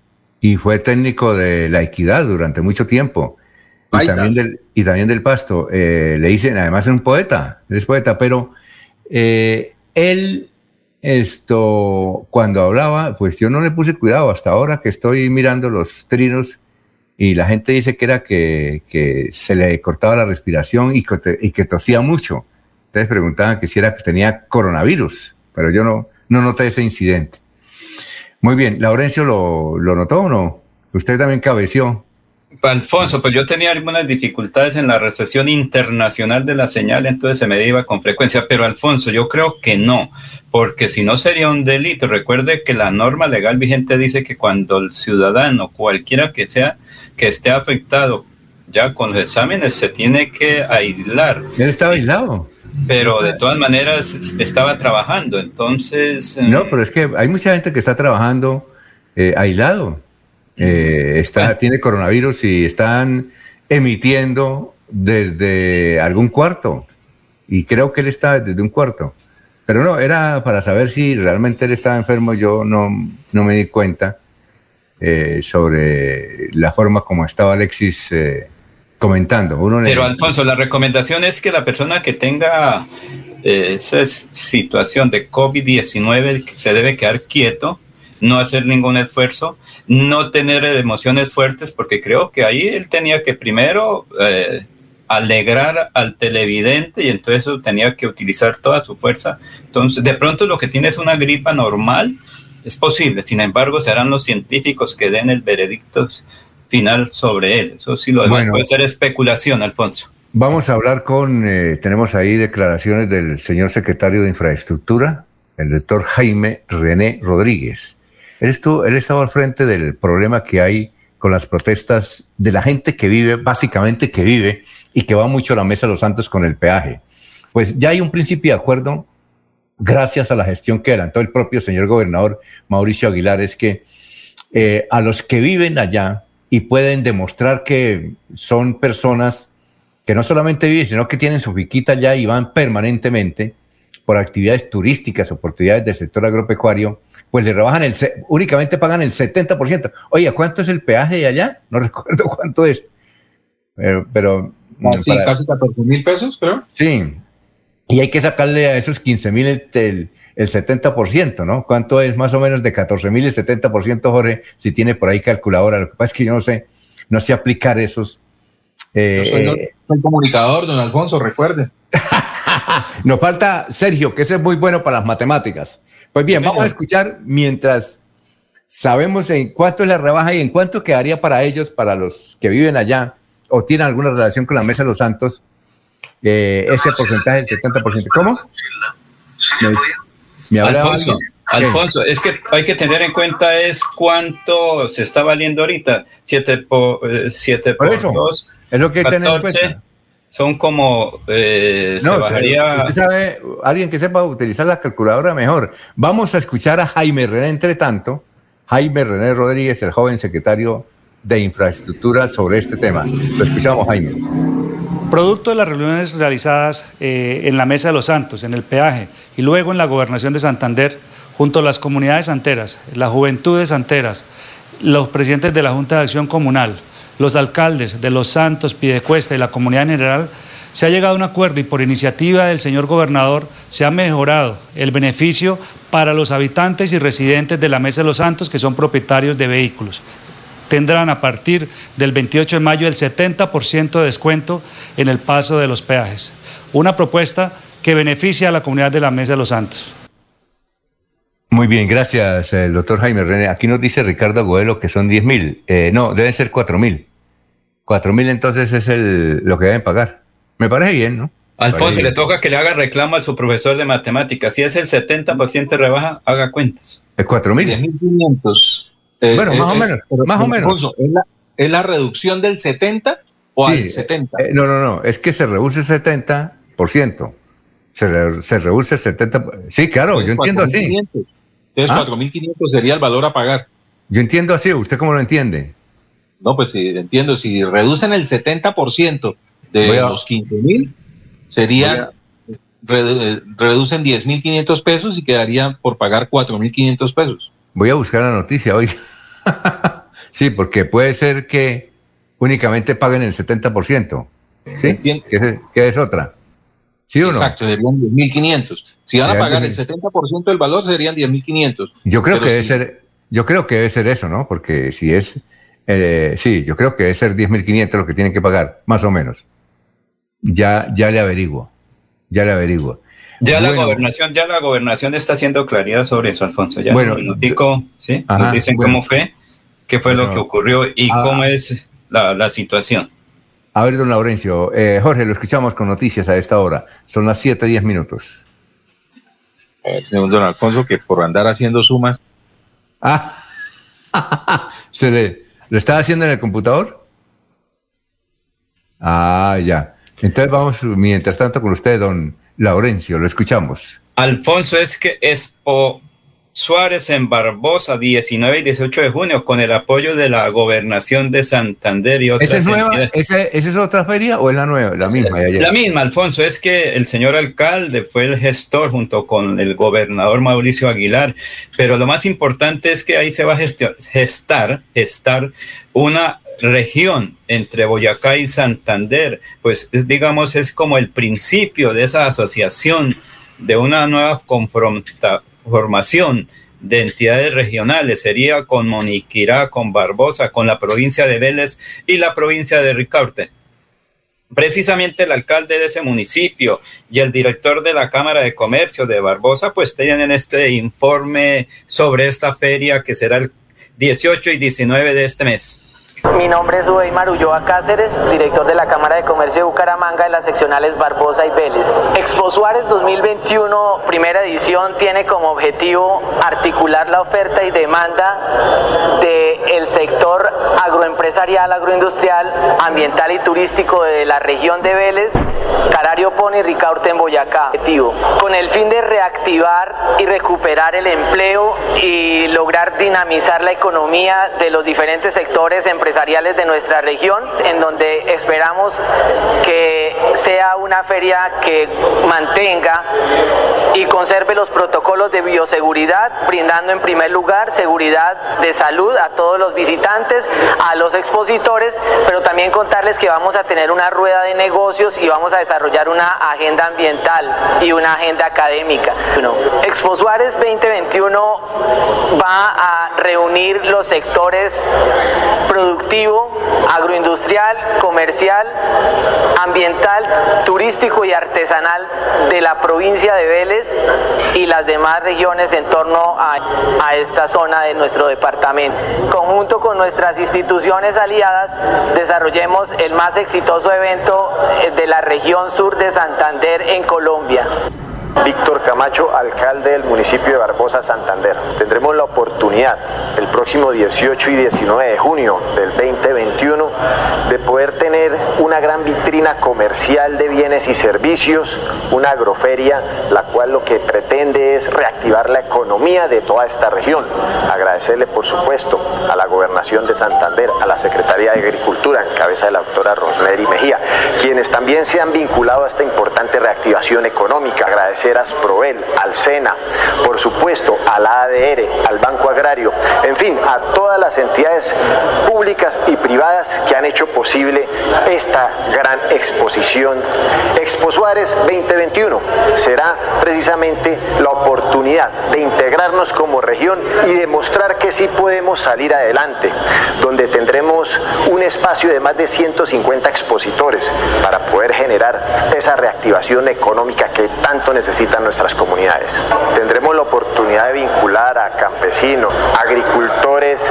Y fue técnico de la equidad durante mucho tiempo. Y también, del, y también del pasto. Eh, le dicen, además es un poeta, es poeta, pero eh, él, esto, cuando hablaba, pues yo no le puse cuidado hasta ahora que estoy mirando los trinos y la gente dice que era que, que se le cortaba la respiración y que, y que tosía mucho. Entonces preguntaban que si era que tenía coronavirus, pero yo no, no noté ese incidente. Muy bien, Laurencio lo, lo notó o no? Usted también cabeció. Alfonso, pues yo tenía algunas dificultades en la recepción internacional de la señal, entonces se me iba con frecuencia, pero Alfonso, yo creo que no, porque si no sería un delito. Recuerde que la norma legal vigente dice que cuando el ciudadano, cualquiera que sea, que esté afectado ya con los exámenes, se tiene que aislar. Él estaba aislado. Pero de todas maneras estaba trabajando, entonces... eh, No, pero es que hay mucha gente que está trabajando eh, aislado. Eh, está, Tiene coronavirus y están emitiendo desde algún cuarto. Y creo que él está desde un cuarto. Pero no, era para saber si realmente él estaba enfermo. Yo no, no me di cuenta eh, sobre la forma como estaba Alexis comentando. Uno Pero Alfonso, la recomendación es que la persona que tenga eh, esa situación de COVID-19 se debe quedar quieto, no hacer ningún esfuerzo, no tener emociones fuertes, porque creo que ahí él tenía que primero eh, alegrar al televidente y entonces tenía que utilizar toda su fuerza. Entonces, de pronto lo que tiene es una gripa normal, es posible, sin embargo, serán los científicos que den el veredicto final sobre él. Eso sí lo demás puede ser especulación, Alfonso. Vamos a hablar con, eh, tenemos ahí declaraciones del señor secretario de Infraestructura, el doctor Jaime René Rodríguez. Él, él estaba al frente del problema que hay con las protestas de la gente que vive, básicamente que vive y que va mucho a la Mesa de los Santos con el peaje. Pues ya hay un principio de acuerdo gracias a la gestión que adelantó el propio señor gobernador Mauricio Aguilar, es que eh, a los que viven allá y pueden demostrar que son personas que no solamente viven, sino que tienen su fiquita allá y van permanentemente por actividades turísticas, oportunidades del sector agropecuario, pues le rebajan el, únicamente pagan el 70%. Oye, ¿cuánto es el peaje de allá? No recuerdo cuánto es. Pero, pero sí, casi 14 mil pesos, creo. Sí, y hay que sacarle a esos 15 mil el, 70%, ¿no? ¿Cuánto es más o menos de 14 mil el 70%, Jorge? Si tiene por ahí calculadora. Lo que pasa es que yo no sé, no sé aplicar esos. Eh, soy, comunicador, don Alfonso, recuerde. Nos falta Sergio, que ese es muy bueno para las matemáticas. Pues bien, vamos a escuchar mientras sabemos en cuánto es la rebaja y en cuánto quedaría para ellos, para los que viven allá o tienen alguna relación con la Mesa de los Santos, eh, ese porcentaje del 70%. ¿Cómo? Me, Alfonso, Alfonso, es que hay que tener en cuenta es cuánto se está valiendo ahorita. 7 por, 7 eh, por, eso, 2, es lo que hay que tener en cuenta. Son como. Eh, no, usted sabe, alguien que sepa utilizar la calculadora mejor. Vamos a escuchar a Jaime René, entre tanto. Jaime René Rodríguez, el joven secretario de infraestructura sobre este tema. Lo escuchamos, Jaime. Producto de las reuniones realizadas eh, en la Mesa de los Santos, en el peaje, y luego en la Gobernación de Santander, junto a las comunidades santeras, las juventudes santeras, los presidentes de la Junta de Acción Comunal, los alcaldes de Los Santos, Pidecuesta y la comunidad en general, se ha llegado a un acuerdo y por iniciativa del señor gobernador se ha mejorado el beneficio para los habitantes y residentes de la Mesa de los Santos que son propietarios de vehículos tendrán a partir del 28 de mayo el 70% de descuento en el paso de los peajes. Una propuesta que beneficia a la comunidad de la Mesa de los Santos. Muy bien, gracias, el doctor Jaime René. Aquí nos dice Ricardo Aguelo que son 10 mil. Eh, no, deben ser 4 mil. 4 mil entonces es el, lo que deben pagar. Me parece bien, ¿no? Alfonso, le toca que le haga reclamo a su profesor de matemáticas. Si es el 70% de rebaja, haga cuentas. ¿Es 4 mil? 10.500. Eh, bueno, más o menos, más o menos. ¿es la, reducción del 70 o al 70? Eh, no, no, no, es que se reduce el 70%. Se, se reduce el 70%. Sí, claro, yo entiendo así. Entonces, 4.500 ¿Ah? sería el valor a pagar. Yo entiendo así, ¿usted cómo lo entiende? No, pues sí, entiendo. Si reducen el 70% de los 15.000, sería. reducen 10.500 pesos y quedaría por pagar 4.500 pesos. Voy a buscar la noticia hoy. sí, porque puede ser que únicamente paguen el 70%. ¿Sí? Que es, otra. ¿Sí o no? Exacto, serían 10.500. Si van a pagar el 70% del valor, serían 10.500. Yo creo que debe ser, yo creo que debe ser eso, ¿no? Porque si es, eh, sí, yo creo que debe ser 10.500 lo que tienen que pagar, más o menos. Ya, ya le averiguo, ya le averiguo. Ya la gobernación, ya la gobernación está haciendo claridad sobre eso, Alfonso. Ya bueno, ¿sí? Nos dicen cómo fue, qué fue lo que ocurrió y ah, cómo es la, situación. A ver, don Laurencio, eh, Jorge, lo escuchamos con noticias a esta hora. Son las 7, 10 minutos. Señor don Alfonso, que por andar haciendo sumas. Ah, ¿se le, lo está haciendo en el computador? Ah, ya. Entonces vamos, mientras tanto, con usted, don Laurencio, lo escuchamos. Alfonso, es que Expo Suárez en Barbosa, 19 y 18 de junio, con el apoyo de la gobernación de Santander y otras ¿Esa es nueva? ¿Esa, es otra feria o es la nueva? La misma. La misma, Alfonso. Es que el señor alcalde fue el gestor junto con el gobernador Mauricio Aguilar. Pero lo más importante es que ahí se va a gestar, gestar una región entre Boyacá y Santander, pues digamos es como el principio de esa asociación, de una nueva formación de entidades regionales, sería con Moniquirá, con Barbosa, con la provincia de Vélez y la provincia de Ricaurte. Precisamente el alcalde de ese municipio y el director de la Cámara de Comercio de Barbosa, pues tienen este informe sobre esta feria que será el 18 y 19 de este mes. Mi nombre es Uweimar Ulloa Cáceres, director de la Cámara de Comercio de Bucaramanga de las seccionales Barbosa y Vélez. Expo Suárez 2021, primera edición, tiene como objetivo articular la oferta y demanda del sector agroempresarial, agroindustrial, ambiental y turístico de la región de Vélez, Carario Pone y Ricaurte en Boyacá. Con el fin de reactivar y recuperar el empleo y lograr dinamizar la economía de los diferentes sectores empresariales de nuestra región, en donde esperamos que sea una feria que mantenga y conserve los protocolos de bioseguridad, brindando en primer lugar seguridad de salud a todos los visitantes, a los expositores, pero también contarles que vamos a tener una rueda de negocios y vamos a desarrollar una agenda ambiental y una agenda académica. Expo Suárez 2021 va a reunir los sectores productivos agroindustrial, comercial, ambiental, turístico y artesanal de la provincia de Vélez y las demás regiones en torno a, a esta zona de nuestro departamento. Conjunto con nuestras instituciones aliadas, desarrollemos el más exitoso evento eh, de la región sur de Santander en Colombia. Víctor Camacho, alcalde del municipio de Barbosa, Santander. Tendremos la oportunidad el próximo 18 y 19 de junio del 2021 de poder tener una gran vitrina comercial de bienes y servicios, una agroferia, la cual lo que pretende es reactivar la economía de toda esta región. Agradecerle, por supuesto, a la gobernación de Santander, a la Secretaría de Agricultura, en cabeza de la doctora Rosemary Mejía, quienes también se han vinculado a esta importante reactivación económica. A Asprovel, al SENA, por supuesto a la ADR, al Banco Agrario, en fin, a todas las entidades públicas y privadas que han hecho posible esta gran exposición. Expo Suárez 2021 será precisamente la oportunidad de integrarnos como región y demostrar que sí podemos salir adelante, donde tendremos un espacio de más de 150 expositores para poder generar esa reactivación económica que tanto necesitamos necesitan nuestras comunidades. Tendremos la oportunidad de vincular a campesinos, agricultores,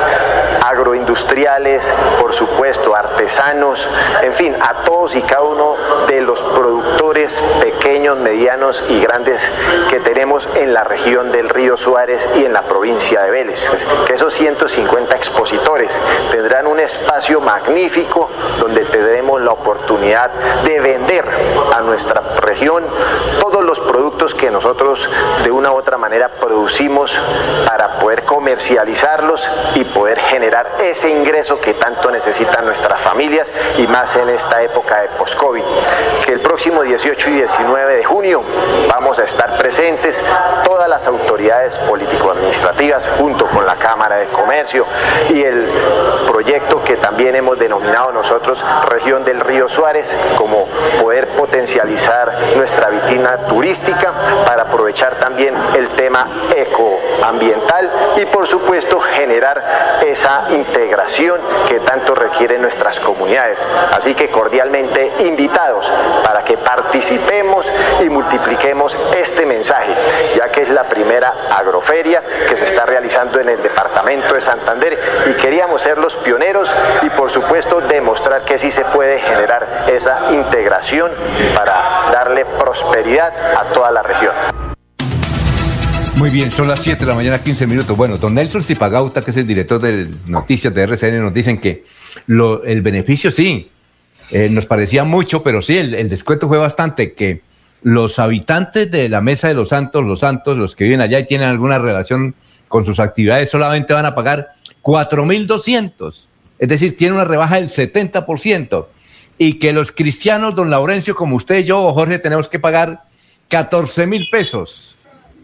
agroindustriales, por supuesto, artesanos, en fin, a todos y cada uno de los productores pequeños, medianos y grandes que tenemos en la región del río Suárez y en la provincia de Vélez. Que esos 150 expositores tendrán un espacio magnífico donde tendremos la oportunidad de vender a nuestra región todos los productos que nosotros de una u otra manera producimos para poder comercializarlos y poder generar ese ingreso que tanto necesitan nuestras familias y más en esta época de post-COVID. El próximo 18 y 19 de junio vamos a estar presentes todas las autoridades político-administrativas junto con la Cámara de Comercio y el proyecto que también hemos denominado nosotros Región del Río Suárez como poder potencializar nuestra vitrina turística para aprovechar también el tema ecoambiental y por supuesto generar esa integración que tanto requieren nuestras comunidades. Así que cordialmente invitados para que participemos y multipliquemos este mensaje, ya que es la primera agroferia que se está realizando en el departamento de Santander y queríamos ser los pioneros y por supuesto demostrar que sí se puede generar esa integración para darle prosperidad a toda la región. Muy bien, son las 7 de la mañana, 15 minutos. Bueno, don Nelson Zipagauta, que es el director de noticias de RCN, nos dicen que el beneficio sí, eh, nos parecía mucho, pero sí, el, descuento fue bastante, que los habitantes de la Mesa de los Santos, los santos, los que viven allá y tienen alguna relación con sus actividades, solamente van a pagar 4.200. Es decir, tiene una rebaja del 70%. Y que los cristianos, don Laurencio, como usted y yo, Jorge, tenemos que pagar 14 mil pesos.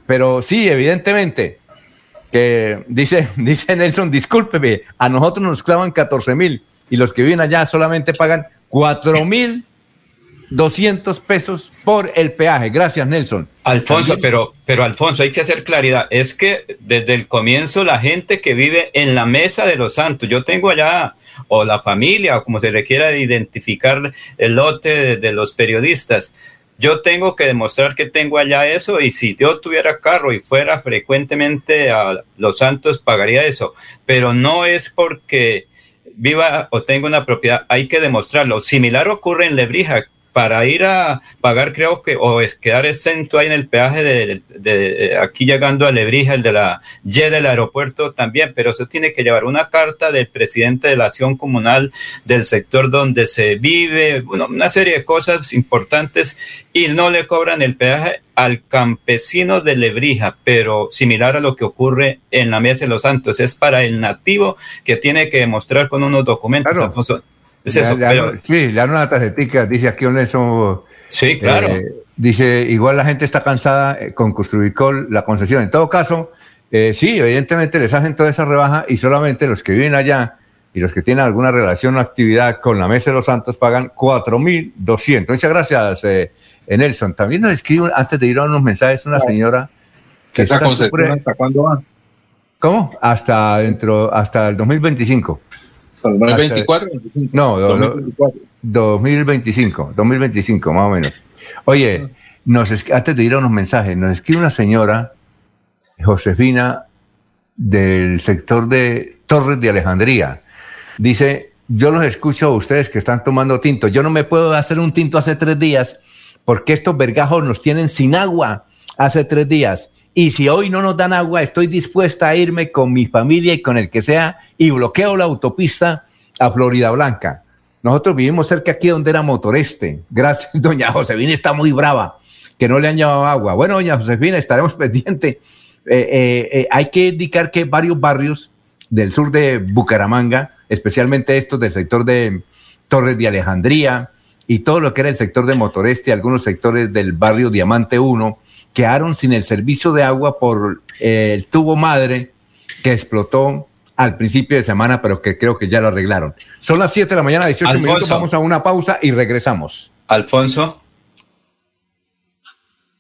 Pero sí, evidentemente, que dice, dice Nelson, discúlpeme, a nosotros nos clavan 14 mil. y los que viven allá solamente pagan 4.200 pesos por el peaje. Gracias, Nelson. Alfonso, pero, pero Alfonso, hay que hacer claridad. Es que desde el comienzo la gente que vive en la mesa de los santos, yo tengo allá, o la familia, o como se le quiera identificar el lote de, de los periodistas, yo tengo que demostrar que tengo allá eso y si yo tuviera carro y fuera frecuentemente a Los Santos, pagaría eso. Pero no es porque viva o tenga una propiedad, hay que demostrarlo. Similar ocurre en Lebrija para ir a pagar, creo que, o es quedar exento ahí en el peaje de, de, aquí llegando a Lebrija, el de la Y del aeropuerto también, pero eso tiene que llevar una carta del presidente de la acción comunal del sector donde se vive, bueno, una serie de cosas importantes y no le cobran el peaje al campesino de Lebrija, pero similar a lo que ocurre en la Mesa de los Santos, es para el nativo que tiene que demostrar con unos documentos, Claro. Es eso, le pero- dan- sí, le dan una tarjetita, dice aquí un Nelson. Sí, claro. eh, dice, igual la gente está cansada eh, con Construicol, la concesión. En todo caso, eh, sí, evidentemente les hacen toda esa rebaja y solamente los que viven allá y los que tienen alguna relación o actividad con la Mesa de los Santos pagan 4.200. Muchas gracias, eh, Nelson. También nos escribe, antes de ir a unos mensajes, una señora que ¿Esa está concesión súper- hasta cuándo va? ¿Cómo? Hasta dentro, hasta el 2025. ¿Hasta el 2024? 25? No, do- do- 2024. 2025, 2025 más o menos. Oye, nos es- antes de ir a unos mensajes, nos escribe una señora, Josefina, del sector de Torres de Alejandría. Dice, yo los escucho a ustedes que están tomando tinto. Yo no me puedo hacer un tinto hace tres días porque estos vergajos nos tienen sin agua hace tres días. Y si hoy no nos dan agua, estoy dispuesta a irme con mi familia y con el que sea y bloqueo la autopista a Florida Blanca. Nosotros vivimos cerca aquí donde era Motoreste. Gracias, doña Josefina está muy brava que no le han llevado agua. Bueno, doña Josefina, estaremos pendientes. Eh, eh, eh, hay que indicar que varios barrios del sur de Bucaramanga, especialmente estos del sector de Torres de Alejandría y todo lo que era el sector de Motoreste, algunos sectores del barrio Diamante 1, quedaron sin el servicio de agua por eh, el tubo madre que explotó al principio de semana, pero que creo que ya lo arreglaron. Son las 7 de la mañana, 18 Alfonso. minutos, vamos a una pausa y regresamos. Alfonso.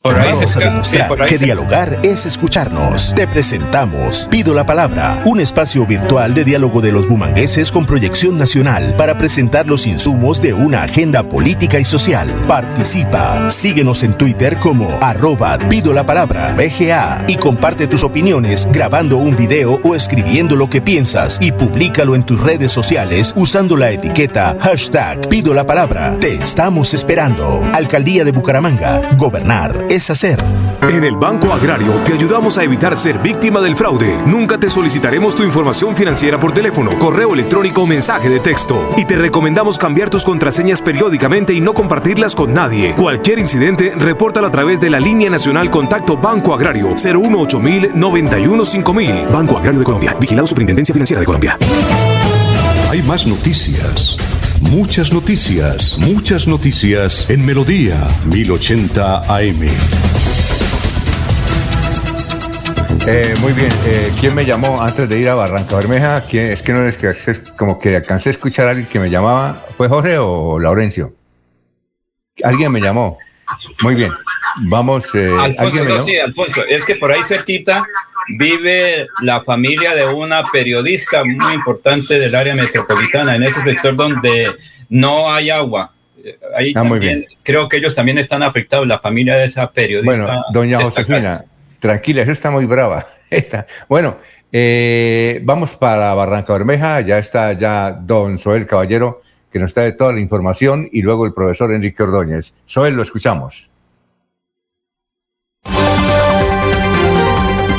Por ahí Vamos a demostrar sí, que se- dialogar es escucharnos. Te presentamos Pido la Palabra, un espacio virtual de diálogo de los bumangueses con proyección nacional para presentar los insumos de una agenda política y social. Participa. Síguenos en Twitter como arroba Pido la Palabra BGA y comparte tus opiniones grabando un video o escribiendo lo que piensas y públicalo en tus redes sociales usando la etiqueta hashtag Pido la Palabra. Te estamos esperando. Alcaldía de Bucaramanga. Gobernar es hacer. En el Banco Agrario te ayudamos a evitar ser víctima del fraude. Nunca te solicitaremos tu información financiera por teléfono, correo electrónico o mensaje de texto. Y te recomendamos cambiar tus contraseñas periódicamente y no compartirlas con nadie. Cualquier incidente, repórtalo a través de la línea nacional Contacto Banco Agrario 018 91 5000. Banco Agrario de Colombia. Vigilado Superintendencia Financiera de Colombia. Hay más noticias. Muchas noticias. Muchas noticias en Melodía 1080 AM. Eh, muy bien, eh, ¿quién me llamó antes de ir a Barranca Bermeja? ¿Quién- es que no es que como que alcancé a escuchar a alguien que me llamaba. ¿Fue Jorge o Laurencio? Alguien me llamó. Muy bien, vamos. eh, Alfonso, ¿Alguien me no, llamó? sí, Alfonso, es que por ahí cerquita vive la familia de una periodista muy importante del área metropolitana, en ese sector donde no hay agua. Eh, Ahí Ah, muy también, creo que ellos también están afectados, la familia de esa periodista. Bueno, doña. Josefina, tranquila, eso está muy brava. Está- Bueno, eh, vamos para Barranca Bermeja, ya está ya don Soel Caballero, que nos trae toda la información, y luego el profesor Enrique Ordóñez. Soel, lo escuchamos.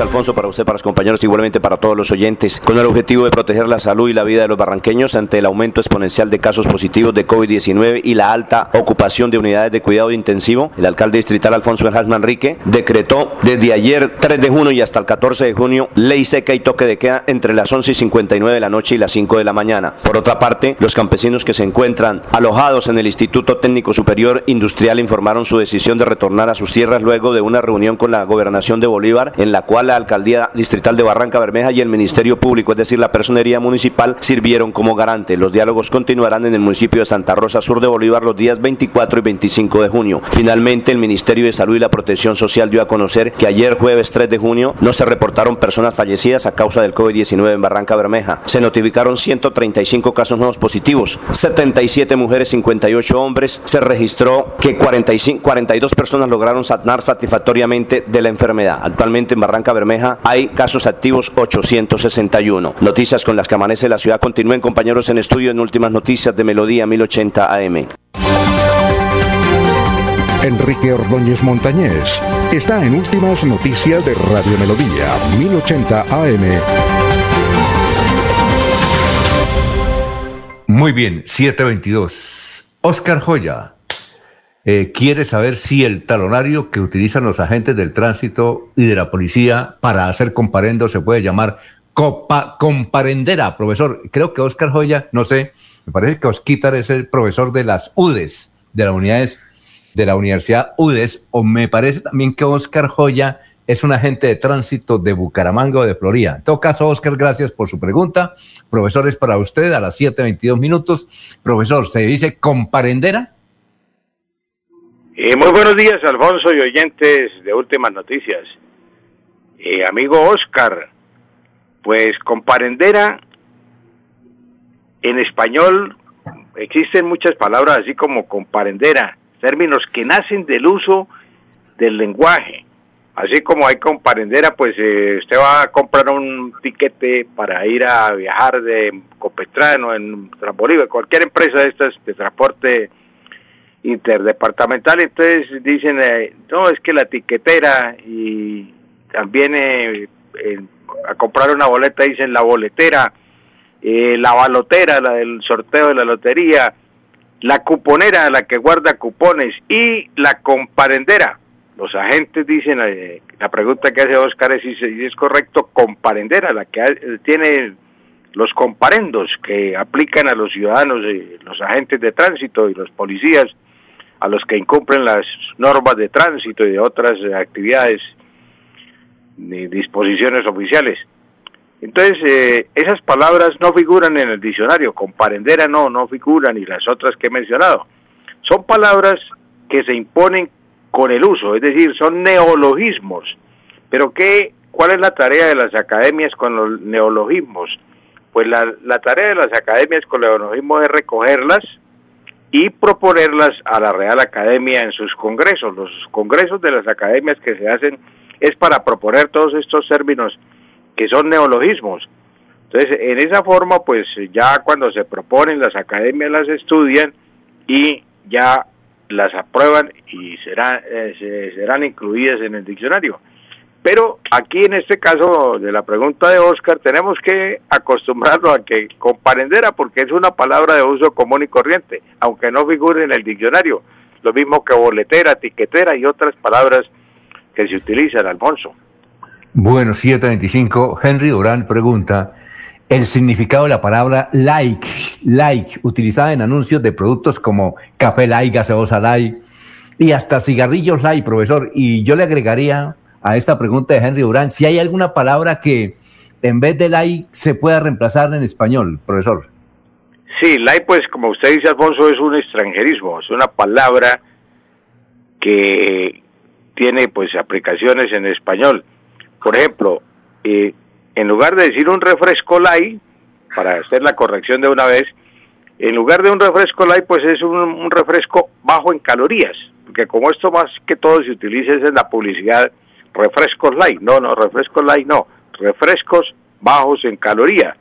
Alfonso, para usted, para los compañeros, igualmente para todos los oyentes. Con el objetivo de proteger la salud y la vida de los barranqueños ante el aumento exponencial de casos positivos de COVID-19 y la alta ocupación de unidades de cuidado intensivo, el alcalde distrital Alfonso Enjas Manrique decretó desde ayer 3 de junio y hasta el 14 de junio ley seca y toque de queda entre las 11 y 59 de la noche y las 5 de la mañana. Por otra parte, los campesinos que se encuentran alojados en el Instituto Técnico Superior Industrial informaron su decisión de retornar a sus tierras luego de una reunión con la gobernación de Bolívar en la cual la alcaldía distrital de Barranca Bermeja y el Ministerio Público, es decir, la personería municipal, sirvieron como garante. Los diálogos continuarán en el municipio de Santa Rosa Sur de Bolívar los días 24 y 25 de junio. Finalmente, el Ministerio de Salud y la Protección Social dio a conocer que ayer jueves 3 de junio no se reportaron personas fallecidas a causa del COVID-19 en Barranca Bermeja. Se notificaron 135 casos nuevos positivos, 77 mujeres, 58 hombres. Se registró que 45, 42 personas lograron sanar satisfactoriamente de la enfermedad. Actualmente en Barranca Bermeja hay casos activos 861. Noticias con las que amanece la ciudad. Continúen compañeros en estudio en últimas noticias de Melodía 1080 AM. Enrique Ordóñez Montañés está en últimas noticias de Radio Melodía 1080 AM. Muy bien, 722. Oscar Joya eh, quiere saber si el talonario que utilizan los agentes del tránsito y de la policía para hacer comparendo se puede llamar copa, comparendera, profesor. Creo que Oscar Joya, no sé, me parece que Osquitar es el profesor de las UDES, de las unidades de la Universidad UDES, o me parece también que Oscar Joya es un agente de tránsito de Bucaramanga o de Florida. En todo caso, Oscar, gracias por su pregunta. Profesor, es para usted a las 7.22 minutos. Profesor, ¿se dice comparendera? Eh, muy buenos días, Alfonso y oyentes de Últimas Noticias. Eh, amigo Oscar, pues comparendera en español existen muchas palabras así como comparendera, términos que nacen del uso del lenguaje. Así como hay comparendera, pues eh, usted va a comprar un tiquete para ir a viajar de Copetrano en Transbolívar, cualquier empresa de estas de transporte interdepartamental, entonces dicen, eh, no, es que la tiquetera y también eh, a comprar una boleta dicen la boletera, la balotera, la del sorteo de la lotería, la cuponera, la que guarda cupones y la comparendera. Los agentes dicen, eh, la pregunta que hace Oscar es si, es correcto, comparendera, la que tiene los comparendos que aplican a los ciudadanos, eh, los agentes de tránsito y los policías, a los que incumplen las normas de tránsito y de otras actividades ni disposiciones oficiales. Entonces, eh, esas palabras no figuran en el diccionario, comparendera no, no figuran, y las otras que he mencionado. Son palabras que se imponen con el uso, es decir, son neologismos. Pero ¿qué, ¿cuál es la tarea de las academias con los neologismos? Pues la, la tarea de las academias con neologismos es recogerlas y proponerlas a la Real Academia en sus congresos. Los congresos de las academias que se hacen es para proponer todos estos términos que son neologismos. Entonces, en esa forma, pues ya cuando se proponen, las academias las estudian y ya las aprueban y serán, eh, serán incluidas en el diccionario. Pero aquí en este caso de la pregunta de Oscar tenemos que acostumbrarnos a que comparendera porque es una palabra de uso común y corriente, aunque no figure en el diccionario. Lo mismo que boletera, tiquetera y otras palabras que se utilizan, Alfonso. Bueno, 725. Henry Durán pregunta, el significado de la palabra like, like, utilizada en anuncios de productos como café like, gaseosa like y hasta cigarrillos like, profesor. Y yo le agregaría a esta pregunta de Henry Durán si hay alguna palabra que en vez de like se pueda reemplazar en español, profesor. Sí, like, pues como usted dice, Alfonso, es un extranjerismo, es una palabra que tiene pues aplicaciones en español. Por ejemplo, eh, en lugar de decir un refresco light, para hacer la corrección de una vez, en lugar de un refresco light, pues es un, refresco bajo en calorías, porque como esto más que todo se utiliza es en la publicidad, refrescos light, no, no, refrescos light no, refrescos bajos en calorías.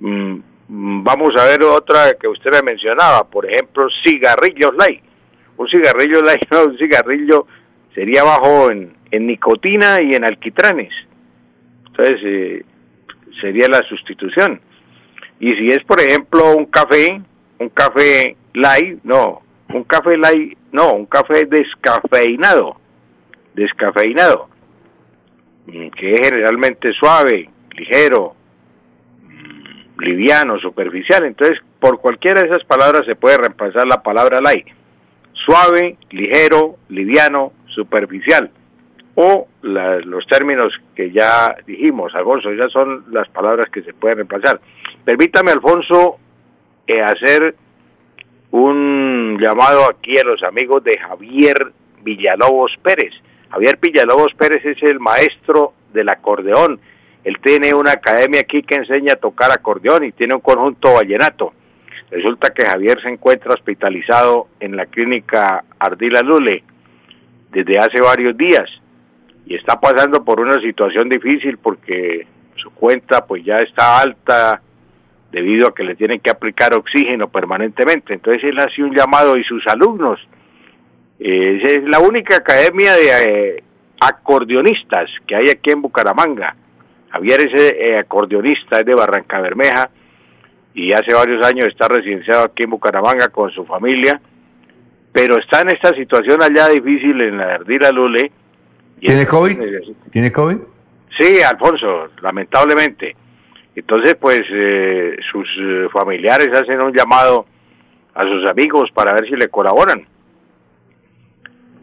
Mm, mm, vamos a ver otra que usted me mencionaba, por ejemplo, cigarrillos light. Un cigarrillo light, no, un cigarrillo sería bajo en, en nicotina y en alquitranes. Entonces, eh, sería la sustitución. Y si es, por ejemplo, un café, un café light, no, un café light, no, un café descafeinado, descafeinado, mm, que es generalmente suave, ligero, mm, liviano, superficial. Entonces, por cualquiera de esas palabras se puede reemplazar la palabra light. Suave, ligero, liviano, superficial. O los términos que ya dijimos, Alfonso, ya son las palabras que se pueden reemplazar. Permítame, Alfonso, eh, hacer un llamado aquí a los amigos de Javier Villalobos Pérez. Javier Villalobos Pérez es el maestro del acordeón. Él tiene una academia aquí que enseña a tocar acordeón y tiene un conjunto vallenato. Resulta que Javier se encuentra hospitalizado en la clínica Ardila Lule desde hace varios días y está pasando por una situación difícil porque su cuenta pues ya está alta debido a que le tienen que aplicar oxígeno permanentemente. Entonces él hace un llamado y sus alumnos, eh, es la única academia de eh, acordeonistas que hay aquí en Bucaramanga. Javier es eh, acordeonista, es de Barranca Bermeja y hace varios años está residenciado aquí en Bucaramanga con su familia, pero está en esta situación allá difícil en la Ardila Lule. ¿Tiene COVID? ¿Tiene COVID? Sí, Alfonso, lamentablemente. Entonces, pues eh, sus eh, familiares hacen un llamado a sus amigos para ver si le colaboran.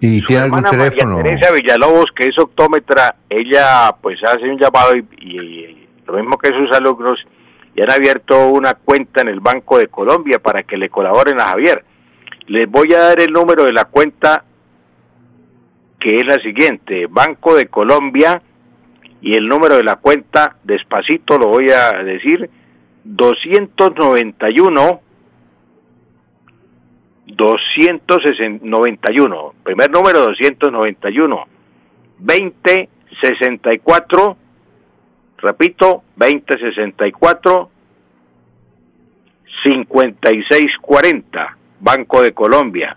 ¿Y tiene algún teléfono? María Teresa Villalobos, que es optómetra, ella pues hace un llamado y, lo mismo que sus alumnos, y han abierto una cuenta en el Banco de Colombia para que le colaboren a Javier. Les voy a dar el número de la cuenta que es la siguiente, Banco de Colombia y el número de la cuenta, despacito lo voy a decir, 291 291, primer número 291, 2064, repito, 2064, 5640, Banco de Colombia.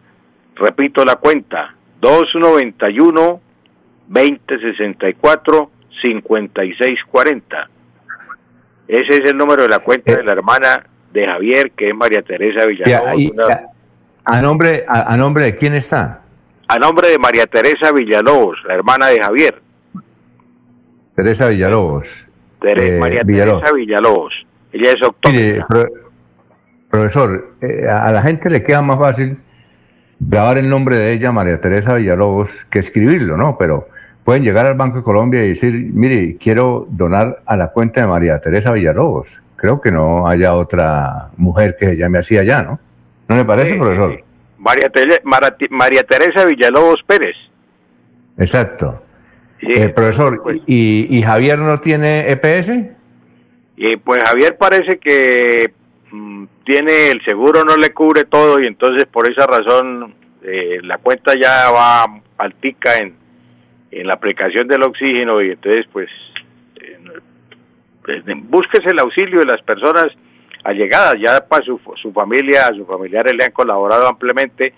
Repito la cuenta, 291, 2064, 5640. Ese es el número de la cuenta de la hermana de Javier, que es María Teresa Villalobos. A, nombre, a, nombre de quién está? A nombre de María Teresa Villalobos, la hermana de Javier. Teresa Villalobos. Eh, María Teresa Villalobos. Ella es octubre. profesor, eh, a la gente le queda más fácil grabar el nombre de ella, María Teresa Villalobos, que escribirlo, ¿no? Pero pueden llegar al Banco de Colombia y decir, mire, quiero donar a la cuenta de María Teresa Villalobos. Creo que no haya otra mujer que se llame así allá, ¿no? ¿No le parece, profesor? María, María, Teresa Villalobos Pérez. Exacto. Eh, profesor, pues. ¿y, Javier no tiene EPS? Y pues Javier parece que mm, tiene el seguro, no le cubre todo y entonces por esa razón eh, la cuenta ya va altica en, en la aplicación del oxígeno y entonces pues, pues búsquese el auxilio de las personas allegadas, ya para su, su familia, a sus familiares le han colaborado ampliamente,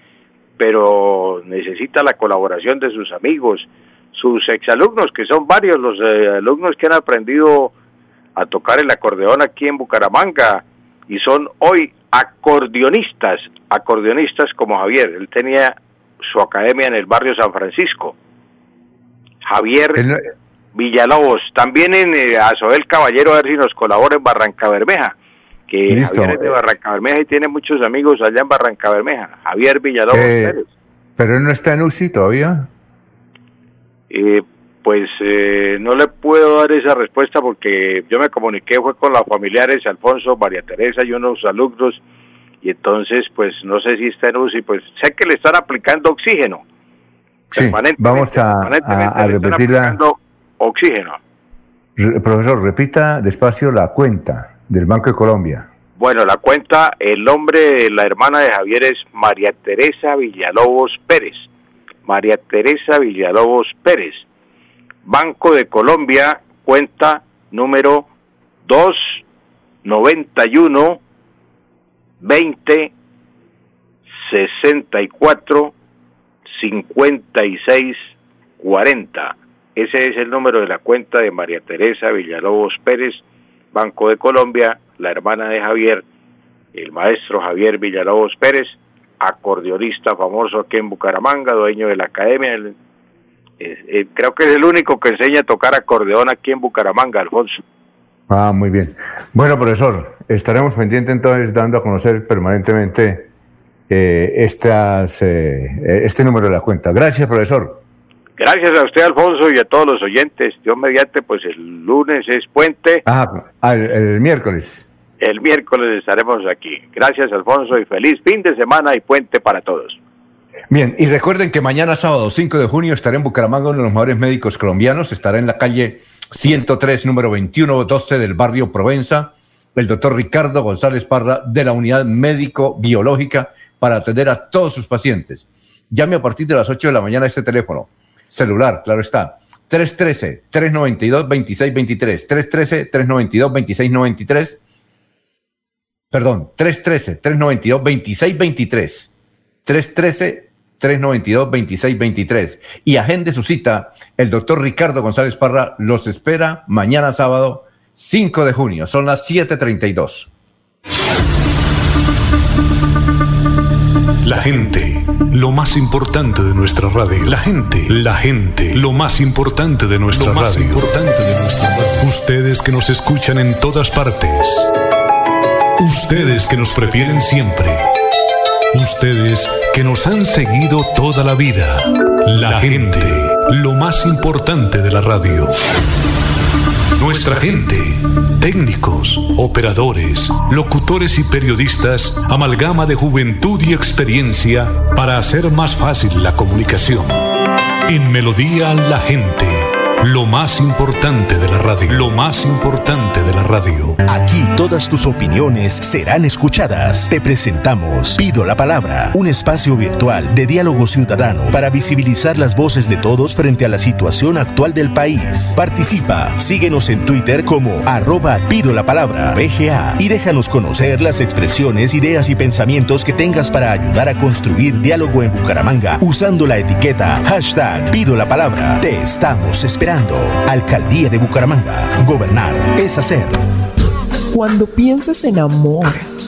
pero necesita la colaboración de sus amigos, sus exalumnos, que son varios los eh, alumnos que han aprendido a tocar el acordeón aquí en Bucaramanga y son hoy acordeonistas, acordeonistas como Javier, él tenía su academia en el barrio San Francisco. Javier Villalobos, también en eh, Azoel Caballero, a ver si nos colabora en Barranca Bermeja, que Javier es de Barranca Bermeja y tiene muchos amigos allá en Barranca Bermeja, Javier Villalobos eh, Pero él no está en UCI todavía. Eh, pues eh, no le puedo dar esa respuesta porque yo me comuniqué fue con los familiares Alfonso, María Teresa y unos alumnos y entonces pues no sé si está en UCI, pues sé que le están aplicando oxígeno Sí, vamos a, a, repetirla. Oxígeno. profesor, repita despacio la cuenta del Banco de Colombia. Bueno, la cuenta, el nombre de la hermana de Javier es María Teresa Villalobos Pérez. María Teresa Villalobos Pérez. Banco de Colombia, cuenta número 291 20 64 5640. Ese es el número de la cuenta de María Teresa Villalobos Pérez, Banco de Colombia, la hermana de Javier, el maestro Javier Villalobos Pérez, acordeonista famoso aquí en Bucaramanga, dueño de la academia. Eh, creo que es el único que enseña a tocar acordeón aquí en Bucaramanga, Alfonso. Ah, muy bien. Bueno, profesor, estaremos pendientes entonces dando a conocer permanentemente eh, estas, eh, este número de la cuenta. Gracias, profesor. Gracias a usted, Alfonso, y a todos los oyentes. Dios mediante, pues el lunes es puente. Ah, el, miércoles. El miércoles estaremos aquí. Gracias, Alfonso, y feliz fin de semana y puente para todos. Bien, y recuerden que mañana sábado 5 de junio estaré en Bucaramanga, uno de los mejores médicos colombianos. Estará en la calle 103, número 2112 del barrio Provenza, el doctor Ricardo González Parra de la Unidad Médico Biológica para atender a todos sus pacientes. Llame a partir de las 8 de la mañana a este teléfono celular, claro está. 313-392-2623. 313-392-2693. Perdón, 313-392-2623. 313-392-2623. Y agende su cita. El doctor Ricardo González Parra los espera mañana sábado 5 de junio. Son las 7:32. La gente, lo más importante de nuestra radio. La gente, la gente, lo más importante de nuestra lo más importante de nuestra radio. Ustedes que nos escuchan en todas partes. Ustedes que nos prefieren siempre. Ustedes que nos han seguido toda la vida. La gente, lo más importante de la radio. Nuestra gente, técnicos, operadores, locutores y periodistas, amalgama de juventud y experiencia para hacer más fácil la comunicación. En Melodía la gente lo más importante de la radio. Lo más importante de la radio. Aquí todas tus opiniones serán escuchadas. Te presentamos Pido la Palabra, un espacio virtual de diálogo ciudadano para visibilizar las voces de todos frente a la situación actual del país. Participa, síguenos en Twitter como arroba Pido la Palabra, BGA, y déjanos conocer las expresiones, ideas y pensamientos que tengas para ayudar a construir diálogo en Bucaramanga usando la etiqueta hashtag Pido la Palabra. Te estamos esperando. Alcaldía de Bucaramanga. Gobernar es hacer. Cuando pienses en amor,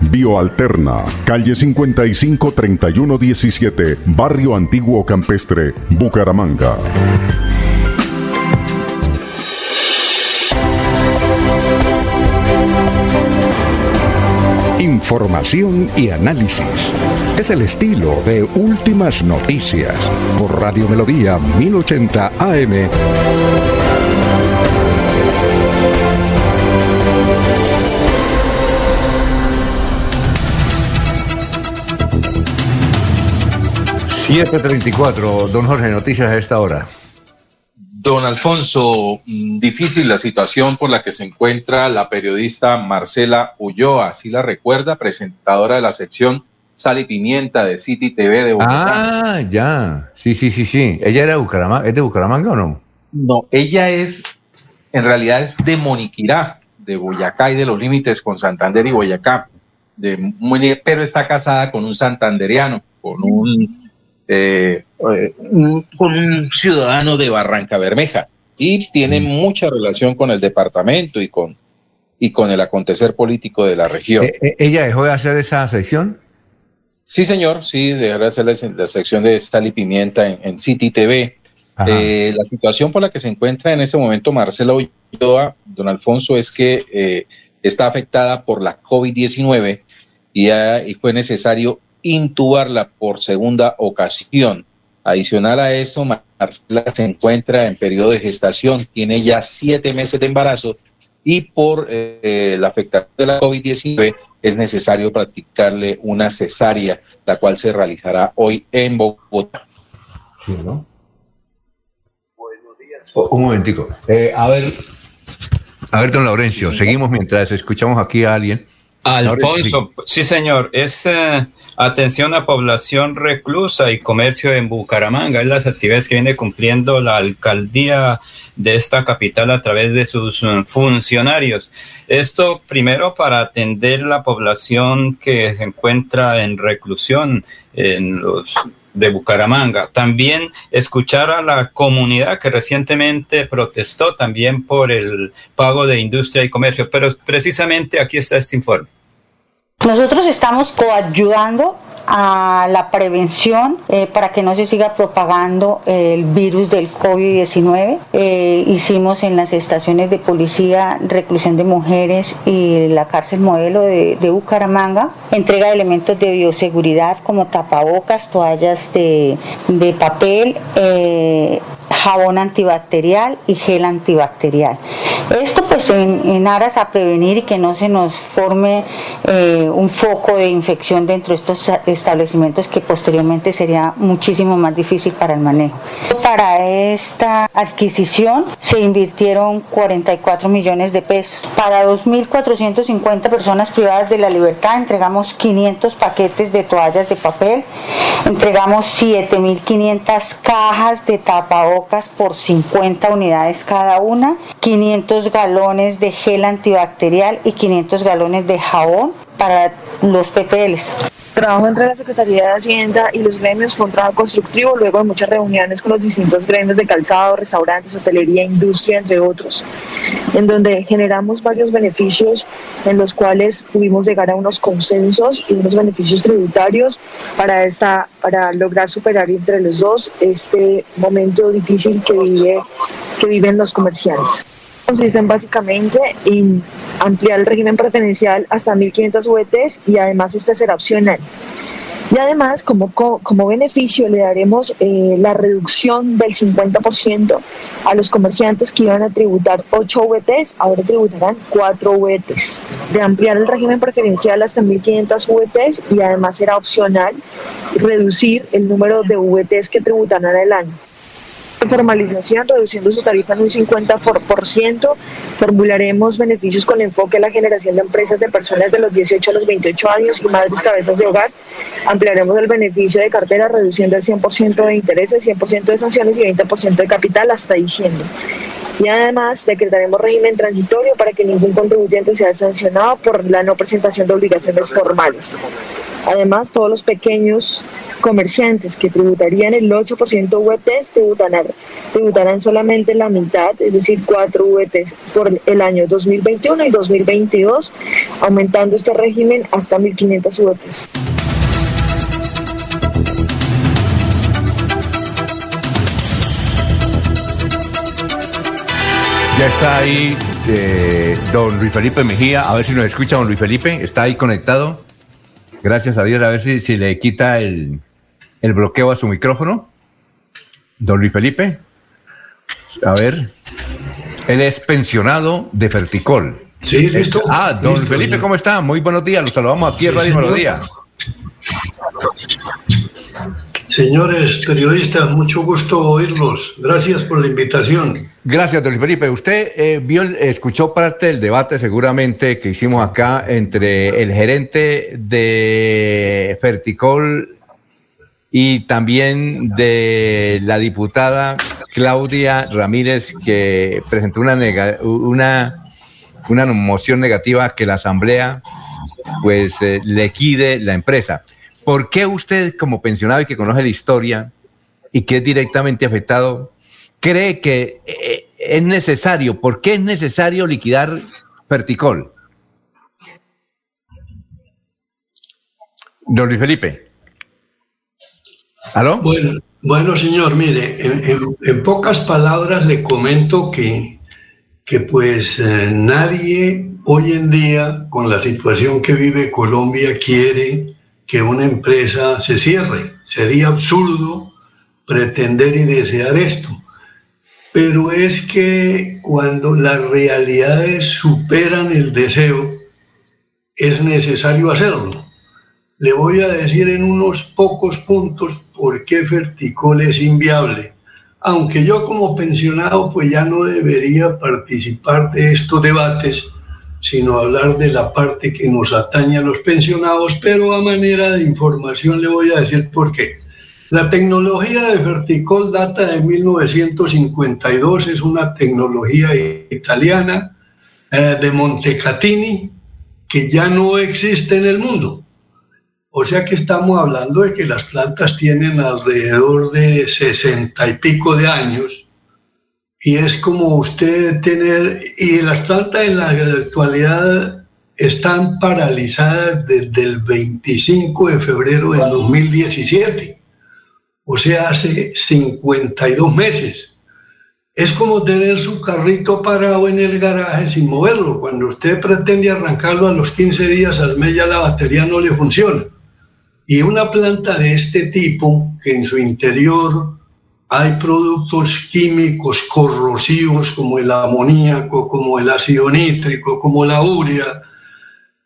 Bioalterna, calle 55 3117, Barrio Antiguo Campestre, Bucaramanga. Información y análisis. Es el estilo de Últimas Noticias por Radio Melodía 1080 AM. ...734, don Jorge, noticias a esta hora. Don Alfonso, mm, difícil la situación por la que se encuentra la periodista Marcela Ulloa, ¿sí la recuerda? Presentadora de la sección Sal y Pimienta de City TV de Bogotá. Ah, ya. Sí, sí, sí, sí. ¿Ella era de Bucaramanga? ¿Es de Bucaramanga o no? No, ella es, en realidad es de Moniquirá, de Boyacá y de los límites con Santander y Boyacá. De, pero está casada con un santanderiano, con un eh, eh, con un ciudadano de Barranca Bermeja y tiene mm. mucha relación con el departamento y con, y con el acontecer político de la región. Eh, ¿Ella dejó de hacer esa sección? Sí, señor, sí, dejó de hacer la, sección de Sal y Pimienta en, City TV. la situación por la que se encuentra en ese momento Marcela Ulloa, don Alfonso, es que está afectada por la COVID-19 y, y, fue necesario intubarla por segunda ocasión. Adicional a eso, Marcela se encuentra en periodo de gestación, tiene ya siete meses de embarazo y por eh, la afectación de la COVID-19 es necesario practicarle una cesárea, la cual se realizará hoy en Bogotá. Un momentico. Eh, a ver, A ver, don Laurencio, seguimos mientras escuchamos aquí a alguien. Alfonso, sí señor, es eh, atención a población reclusa y comercio en Bucaramanga, es las actividades que viene cumpliendo la alcaldía de esta capital a través de sus eh, funcionarios. Esto primero para atender la población que se encuentra en reclusión en los de Bucaramanga. También escuchar a la comunidad que recientemente protestó también por el pago de industria y comercio. Pero precisamente aquí está este informe. Nosotros estamos coayudando a la prevención eh, para que no se siga propagando el virus del COVID-19. Eh, hicimos en las estaciones de policía reclusión de mujeres y la cárcel modelo de, Bucaramanga entrega de elementos de bioseguridad como tapabocas, toallas de, papel, eh, jabón antibacterial y gel antibacterial. Esto pues en, aras a prevenir y que no se nos forme eh, un foco de infección dentro de estos establecimientos que posteriormente sería muchísimo más difícil para el manejo. Para esta adquisición se invirtieron 44 millones de pesos. Para 2.450 personas privadas de la libertad entregamos 500 paquetes de toallas de papel, entregamos 7.500 cajas de tapabocas por 50 unidades cada una, 500 galones de gel antibacterial y 500 galones de jabón para los PPLs trabajo entre la Secretaría de Hacienda y los gremios fue un trabajo constructivo luego de muchas reuniones con los distintos gremios de calzado, restaurantes, hotelería, industria, entre otros, en donde generamos varios beneficios en los cuales pudimos llegar a unos consensos y unos beneficios tributarios para, esta, para lograr superar entre los dos este momento difícil que, vive, que viven los comerciantes consisten básicamente en ampliar el régimen preferencial hasta 1.500 VTs y además este será opcional. Y además, como, como beneficio, le daremos eh, la reducción del 50% a los comerciantes que iban a tributar 8 VTs, ahora tributarán 4 VTs. De ampliar el régimen preferencial hasta 1.500 VTs y además será opcional reducir el número de VTs que tributarán el año formalización, reduciendo su tarifa en un 50%. Formularemos beneficios con enfoque a la generación de empresas de personas de los 18 a los 28 años y madres cabezas de hogar. Ampliaremos el beneficio de cartera, reduciendo el 100% de intereses, 100% de sanciones y 20% de capital hasta diciembre. Y además decretaremos régimen transitorio para que ningún contribuyente sea sancionado por la no presentación de obligaciones formales. Además, todos los pequeños comerciantes que tributarían el 8% VTs tributarán, tributarán solamente la mitad, es decir, 4 VTs por el año 2021 y 2022, aumentando este régimen hasta 1.500 VTs. Ya está ahí eh, don Luis Felipe Mejía, a ver si nos escucha don Luis Felipe, está ahí conectado. Gracias a Dios, a ver si, si le quita el, el bloqueo a su micrófono. Don Luis Felipe. A ver. Él es pensionado de Ferticol. Sí, listo. Ah, don Felipe, ¿cómo está? Muy buenos días. Los saludamos aquí en Radio Melodía. Señores periodistas, mucho gusto oírlos. Gracias por la invitación. Gracias, don Felipe. Usted eh, vio, escuchó parte del debate seguramente que hicimos acá entre el gerente de Ferticol y también de la diputada Claudia Ramírez que presentó una, una, una moción negativa que la Asamblea pues eh, le quide la empresa. ¿Por qué usted, como pensionado y que conoce la historia y que es directamente afectado, cree que eh, es necesario, por qué es necesario liquidar Ferticol? Don Luis Felipe. ¿Aló? Bueno, señor, mire, en, pocas palabras le comento que, que pues eh, nadie hoy en día, con la situación que vive Colombia, quiere que una empresa se cierre. Sería absurdo pretender y desear esto. Pero es que cuando las realidades superan el deseo, es necesario hacerlo. Le voy a decir en unos pocos puntos por qué Ferticol es inviable. aunque yo como pensionado pues ya no debería participar de estos debates, sino hablar de la parte que nos atañe a los pensionados, pero a manera de información le voy a decir por qué. La tecnología de Verticol data de 1952, es una tecnología italiana eh, de Montecatini que ya no existe en el mundo. O sea que estamos hablando de que las plantas tienen alrededor de sesenta y pico de años y es como usted tener, y las plantas en la actualidad están paralizadas desde el 25 de febrero del 2017, o sea, hace 52 meses. Es como tener su carrito parado en el garaje sin moverlo. Cuando usted pretende arrancarlo a los 15 días al mes ya la batería no le funciona. Y una planta de este tipo, que en su interior hay productos químicos corrosivos como el amoníaco, como el ácido nítrico, como la urea,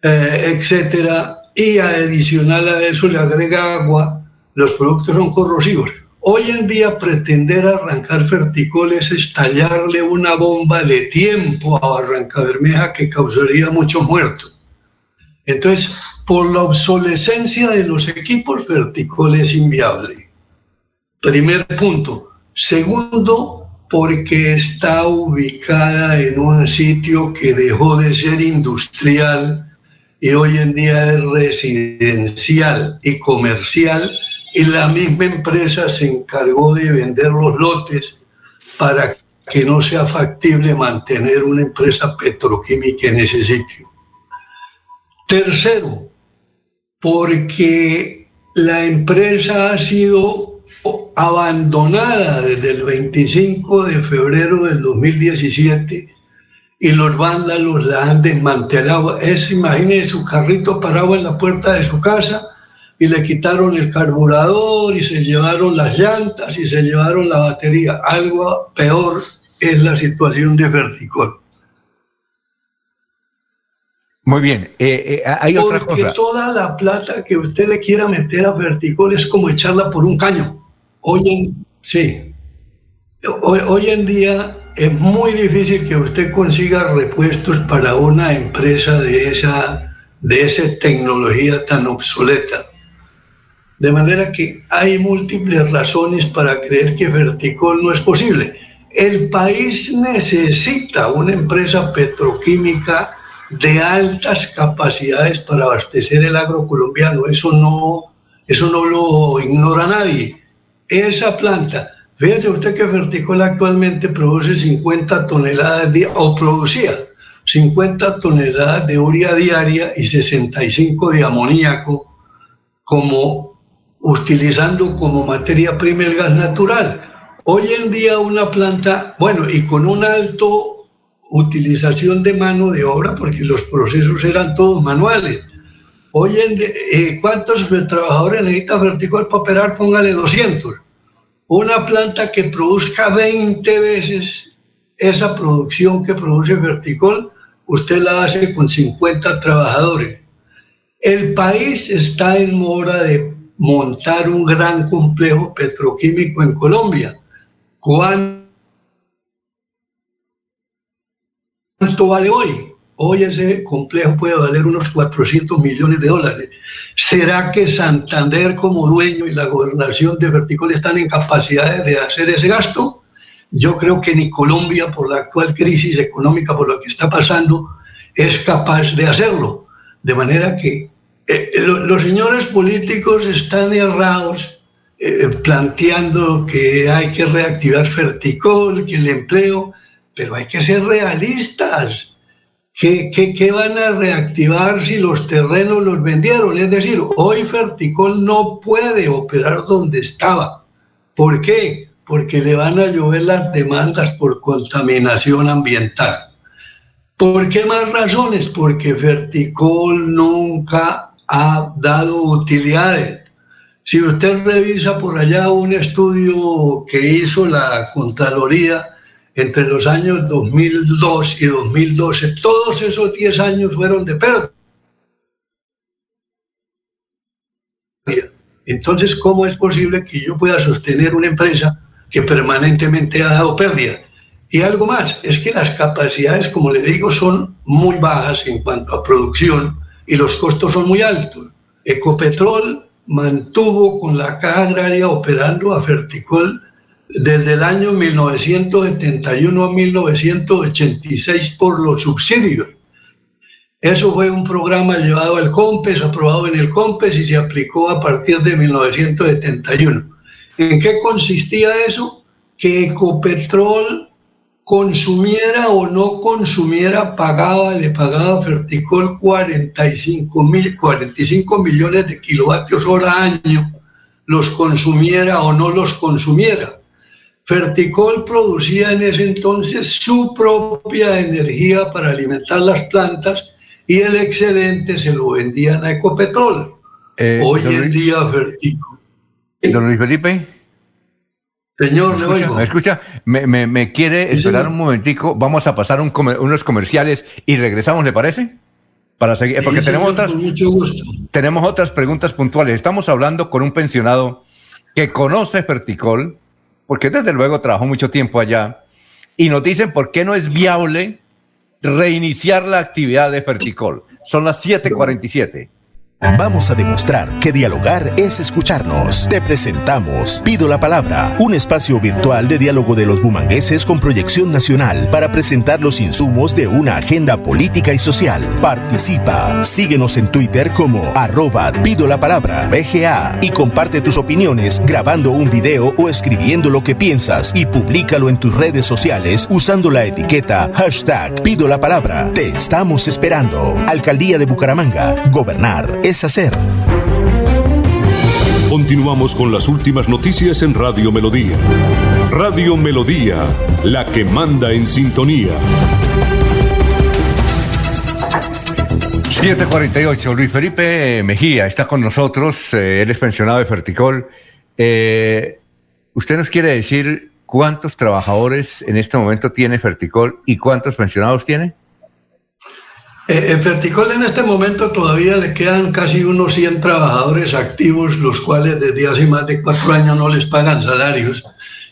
eh, etcétera, y adicional a eso le agrega agua, los productos son corrosivos. Hoy en día pretender arrancar ferticol es estallarle una bomba de tiempo a Barranca Bermeja que causaría muchos muertos. Entonces, por la obsolescencia de los equipos, verticol es inviable. Primer punto. Segundo, porque está ubicada en un sitio que dejó de ser industrial y hoy en día es residencial y comercial y la misma empresa se encargó de vender los lotes para que no sea factible mantener una empresa petroquímica en ese sitio. Tercero, porque la empresa ha sido abandonada desde el 25 de febrero del 2017 y los vándalos la han desmantelado. Es, imagine su carrito parado en la puerta de su casa y le quitaron el carburador y se llevaron las llantas y se llevaron la batería. Algo peor es la situación de Verticol. Muy bien, eh, eh, hay otra Porque toda la plata que usted le quiera meter a Verticol es como echarla por un caño. Hoy en, sí, hoy, en día es muy difícil que usted consiga repuestos para una empresa de esa, de esa tecnología tan obsoleta. De manera que hay múltiples razones para creer que Verticol no es posible. El país necesita una empresa petroquímica de altas capacidades para abastecer el agro colombiano. Eso no, eso no lo ignora nadie. Esa planta, fíjese usted que Verticol actualmente produce 50 toneladas de, o producía 50 toneladas de urea diaria y 65 de amoníaco como utilizando como materia prima el gas natural. Hoy en día una planta, bueno, y con un alto utilización de mano de obra porque los procesos eran todos manuales. Hoy en eh, ¿cuántos trabajadores necesita Verticol para operar? Póngale 200. Una planta que produzca 20 veces esa producción que produce Verticol, usted la hace con 50 trabajadores. El país está en mora de montar un gran complejo petroquímico en Colombia. ¿Cuándo ¿Cuánto vale hoy? Hoy ese complejo puede valer unos 400 millones de dólares. ¿Será que Santander como dueño y la gobernación de Verticol están en capacidades de hacer ese gasto? Yo creo que ni Colombia, por la actual crisis económica, por lo que está pasando, es capaz de hacerlo. De manera que eh, los señores políticos están errados eh, planteando que hay que reactivar Verticol, que el empleo pero hay que ser realistas. ¿Qué, qué, van a reactivar si los terrenos los vendieron? Es decir, hoy Ferticol no puede operar donde estaba. ¿Por qué? Porque le van a llover las demandas por contaminación ambiental. ¿Por qué más razones? Porque Ferticol nunca ha dado utilidades. Si usted revisa por allá un estudio que hizo la Contraloría, entre los años 2002 y 2012, todos esos 10 años fueron de pérdida. Entonces, ¿cómo es posible que yo pueda sostener una empresa que permanentemente ha dado pérdida. Y algo más, es que las capacidades, como le digo, son muy bajas en cuanto a producción y los costos son muy altos. Ecopetrol mantuvo con la caja agraria operando a Ferticol desde el año 1971 a 1986 por los subsidios. Eso fue un programa llevado al COMPES, aprobado en el COMPES y se aplicó a partir de 1971. ¿En qué consistía eso? Que Ecopetrol consumiera o no consumiera, pagaba, le pagaba a Ferticol 45, mil, 45 millones de kilovatios hora año, los consumiera o no los consumiera. Ferticol producía en ese entonces su propia energía para alimentar las plantas y el excedente se lo vendían a Ecopetrol. Eh, Hoy en día Ferticol. Don Luis Felipe. Señor, le oigo. ¿Me escucha? ¿Me, quiere esperar un momentico? Vamos a pasar unos comerciales y regresamos, ¿le parece? Para seguir, porque tenemos otras, tenemos otras preguntas puntuales. Estamos hablando con un pensionado que conoce Ferticol, porque desde luego trabajó mucho tiempo allá, y nos dicen por qué no es viable reiniciar la actividad de Ferticol. Son las 7:47. Vamos a demostrar que dialogar es escucharnos. Te presentamos Pido la Palabra, un espacio virtual de diálogo de los bumangueses con proyección nacional para presentar los insumos de una agenda política y social. Participa. Síguenos en Twitter como arroba Pido la Palabra BGA y comparte tus opiniones grabando un video o escribiendo lo que piensas y públicalo en tus redes sociales usando la etiqueta hashtag Pido la Palabra. Te estamos esperando. Alcaldía de Bucaramanga. Gobernar es hacer. Continuamos con las últimas noticias en Radio Melodía. Radio Melodía, la que manda en sintonía. 748, Luis Felipe Mejía está con nosotros, eh, él es pensionado de Ferticol. Eh, ¿Usted nos quiere decir cuántos trabajadores en este momento tiene Ferticol y cuántos pensionados tiene? Eh, en Ferticol en este momento todavía le quedan casi unos 100 trabajadores activos, los cuales desde hace más de cuatro años no les pagan salarios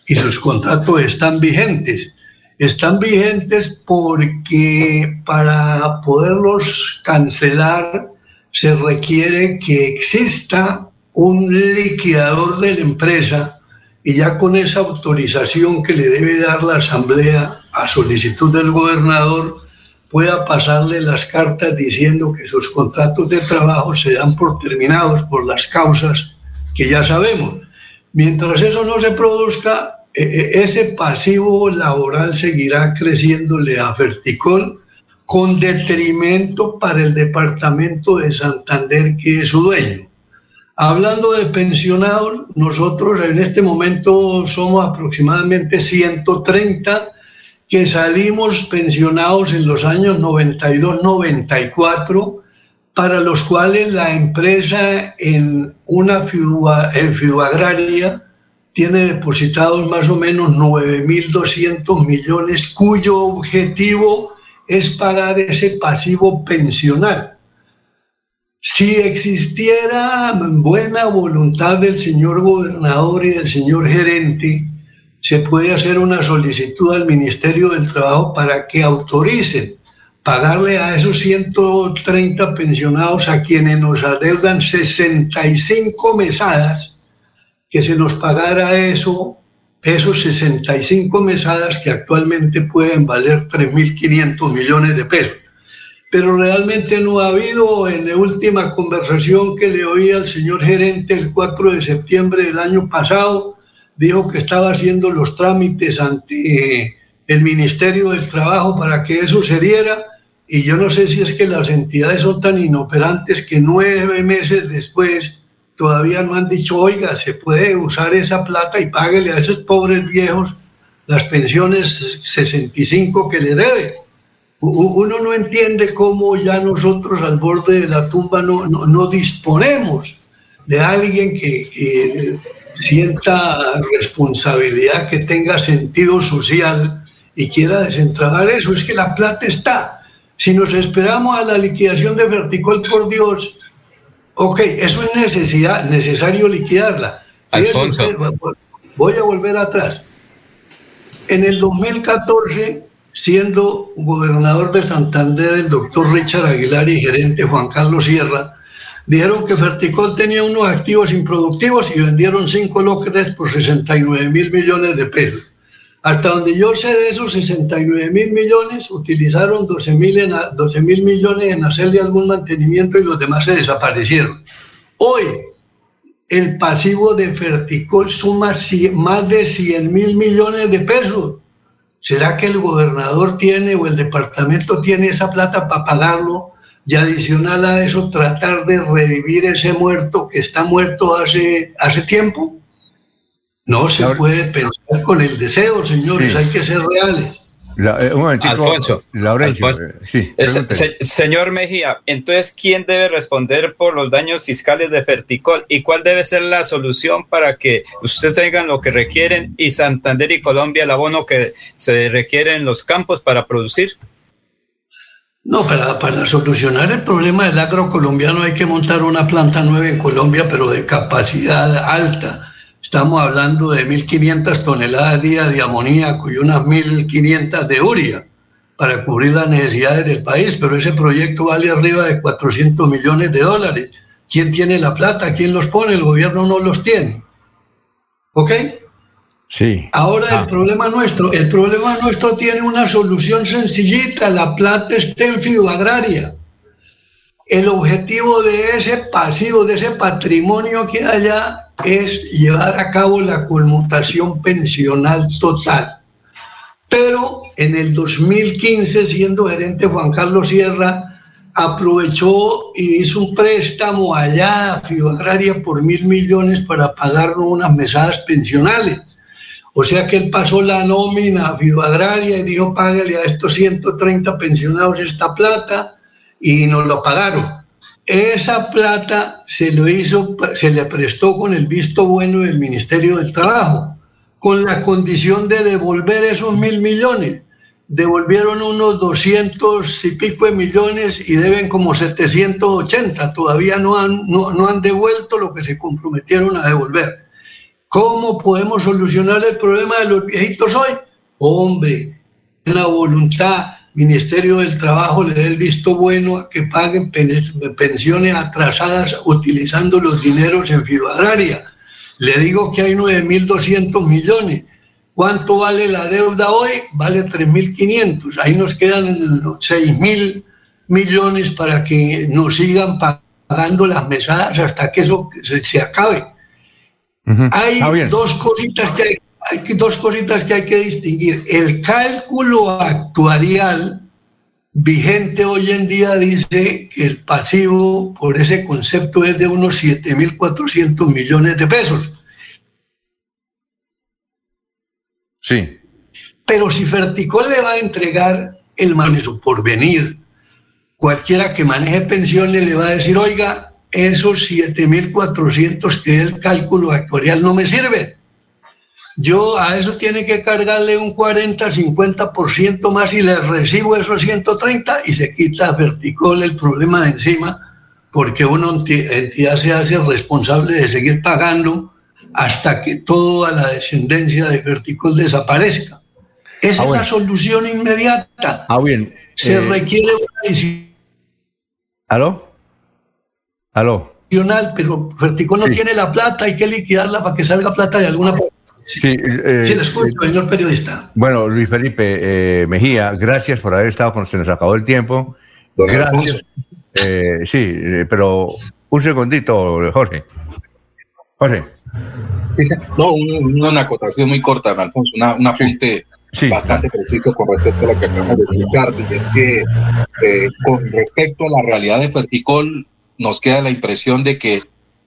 y sus contratos están vigentes. Están vigentes porque para poderlos cancelar se requiere que exista un liquidador de la empresa y ya con esa autorización que le debe dar la asamblea a solicitud del gobernador, pueda pasarle las cartas diciendo que sus contratos de trabajo se dan por terminados por las causas que ya sabemos. Mientras eso no se produzca, e, e, ese pasivo laboral seguirá creciéndole a Ferticol con detrimento para el departamento de Santander que es su dueño. Hablando de pensionados, nosotros en este momento somos aproximadamente 130 que salimos pensionados en los años 92-94, para los cuales la empresa en una fiduagraria tiene depositados más o menos 9.200 millones, cuyo objetivo es pagar ese pasivo pensional. Si existiera buena voluntad del señor gobernador y del señor gerente, se puede hacer una solicitud al Ministerio del Trabajo para que autoricen pagarle a esos 130 pensionados a quienes nos adeudan 65 mesadas, que se nos pagara eso, esos 65 mesadas que actualmente pueden valer 3.500 millones de pesos. Pero realmente no ha habido, en la última conversación que le oí al señor gerente el 4 de septiembre del año pasado, dijo que estaba haciendo los trámites ante eh, el Ministerio del Trabajo para que eso se diera y yo no sé si es que las entidades son tan inoperantes que nueve meses después todavía no han dicho, oiga, se puede usar esa plata y páguele a esos pobres viejos las pensiones 65 que le debe. Uno no entiende cómo ya nosotros al borde de la tumba no, no, disponemos de alguien que sienta responsabilidad, que tenga sentido social y quiera desentrabar eso. Es que la plata está. Si nos esperamos a la liquidación de Verticol, por Dios, ok, eso es necesidad, necesario liquidarla. Alfonso. voy a volver atrás. En el 2014, siendo gobernador de Santander el doctor Richard Aguilar y gerente Juan Carlos Sierra, dijeron que Ferticol tenía unos activos improductivos y vendieron cinco lotes por 69 mil millones de pesos. Hasta donde yo sé de esos 69 mil millones, utilizaron 12 mil millones en hacerle algún mantenimiento y los demás se desaparecieron. Hoy, el pasivo de Ferticol suma más de 100 mil millones de pesos. ¿Será que el gobernador tiene o el departamento tiene esa plata para pagarlo? Y adicional a eso, tratar de revivir ese muerto que está muerto hace, hace tiempo. No se puede pensar con el deseo, señores, hay que ser reales. Eh, un momentito, Alfonso, Laurencio, eh, señor Mejía, entonces, ¿quién debe responder por los daños fiscales de Ferticol y cuál debe ser la solución para que ustedes tengan lo que requieren y Santander y Colombia el abono que se requiere en los campos para producir? No, para, para solucionar el problema del agro colombiano hay que montar una planta nueva en Colombia, pero de capacidad alta Estamos hablando de 1.500 toneladas día de amoníaco y unas 1.500 de uria para cubrir las necesidades del país, pero ese proyecto vale arriba de 400 millones de dólares. ¿Quién tiene la plata? ¿Quién los pone? El gobierno no los tiene. ¿Ok? Sí. Ahora el ah. problema nuestro, el problema nuestro tiene una solución sencillita, la plata está en agraria. El objetivo de ese pasivo, de ese patrimonio que hay allá, es llevar a cabo la conmutación pensional total. Pero en el 2015, siendo gerente Juan Carlos Sierra, aprovechó y hizo un préstamo allá a Fibagraria por mil millones para pagarnos unas mesadas pensionales. O sea que él pasó la nómina a Fibagraria y dijo, págale a estos 130 pensionados esta plata y nos lo pagaron. Esa plata se lo hizo, se le prestó con el visto bueno del Ministerio del Trabajo, con la condición de devolver esos mil millones. Devolvieron unos 200 y pico de millones y deben como 780. Todavía no han, no han devuelto lo que se comprometieron a devolver. ¿Cómo podemos solucionar el problema de los viejitos hoy? Hombre, la voluntad Ministerio del Trabajo le dé el visto bueno a que paguen pensiones atrasadas utilizando los dineros en agraria. Le digo que hay 9.200 millones. ¿Cuánto vale la deuda hoy? Vale 3.500. Ahí nos quedan 6.000 millones para que nos sigan pagando las mesadas hasta que eso se, acabe. Hay dos cositas que hay hay dos cositas que hay que distinguir. El cálculo actuarial vigente hoy en día dice que el pasivo por ese concepto es de unos 7.400 millones de pesos. Sí. Pero si Ferticol le va a entregar el manejo por venir, cualquiera que maneje pensiones le va a decir, oiga, esos 7.400 que el cálculo actuarial no me sirven yo a eso tiene que cargarle un 40, 50% más y le recibo esos 130 y se quita verticol el problema de encima porque una entidad se hace responsable de seguir pagando hasta que toda la descendencia de verticol desaparezca. Esa ah, es la solución inmediata. Ah, bien. Se eh, requiere una decisión. ¿Aló? ¿Aló? Pero Verticol no tiene la plata, hay que liquidarla para que salga plata de alguna parte. Sí, eh, sí, escucho, eh, señor periodista. Bueno, Luis Felipe eh, Mejía, gracias por haber estado con nosotros. Se nos acabó el tiempo. Gracias. sí, pero un segundito, Jorge. Jorge. no, una acotación muy corta, Alfonso, una, una fuente bastante preciso con respecto a lo que acabamos de escuchar, y es que con respecto a la realidad de Ferticol, nos queda la impresión de que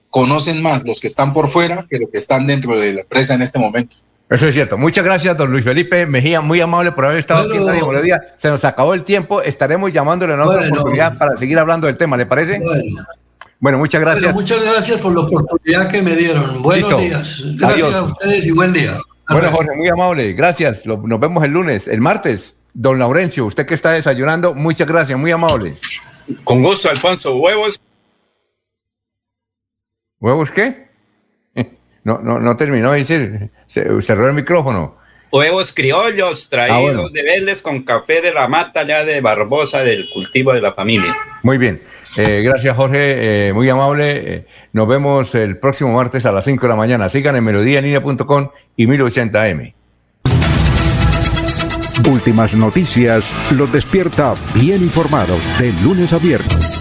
conocen más los que están por fuera que los que están dentro de la empresa en este momento. Eso es cierto. Muchas gracias, don Luis Felipe Mejía, muy amable por haber estado aquí en Radio Melodía. Se nos acabó el tiempo, estaremos llamándole en otra oportunidad para seguir hablando del tema, ¿le parece? Bueno, muchas gracias. muchas gracias por la oportunidad que me dieron. Buenos días. Gracias a ustedes y buen día. Bueno, Jorge, muy amable. Gracias. Nos vemos el lunes, el martes. Don Laurencio, usted que está desayunando, muchas gracias, muy amable. Con gusto, Alfonso. Huevos. ¿Huevos qué? No, no, no terminó de decir, cerró el micrófono. huevos criollos traídos Ah, de Vélez con café de la mata ya de Barbosa del cultivo de la familia. Muy bien. Eh, gracias, Jorge. eh, muy amable. Eh, nos vemos el próximo martes a las 5 de la mañana. Sigan en melodíaenlínea.com y 1080m. Últimas noticias los despierta bien informados de lunes a viernes.